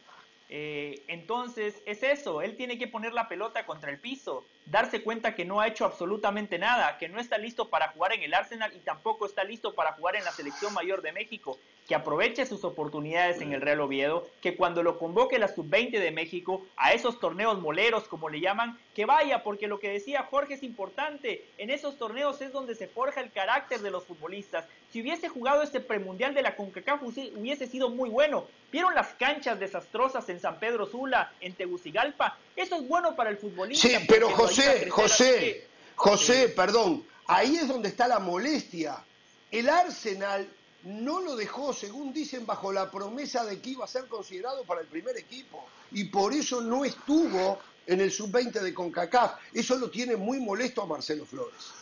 eh, entonces, es eso, él tiene que poner la pelota contra el piso, darse cuenta que no ha hecho absolutamente nada, que no está listo para jugar en el Arsenal y tampoco está listo para jugar en la selección mayor de México, que aproveche sus oportunidades en el Real Oviedo, que cuando lo convoque la sub-20 de México a esos torneos moleros, como le llaman, que vaya, porque lo que decía Jorge es importante, en esos torneos es donde se forja el carácter de los futbolistas. Si hubiese jugado este premundial de la CONCACAF hubiese sido muy bueno. ¿Vieron las canchas desastrosas en San Pedro Sula, en Tegucigalpa? Eso es bueno para el futbolista. Sí, pero José, José, José, perdón, ahí es donde está la molestia. El Arsenal no lo dejó, según dicen, bajo la promesa de que iba a ser considerado para el primer equipo. Y por eso no estuvo en el sub-20 de CONCACAF. Eso lo tiene muy molesto a Marcelo Flores.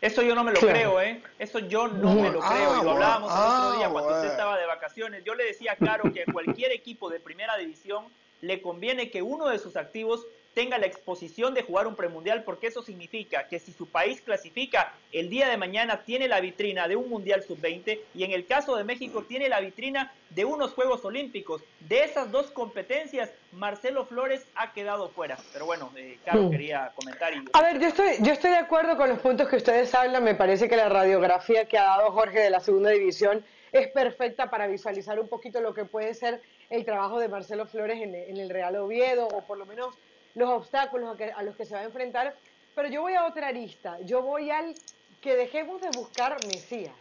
Eso yo no me lo creo, ¿eh? Eso yo no me lo creo. y lo hablábamos el otro día cuando usted estaba de vacaciones. Yo le decía a Caro que a cualquier equipo de primera división le conviene que uno de sus activos tenga la exposición de jugar un premundial, porque eso significa que si su país clasifica el día de mañana tiene la vitrina de un mundial sub-20 y en el caso de México tiene la vitrina de unos Juegos Olímpicos. De esas dos competencias, Marcelo Flores ha quedado fuera. Pero bueno, eh, Carlos quería comentar. Y... A ver, yo estoy, yo estoy de acuerdo con los puntos que ustedes hablan. Me parece que la radiografía que ha dado Jorge de la segunda división es perfecta para visualizar un poquito lo que puede ser el trabajo de Marcelo Flores en, en el Real Oviedo, o por lo menos los obstáculos a, los que se va a enfrentar, pero yo voy a otra arista, yo voy al que dejemos de buscar Mesías,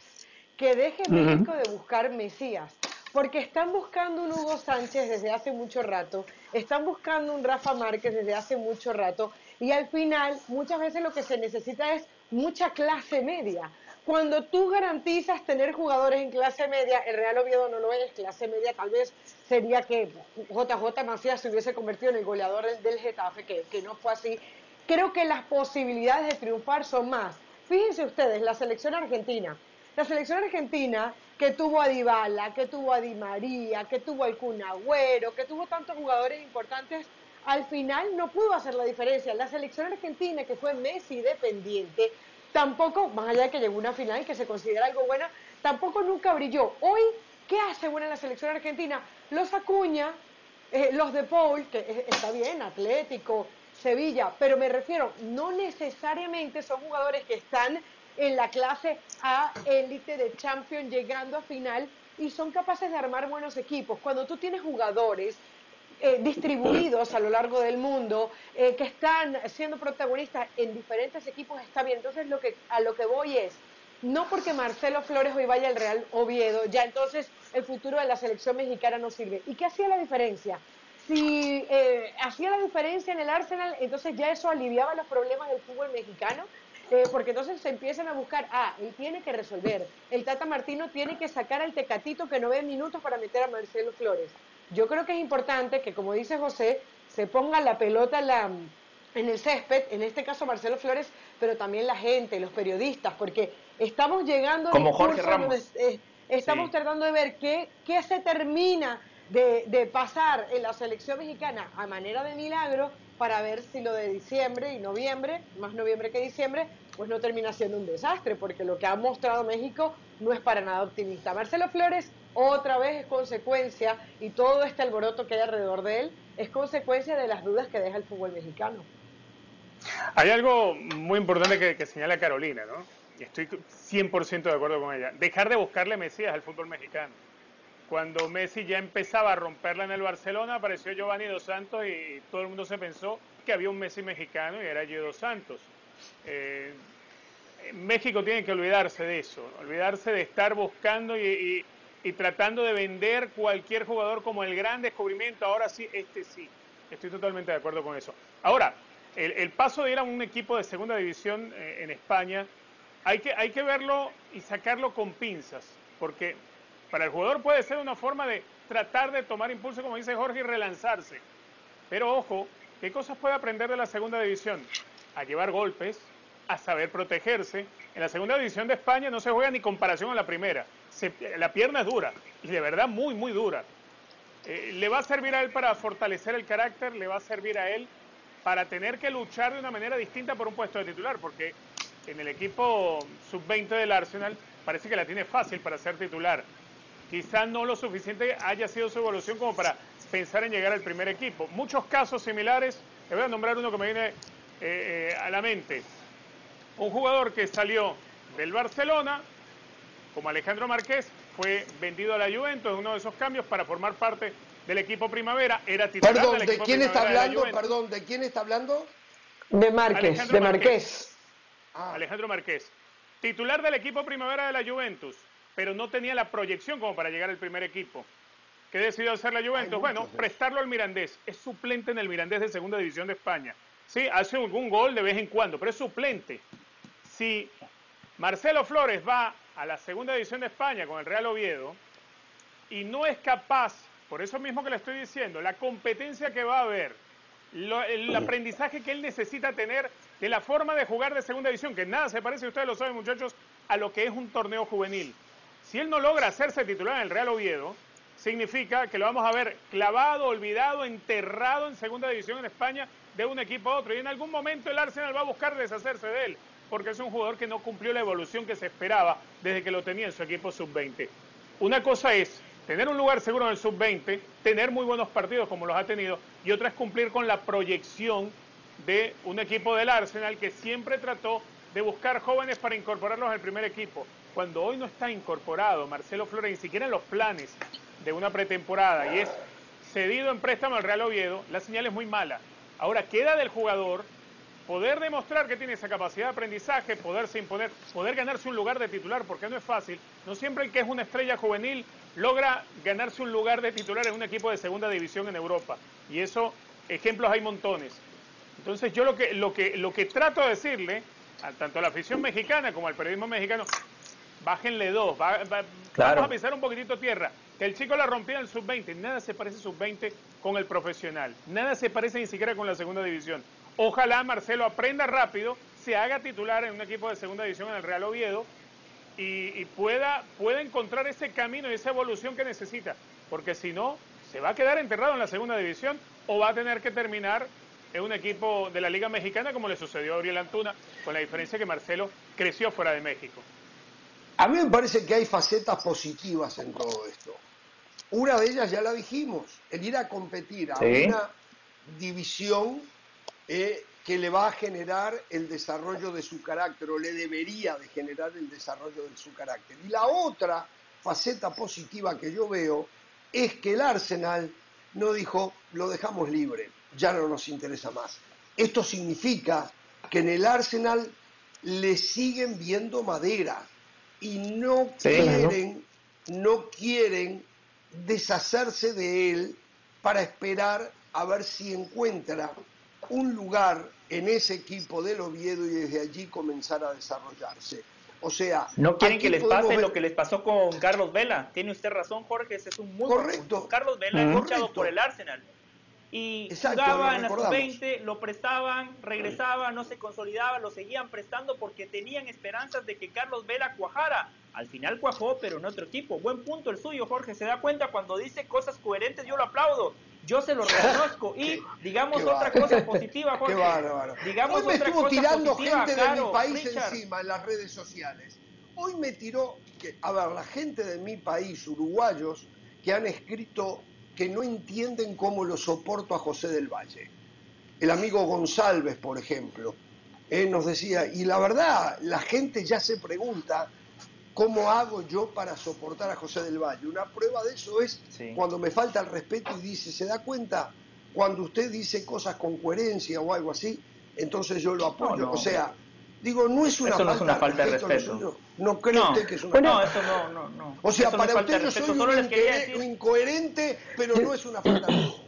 que deje México de buscar Mesías, porque están buscando un Hugo Sánchez desde hace mucho rato, están buscando un Rafa Márquez desde hace mucho rato, y al final muchas veces lo que se necesita es mucha clase media. Cuando tú garantizas tener jugadores en clase media, el Real Oviedo no lo es, clase media tal vez sería que JJ Macías se hubiese convertido en el goleador del, Getafe, que, que no fue así. Creo que las posibilidades de triunfar son más. Fíjense ustedes, la selección argentina La selección argentina, que tuvo a Dybala, que tuvo a Di María, que tuvo al Kun Agüero, que tuvo tantos jugadores importantes, al final no pudo hacer la diferencia. La selección argentina, que fue Messi dependiente, tampoco, más allá de que llegó una final que se considera algo buena, tampoco nunca brilló. Hoy, ¿qué hace buena la selección argentina? Los Acuña, eh, los de Paul, que está bien, Atlético, Sevilla, pero me refiero, no necesariamente son jugadores que están en la clase A élite de Champions llegando a final y son capaces de armar buenos equipos. Cuando tú tienes jugadores eh, distribuidos a lo largo del mundo, eh, que están siendo protagonistas en diferentes equipos, está bien. Entonces lo que, a lo que voy es, no porque Marcelo Flores hoy vaya al Real Oviedo, ya entonces el futuro de la selección mexicana no sirve. ¿Y qué hacía la diferencia? Si eh, hacía la diferencia en el Arsenal, entonces ya eso aliviaba los problemas del fútbol mexicano. Eh, porque entonces se empiezan a buscar, ah, él tiene que resolver, el Tata Martino tiene que sacar al Tecatito que no ve minutos para meter a Marcelo Flores. Yo creo que es importante que, como dice José, se ponga la pelota la, en el césped, en este caso Marcelo Flores, pero también la gente, los periodistas, porque estamos llegando como Jorge Ramos. Eh, estamos tratando de ver qué, qué se termina de, de, pasar en la selección mexicana a manera de milagro para ver si lo de diciembre y noviembre, más noviembre que diciembre, pues no termina siendo un desastre, porque lo que ha mostrado México no es para nada optimista. Marcelo Flores otra vez es consecuencia, y todo este alboroto que hay alrededor de él, es consecuencia de las dudas que deja el fútbol mexicano. Hay algo muy importante que, que señala Carolina, ¿no? Y estoy 100% de acuerdo con ella. Dejar de buscarle Mesías al fútbol mexicano. Cuando Messi ya empezaba a romperla en el Barcelona, apareció Giovanni Dos Santos y todo el mundo se pensó que había un Messi mexicano y era Giovanni Dos Santos. Eh, México tiene que olvidarse de eso, olvidarse de estar buscando y, y, tratando de vender cualquier jugador como el gran descubrimiento. Ahora sí, este sí. Estoy totalmente de acuerdo con eso. Ahora, el, el paso de ir a un equipo de segunda división eh, en España, hay que, hay que verlo y sacarlo con pinzas, porque para el jugador puede ser una forma de tratar de tomar impulso, como dice Jorge, y relanzarse. Pero ojo, ¿qué cosas puede aprender de la segunda división? A llevar golpes, a saber protegerse. En la segunda división de España no se juega ni comparación a la primera. la pierna es dura, y de verdad muy, muy dura. Eh, le va a servir a él para fortalecer el carácter, le va a servir a él para tener que luchar de una manera distinta por un puesto de titular, porque en el equipo sub-20 del Arsenal parece que la tiene fácil para ser titular quizá no lo suficiente haya sido su evolución como para pensar en llegar al primer equipo. Muchos casos similares, le voy a nombrar uno que me viene eh, eh, a la mente. Un jugador que salió del Barcelona, como Alejandro Márquez, fue vendido a la Juventus, uno de esos cambios para formar parte del equipo Primavera, era titular Perdón, del equipo ¿de quién está hablando? De Perdón, ¿de quién está hablando? De Márquez, de Márquez. Ah. Alejandro Márquez. Titular del equipo Primavera de la Juventus pero no tenía la proyección como para llegar al primer equipo. ¿Qué decidió hacer la Juventus? Bueno, prestarlo al Mirandés. Es suplente en el Mirandés de Segunda División de España. Sí, hace algún gol de vez en cuando, pero es suplente. Si Marcelo Flores va a la Segunda División de España con el Real Oviedo y no es capaz, por eso mismo que le estoy diciendo, la competencia que va a haber, el aprendizaje que él necesita tener de la forma de jugar de Segunda División, que nada se parece, ustedes lo saben muchachos, a lo que es un torneo juvenil. Si él no logra hacerse titular en el Real Oviedo, significa que lo vamos a ver clavado, olvidado, enterrado en segunda división en España de un equipo a otro. Y en algún momento el Arsenal va a buscar deshacerse de él, porque es un jugador que no cumplió la evolución que se esperaba desde que lo tenía en su equipo sub-20. Una cosa es tener un lugar seguro en el sub-20, tener muy buenos partidos como los ha tenido, y otra es cumplir con la proyección de un equipo del Arsenal que siempre trató de buscar jóvenes para incorporarlos al primer equipo cuando hoy no está incorporado Marcelo Flores ni siquiera en los planes de una pretemporada y es cedido en préstamo al Real Oviedo, la señal es muy mala. Ahora queda del jugador poder demostrar que tiene esa capacidad de aprendizaje, poderse imponer, poder ganarse un lugar de titular, porque no es fácil. No siempre el que es una estrella juvenil logra ganarse un lugar de titular en un equipo de segunda división en Europa. Y eso, ejemplos hay montones. Entonces yo lo que, lo que, lo que trato de decirle, tanto a la afición mexicana como al periodismo mexicano, bájenle dos, vamos a pisar un poquitito tierra. Que el chico la rompió en el sub-20, nada se parece sub-20 con el profesional, nada se parece ni siquiera con la segunda división. Ojalá Marcelo aprenda rápido, se haga titular en un equipo de segunda división en el Real Oviedo y, pueda, pueda encontrar ese camino y esa evolución que necesita. Porque si no, se va a quedar enterrado en la segunda división o va a tener que terminar en un equipo de la Liga Mexicana como le sucedió a Uriel Antuna, con la diferencia que Marcelo creció fuera de México. A mí me parece que hay facetas positivas en todo esto. Una de ellas ya la dijimos, el ir a competir a una división eh, que le va a generar el desarrollo de su carácter o le debería de generar el desarrollo de su carácter. Y la otra faceta positiva que yo veo es que el Arsenal no dijo, lo dejamos libre, ya no nos interesa más. Esto significa que en el Arsenal le siguen viendo madera y no quieren, no quieren deshacerse de él para esperar a ver si encuentra un lugar en ese equipo del Oviedo y desde allí comenzar a desarrollarse. O sea, no quieren que les pase lo que les pasó con Carlos Vela. Tiene usted razón, Jorge, ese es un muy correcto. Carlos Vela ha luchado por el Arsenal y jugaba en la sub-20, lo prestaban, regresaba, no se consolidaba, lo seguían prestando porque tenían esperanzas de que Carlos Vela cuajara. Al final cuajó, pero en otro equipo. Buen punto el suyo, Jorge. Se da cuenta cuando dice cosas coherentes, yo lo aplaudo. Yo se lo reconozco. Y digamos otra cosa positiva, Jorge. Qué bárbaro. Digamos Hoy me estuvo tirando gente de mi país encima en las redes sociales. Hoy me tiró, que, a ver, la gente de mi país, uruguayos, que han escrito que no entienden cómo lo soporto a José del Valle. El amigo González, por ejemplo, él nos decía, y la verdad, la gente ya se pregunta cómo hago yo para soportar a José del Valle. Una prueba de eso es cuando me falta el respeto y dice, ¿se da cuenta? Cuando usted dice cosas con coherencia o algo así, entonces yo lo apoyo. O sea, Digo, no es una, eso falta, no es una falta de respeto. No, creo usted que es una No, eso no, no, no. O sea, para usted yo soy un incoherente, pero no es una falta de respeto.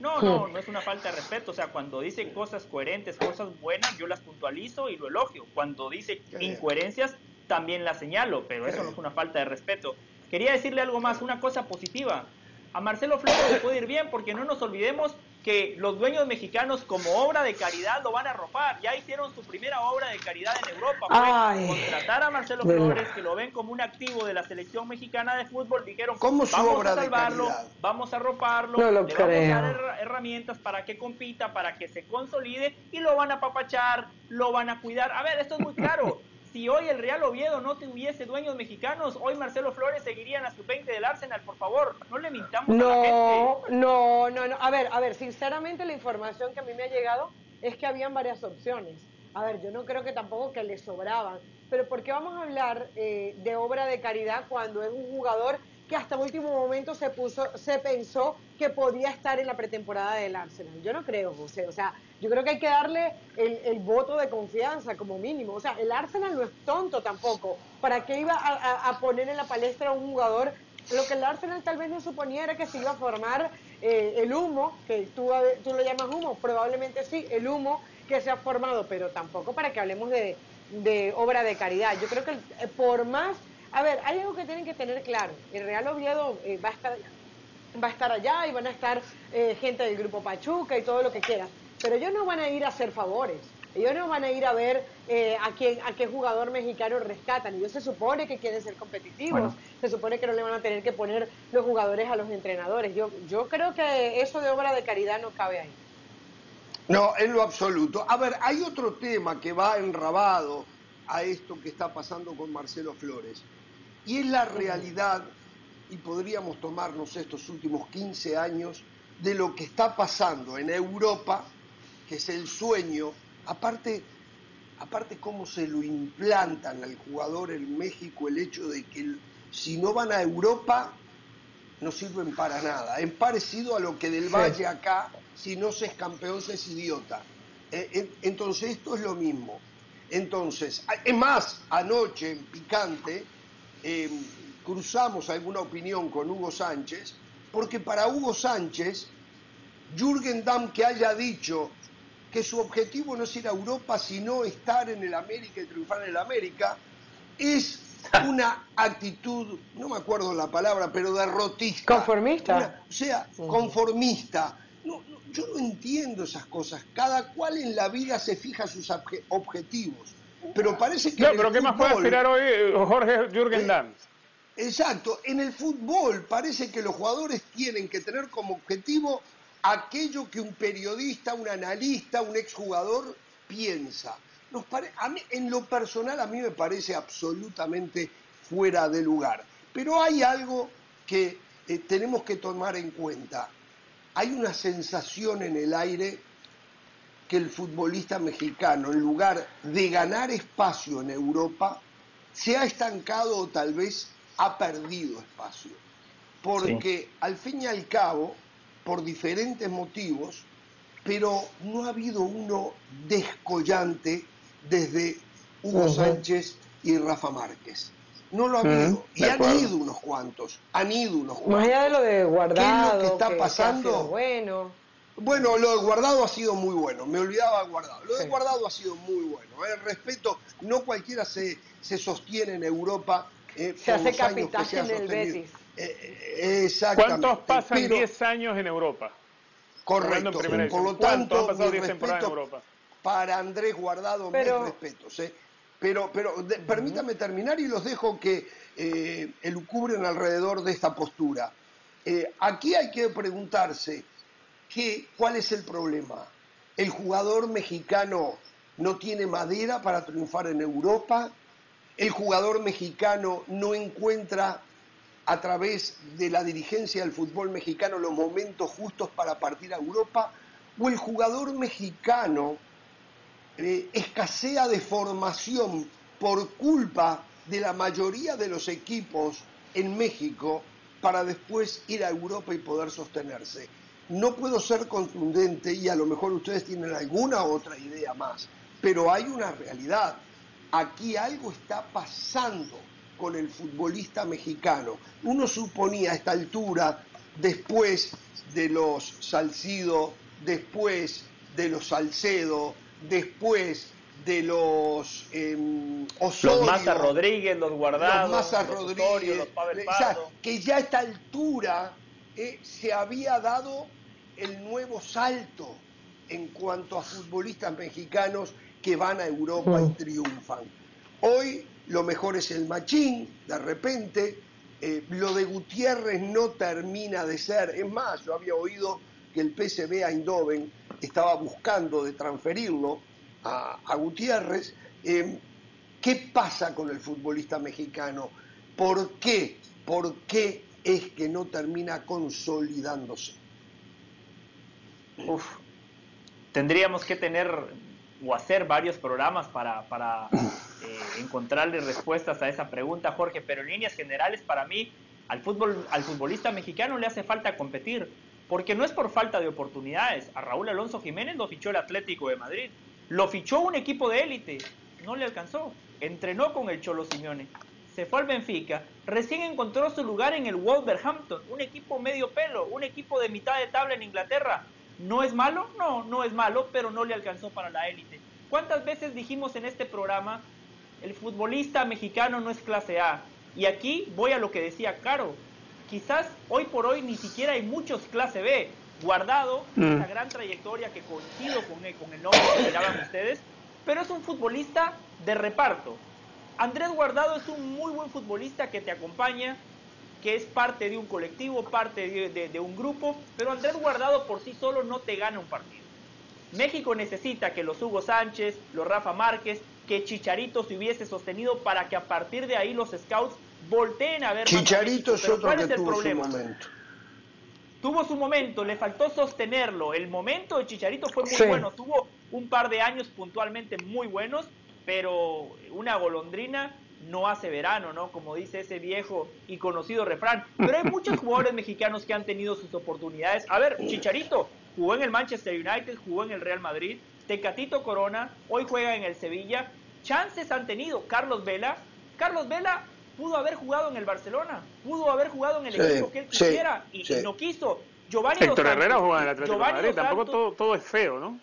No, no, no es una falta de respeto. O sea, cuando dice cosas coherentes, cosas buenas, yo las puntualizo y lo elogio. Cuando dice incoherencias, también las señalo, pero eso no es una falta de respeto. Quería decirle algo más, una cosa positiva. A Marcelo Flores le puede ir bien porque no nos olvidemos que los dueños mexicanos como obra de caridad lo van a arropar. Ya hicieron su primera obra de caridad en Europa. Fue contratar a Marcelo Flores, que lo ven como un activo de la selección mexicana de fútbol. Dijeron, ¿Cómo vamos a salvarlo, vamos a arroparlo, le vamos a dar herramientas para que compita, para que se consolide y lo van a papachar, lo van a cuidar. A ver, esto es muy claro. Si hoy el Real Oviedo no tuviese dueños mexicanos, hoy Marcelo Flores seguiría en la sub-20 del Arsenal, por favor. No le mintamos no, a la gente. No, no, no. A ver, a ver, sinceramente la información que a mí me ha llegado es que habían varias opciones. A ver, yo no creo que tampoco que le sobraban. Pero ¿por qué vamos a hablar eh, de obra de caridad cuando es un jugador que hasta último momento se puso, se pensó que podía estar en la pretemporada del Arsenal. Yo no creo, José. O sea, yo creo que hay que darle el, voto de confianza como mínimo. O sea, el Arsenal no es tonto tampoco. ¿Para qué iba a, poner en la palestra a un jugador? Lo que el Arsenal tal vez no suponía era que se iba a formar eh, el humo, que tú, tú lo llamas humo, probablemente sí, el humo que se ha formado, pero tampoco para que hablemos de, de obra de caridad. Yo creo que eh, por más a ver, hay algo que tienen que tener claro. El Real Oviedo eh, va, a estar, va a estar allá y van a estar eh, gente del Grupo Pachuca y todo lo que quieras. Pero ellos no van a ir a hacer favores. Ellos no van a ir a ver eh, a, quién, a qué jugador mexicano rescatan. Ellos se supone que quieren ser competitivos. Se supone que no le van a tener que poner los jugadores a los entrenadores. Yo, yo creo que eso de obra de caridad no cabe ahí. No, en lo absoluto. A ver, hay otro tema que va enrabado a esto que está pasando con Marcelo Flores. Y es la realidad, y podríamos tomarnos estos últimos 15 años, de lo que está pasando en Europa, que es el sueño, aparte, aparte cómo se lo implantan al jugador en México el hecho de que si no van a Europa no sirven para nada. Es parecido a lo que del Valle acá, si no se es campeón se es idiota. Eh, entonces esto es lo mismo. Entonces, es más, anoche en Picante, eh, cruzamos alguna opinión con Hugo Sánchez, porque para Hugo Sánchez, Jürgen Damm que haya dicho que su objetivo no es ir a Europa, sino estar en el América y triunfar en el América, es una actitud, no me acuerdo la palabra, pero derrotista. Conformista. o sea, conformista. yo no entiendo esas cosas. Cada cual en la vida se fija sus objetivos. Pero parece que... No, pero ¿qué más puede aspirar hoy eh, Jorge Jürgen Eh, Damm? Exacto, en el fútbol parece que los jugadores tienen que tener como objetivo aquello que un periodista, un analista, un exjugador piensa. Nos pare- a mí, en lo personal a mí me parece absolutamente fuera de lugar. Pero hay algo que eh, tenemos que tomar en cuenta. Hay una sensación en el aire que el futbolista mexicano, en lugar de ganar espacio en Europa, se ha estancado o tal vez ha perdido espacio. Porque al fin y al cabo, por diferentes motivos, pero no ha habido uno descollante desde Hugo. Sánchez y Rafa Márquez. No lo ha habido. Y han ido unos cuantos. Han ido unos cuantos. Más allá de lo de guardado, ¿Qué es lo que está que- pasando? bueno. Bueno, lo de Guardado ha sido muy bueno, me olvidaba de Guardado. Lo de Sí. Guardado ha sido muy bueno. El respeto, no cualquiera se, se sostiene en Europa. eh, Se por hace los años que capitán se ha en el. Betis. Eh, eh, exactamente. ¿Cuántos pasan Pero- 10 años en Europa? Correcto. en Por lo tanto, han pasado mi 10 temporadas en respeto Europa? para Andrés Guardado, Pero- mis respetos. ¿eh? Pero, pero de- permítame terminar y los dejo que eh, elucubren alrededor de esta postura. Eh, aquí hay que preguntarse ¿qué, cuál es el problema. ¿El jugador mexicano no tiene madera para triunfar en Europa? ¿El jugador mexicano no encuentra a través de la dirigencia del fútbol mexicano los momentos justos para partir a Europa? ¿O el jugador mexicano eh, escasea de formación por culpa de la mayoría de los equipos en México para después ir a Europa y poder sostenerse? No puedo ser contundente y a lo mejor ustedes tienen alguna otra idea más, pero hay una realidad. Aquí algo está pasando con el futbolista mexicano. Uno suponía a esta altura, después de los Salcido, después de los Salcedo, después de los eh, Osorio, Los Maza Rodríguez, los Guardados, los Maza los Rodríguez, Osorio, los Pavel o sea, que ya a esta altura eh, se había dado el nuevo salto en cuanto a futbolistas mexicanos que van a Europa y triunfan. Hoy lo mejor es el machín, de repente, eh, lo de Gutiérrez no termina de ser, es más, yo había oído que el PSV Eindhoven estaba buscando de transferirlo a, a Gutiérrez. Eh, ¿Qué pasa con el futbolista mexicano? ¿Por qué? ¿Por qué es que no termina consolidándose? Uf, tendríamos que tener o hacer varios programas para, para eh, encontrarle respuestas a esa pregunta, Jorge, pero en líneas generales para mí al, fútbol, al futbolista mexicano le hace falta competir, porque no es por falta de oportunidades. A Raúl Alonso Jiménez lo fichó el Atlético de Madrid, lo fichó un equipo de élite, no le alcanzó, entrenó con el Cholo Simeone, se fue al Benfica, recién encontró su lugar en el Wolverhampton, un equipo medio pelo, un equipo de mitad de tabla en Inglaterra. ¿No es malo? No, no es malo, pero no le alcanzó para la élite. ¿Cuántas veces dijimos en este programa, el futbolista mexicano no es clase A? Y aquí voy a lo que decía Caro. Quizás hoy por hoy ni siquiera hay muchos clase B. Guardado, Mm. esa gran trayectoria que coincido con el, con el nombre que miraban ustedes, pero es un futbolista de reparto. Andrés Guardado es un muy buen futbolista que te acompaña, que es parte de un colectivo, parte de, de- de un grupo, pero Andrés Guardado por sí solo no te gana un partido. México necesita que los Hugo Sánchez, los Rafa Márquez, que Chicharito se hubiese sostenido para que a partir de ahí los scouts volteen a ver más a Chicharito México. es otro ¿cuál que es el tuvo su problema? momento. tuvo su momento, le faltó sostenerlo. El momento de Chicharito fue muy Sí. bueno, tuvo un par de años puntualmente muy buenos, pero una golondrina no hace verano, ¿no? Como dice ese viejo y conocido refrán. Pero hay muchos jugadores mexicanos que han tenido sus oportunidades. A ver, Chicharito jugó en el Manchester United, jugó en el Real Madrid, Tecatito Corona, hoy juega en el Sevilla. Chances han tenido. Carlos Vela, Carlos Vela pudo haber jugado en el Barcelona, pudo haber jugado en el Sí, equipo que él sí, quisiera y, sí. y no quiso. Giovanni Héctor Santos- Herrera juega en el Atlético de Madrid. Tampoco todo, todo es feo, ¿no?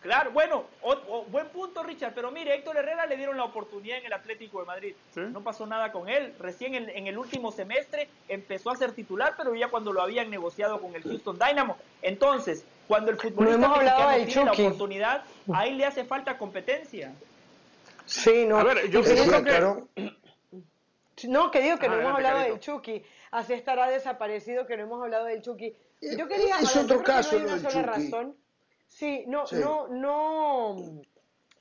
Claro, bueno, o- o- buen punto, Richard, pero mire, Héctor Herrera le dieron la oportunidad en el Atlético de Madrid. Sí. No pasó nada con él. Recién en, en el último semestre empezó a ser titular, pero ya cuando lo habían negociado con el Houston Dynamo. Entonces, cuando el futbolista hemos hablado mexicano del tiene la Chucky. oportunidad, ahí le hace falta competencia. Sí, no. A ver, yo creo que- claro. No, que digo que Ah, no hemos hablado Carito. del Chucky. Así estará desaparecido que no hemos hablado del Chucky. Eh, Yo quería. es otro yo creo que caso no hay una sola Chucky. razón. Sí, no, Sí. no, no.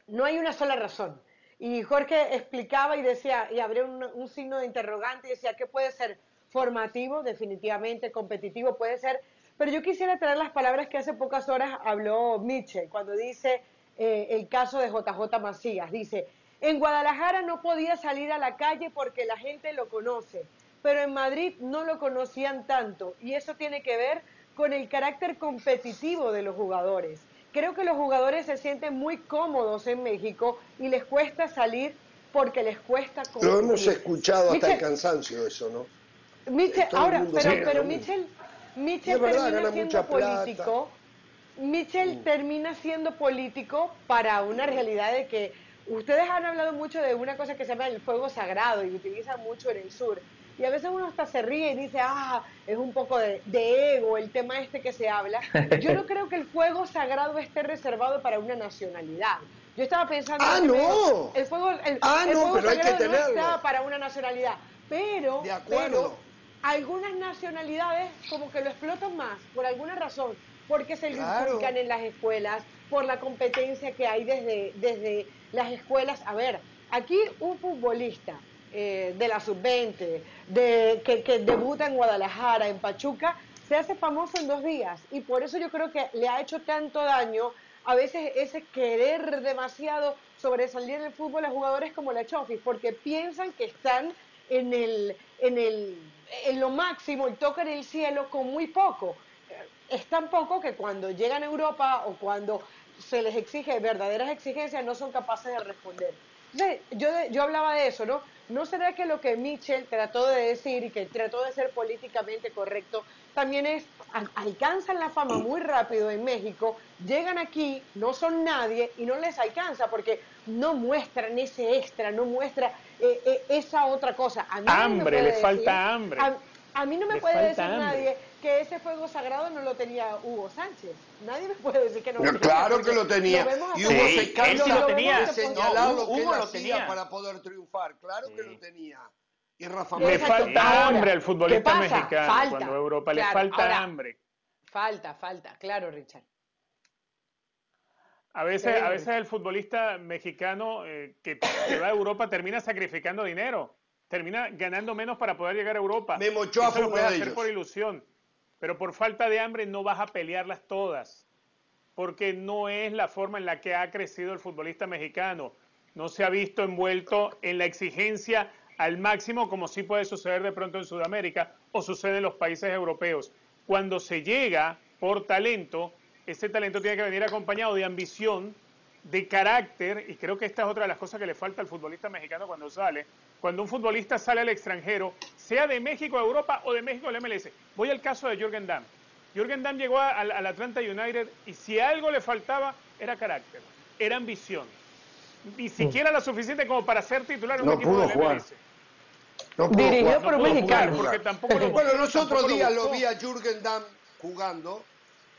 No hay una sola razón. Y Jorge explicaba y decía, y abría un, un signo de interrogante y decía, ¿qué puede ser? Formativo, definitivamente, competitivo puede ser. Pero yo quisiera traer las palabras que hace pocas horas habló Mitchell, cuando dice eh, el caso de JJ Macías. Dice, en Guadalajara no podía salir a la calle porque la gente lo conoce, pero en Madrid no lo conocían tanto. Y eso tiene que ver con el carácter competitivo de los jugadores. Creo que los jugadores se sienten muy cómodos en México y les cuesta salir porque les cuesta competir. Lo hemos escuchado hasta el Michel- cansancio eso, ¿no? Mitchell, Todo el ahora, pero, pero es verdad, termina siendo plata. político. Mitchell Mm. termina siendo político para una realidad de que ustedes han hablado mucho de una cosa que se llama el fuego sagrado y utilizan mucho en el sur. Y a veces uno hasta se ríe y dice, ah, es un poco de, de ego el tema este que se habla. Yo no creo que el fuego sagrado esté reservado para una nacionalidad. Yo estaba pensando... Ah, no. El fuego, el, Ah, el no, fuego pero hay que sagrado no está para una nacionalidad. Pero, De acuerdo. pero algunas nacionalidades como que lo explotan más, por alguna razón, porque se lo Claro. inculcan en las escuelas, por la competencia que hay desde, desde las escuelas. A ver, aquí un futbolista eh, de la sub-20, de, que, que debuta en Guadalajara, en Pachuca, se hace famoso en dos días. Y por eso yo creo que le ha hecho tanto daño a veces ese querer demasiado sobresalir en el fútbol a jugadores como la Chofis, porque piensan que están en, el, en, el, en lo máximo y tocan el cielo con muy poco. Es tan poco que cuando llegan a Europa o cuando se les exige verdaderas exigencias no son capaces de responder. Entonces, yo, yo hablaba de eso, ¿no? ¿No será que lo que Mitchell trató de decir y que trató de ser políticamente correcto también es, al- alcanzan la fama muy rápido en México, llegan aquí, no son nadie y no les alcanza porque no muestran ese extra, no muestra eh, eh, esa otra cosa. A mí nadie me Hambre, puede le decir- falta hambre. A, a mí no me Le puede decir hambre. nadie que ese fuego sagrado no lo tenía Hugo Sánchez. Nadie me puede decir que no. No, lo claro tenía, que lo tenía. Y Hugo Sí, se sí lo tenía. de señalar No, que Hugo lo tenía. para poder triunfar. Claro que lo tenía. Y Rafa Le Exacto. falta Ahora, hambre al ¿qué futbolista mexicano Falta. cuando Europa le Claro, falta ahora- hambre. Falta, falta, claro, Richard. A veces, a veces el futbolista mexicano eh, que, que va a Europa termina sacrificando dinero, termina ganando menos para poder llegar a Europa. Memo Ochoa Eso fue lo uno puedes de hacer ellos. por ilusión, pero por falta de hambre no vas a pelearlas todas, porque no es la forma en la que ha crecido el futbolista mexicano. No se ha visto envuelto en la exigencia al máximo como sí puede suceder de pronto en Sudamérica o sucede en los países europeos. Cuando se llega por talento, ese talento tiene que venir acompañado de ambición, de carácter, y creo que esta es otra de las cosas que le falta al futbolista mexicano cuando sale. Cuando un futbolista sale al extranjero, sea de México a Europa o de México al MLS. Voy al caso de Jürgen Damm. Jürgen Damm llegó a- al, al Atlanta United y si algo le faltaba era carácter, era ambición. Ni siquiera la suficiente como para ser titular en un No equipo pudo del jugar. MLS. No pudo Dirigido jugar. por un mexicano. porque tampoco lo- Bueno, los otros días lo vi a Jürgen Damm jugando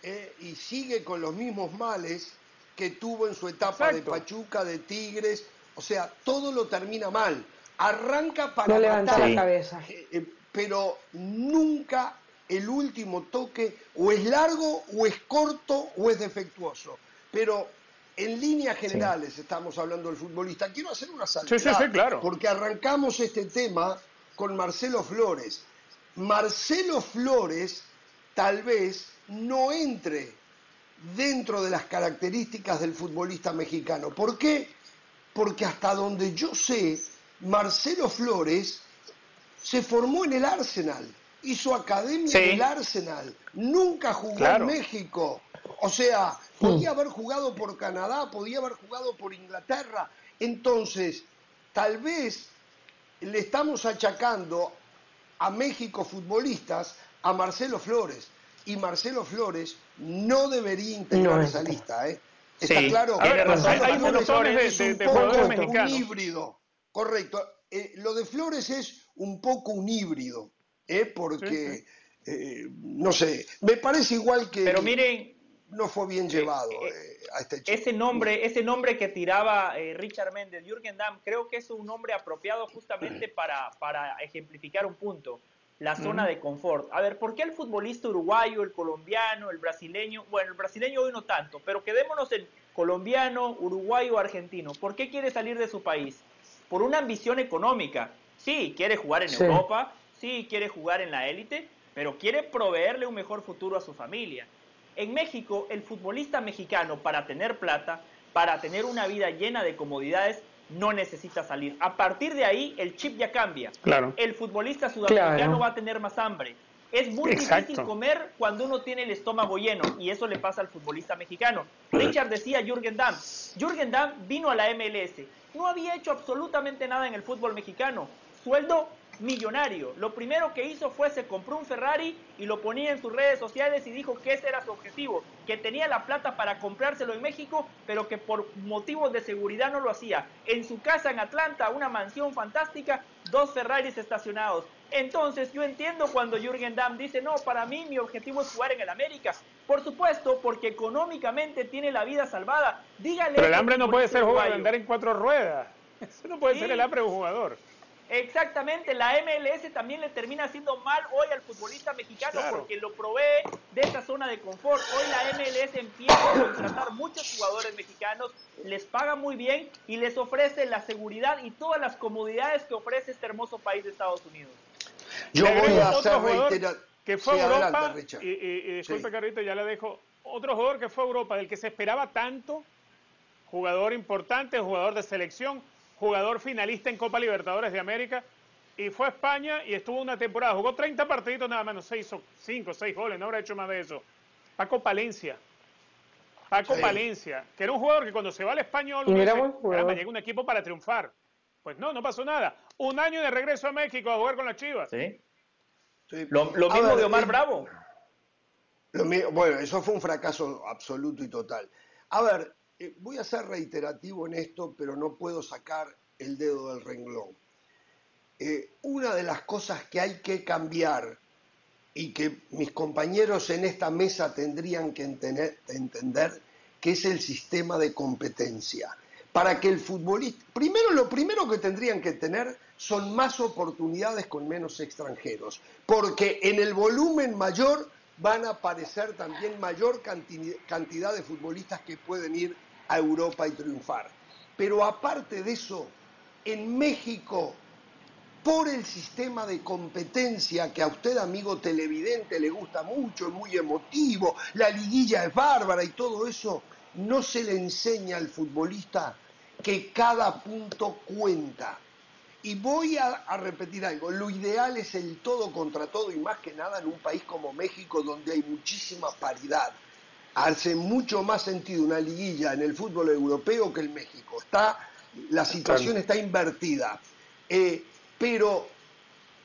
eh, y sigue con los mismos males que tuvo en su etapa Exacto. de Pachuca, de Tigres. O sea, todo lo termina mal. Arranca para No levanta la cabeza. eh, eh, pero nunca el último toque o es largo o es corto o es defectuoso. Pero en líneas generales estamos hablando del futbolista. Quiero hacer una salvedad. Sí, sí, sí, claro. Porque arrancamos este tema con Marcelo Flores. Marcelo Flores tal vez no entre dentro de las características del futbolista mexicano. ¿Por qué? Porque hasta donde yo sé, Marcelo Flores se formó en el Arsenal, hizo academia Sí. en el Arsenal, nunca jugó Claro. en México. O sea, podía haber jugado por Canadá, podía haber jugado por Inglaterra. Entonces, tal vez le estamos achacando a México futbolistas a Marcelo Flores. Y Marcelo Flores no debería integrar No esa lista, ¿eh? ¿Está Sí. claro? A ver, Marcelo hay Flores montones de- es de- un de poco jugadores un mexicanos. híbrido. Correcto. Eh, lo de Flores es un poco un híbrido, ¿eh? porque, Sí, eh, no sé, me parece igual que... Pero miren, no fue bien llevado eh, a este chico. Ese nombre, ese nombre que tiraba Richard Méndez, Jürgen Damm, creo que es un nombre apropiado justamente para, para ejemplificar un punto la zona de confort. A ver, ¿por qué el futbolista uruguayo, el colombiano, el brasileño? Bueno, el brasileño hoy no tanto, pero quedémonos en colombiano, uruguayo, argentino. ¿Por qué quiere salir de su país? Por una ambición económica. Sí, quiere jugar en Europa, sí, quiere jugar en la élite, pero quiere proveerle un mejor futuro a su familia. En México, el futbolista mexicano, para tener plata, para tener una vida llena de comodidades, no necesita salir. A partir de ahí, el chip ya cambia. Claro. El futbolista sudamericano va a tener más hambre. Es muy difícil comer cuando uno tiene el estómago lleno y eso le pasa al futbolista mexicano. Richard decía Jürgen Damm. Jürgen Damm vino a la MLS. No había hecho absolutamente nada en el fútbol mexicano. Sueldo millonario. Lo primero que hizo fue se compró un Ferrari y lo ponía en sus redes sociales y dijo que ese era su objetivo, que tenía la plata para comprárselo en México, pero que por motivos de seguridad no lo hacía. En su casa en Atlanta, una mansión fantástica, dos Ferraris estacionados. Entonces yo entiendo cuando Jürgen Damm dice, no, para mí mi objetivo es jugar en el América. Por supuesto, porque económicamente tiene la vida salvada. Dígale... Pero el hambre no puede ser jugar, andar en cuatro ruedas. Eso no puede ser el hambre de un jugador. Exactamente, la MLS también le termina haciendo mal hoy al futbolista mexicano porque lo provee de esa zona de confort. Hoy la MLS empieza a contratar muchos jugadores mexicanos, les paga muy bien y les ofrece la seguridad y todas las comodidades que ofrece este hermoso país de Estados Unidos. Yo voy a hacer que fue a Europa y, y, disculpe Carrito, ya le dejo otro jugador que fue a Europa del que se esperaba tanto, jugador importante, jugador de selección jugador finalista en Copa Libertadores de América, y fue a España y estuvo una temporada, jugó 30 partiditos nada menos, 6 o 5, 6 goles, no habrá hecho más de eso. Paco Palencia. Paco Palencia, que era un jugador que cuando se va al español, llega un equipo para triunfar. Pues no, no pasó nada. Un año de regreso a México a jugar con las Chivas. Sí. Lo, mismo de Omar Bravo. bueno, eso fue un fracaso absoluto y total. A ver, eh, voy a ser reiterativo en esto, pero no puedo sacar el dedo del renglón. Eh, una de las cosas que hay que cambiar y que mis compañeros en esta mesa tendrían que entender, es el sistema de competencia. Para que el futbolista, primero lo primero que tendrían que tener son más oportunidades con menos extranjeros, porque en el volumen mayor van a aparecer también mayor cantidad de futbolistas que pueden ir a Europa y triunfar. Pero aparte de eso, en México, por el sistema de competencia que a usted, amigo televidente, le gusta mucho, es muy emotivo, la liguilla es bárbara y todo eso, no se le enseña al futbolista que cada punto cuenta. Y voy a, a, repetir algo, lo ideal es el todo contra todo y más que nada en un país como México donde hay muchísima paridad hace mucho más sentido una liguilla en el fútbol europeo que en México. Está, la situación está invertida. Eh, pero,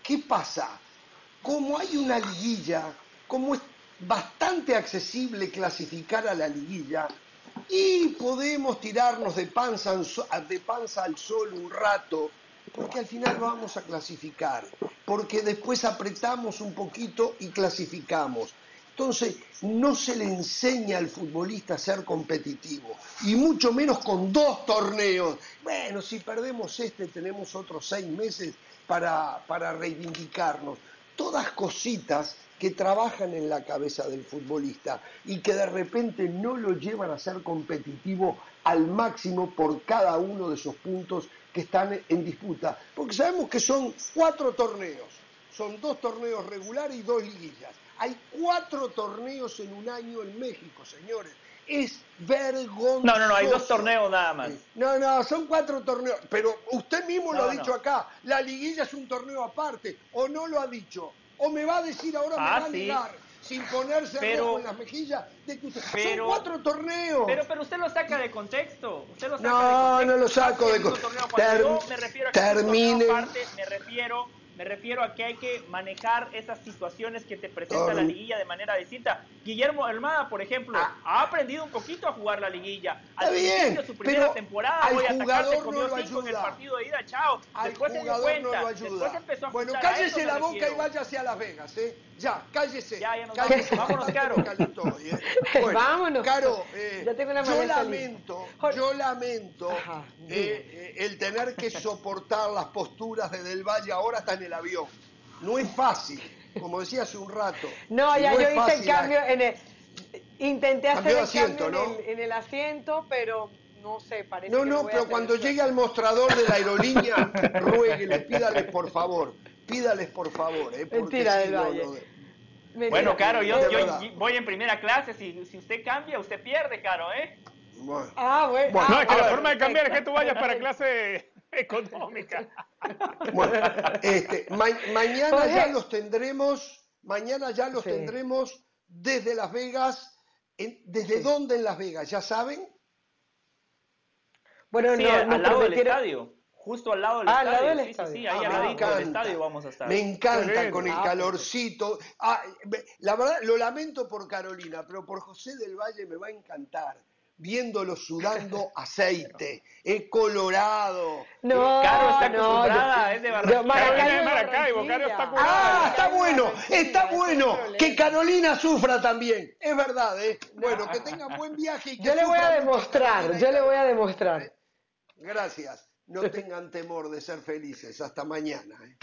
¿qué pasa? Como hay una liguilla, como es bastante accesible clasificar a la liguilla, y podemos tirarnos de panza, de panza al sol un rato, porque al final vamos a clasificar, porque después apretamos un poquito y clasificamos. Entonces, no se le enseña al futbolista a ser competitivo, y mucho menos con dos torneos. Bueno, si perdemos este, tenemos otros seis meses para, para reivindicarnos. Todas cositas que trabajan en la cabeza del futbolista y que de repente no lo llevan a ser competitivo al máximo por cada uno de esos puntos que están en disputa. Porque sabemos que son cuatro torneos, son dos torneos regulares y dos liguillas hay cuatro torneos en un año en México, señores. Es vergonzoso. No, no, no, hay dos torneos nada más. No, no, son cuatro torneos. Pero usted mismo lo ha dicho acá. La liguilla es un torneo aparte. ¿O no lo ha dicho? ¿O me va a decir ahora, me ah, va a negar? sin ponerse pero, en las mejillas de que usted... son cuatro torneos. Pero, pero usted lo saca de contexto. Usted lo saca no, de contexto. no lo saco de contexto. Yo me refiero a que termine. Aparte, me refiero Me refiero a que hay que manejar esas situaciones que te presenta la liguilla de manera distinta. Guillermo Almada, por ejemplo, Ah. ha aprendido un poquito a jugar la liguilla. Está Al principio de su primera temporada, voy a atacar, jugador se no comió cinco en el partido de ida, chao. Al Después se dio cuenta, no después empezó a bueno, a cállese la boca y váyase a Las Vegas, ¿eh? Ya, cállese. Ya, ya nos cállese. vamos. Vámonos, Caro. Vámonos. Caro, eh, Ya tengo la yo lamento, yo lamento Ajá, eh, eh, el tener que soportar las posturas de Del Valle ahora está en el avión. No es fácil, como decía hace un rato. No, ya no yo hice el cambio en el... Intenté hacer el asiento, cambio en, ¿no? el, en el asiento, pero no sé, parece No, que no, pero cuando eso. llegue al mostrador de la aerolínea, ruégueles, pídales por favor, pídales por favor, ¿eh? Mentira del Valle. Mentira. Bueno, Caro, yo, voy en primera clase. Si, si usted cambia, usted pierde, Caro, ¿eh? bueno. Ah, bueno. Bueno, No, ah, es que la ver, forma de cambiar es que tú vayas para clase económica. Bueno, este, ma- mañana Jorge. ya los tendremos, mañana ya los Sí. tendremos desde Las Vegas. En- ¿Desde Sí. dónde en Las Vegas? ¿Ya saben? Bueno, Sí, no, al no lado del estadio. Justo al lado del Ah, al estadio. lado del sí, estadio. sí, sí, ahí Ah, al me ladito del encanta. estadio vamos a estar. Me encanta Qué con el lindo. calorcito. Ah, la verdad, lo lamento por Carolina, pero por José del Valle me va a encantar. Viéndolo sudando aceite, es colorado. No, Caro está no, acostumbrada, yo- es de Barranquilla. Carolina de Maracaibo. Caro está curada. Ah, está bueno, está bueno. Que Carolina sufra también. Es verdad, ¿eh? Bueno, que tengan buen viaje y que Yo le voy a demostrar, yo le voy a demostrar. Gracias. No tengan temor de ser felices. Hasta mañana. ¿eh?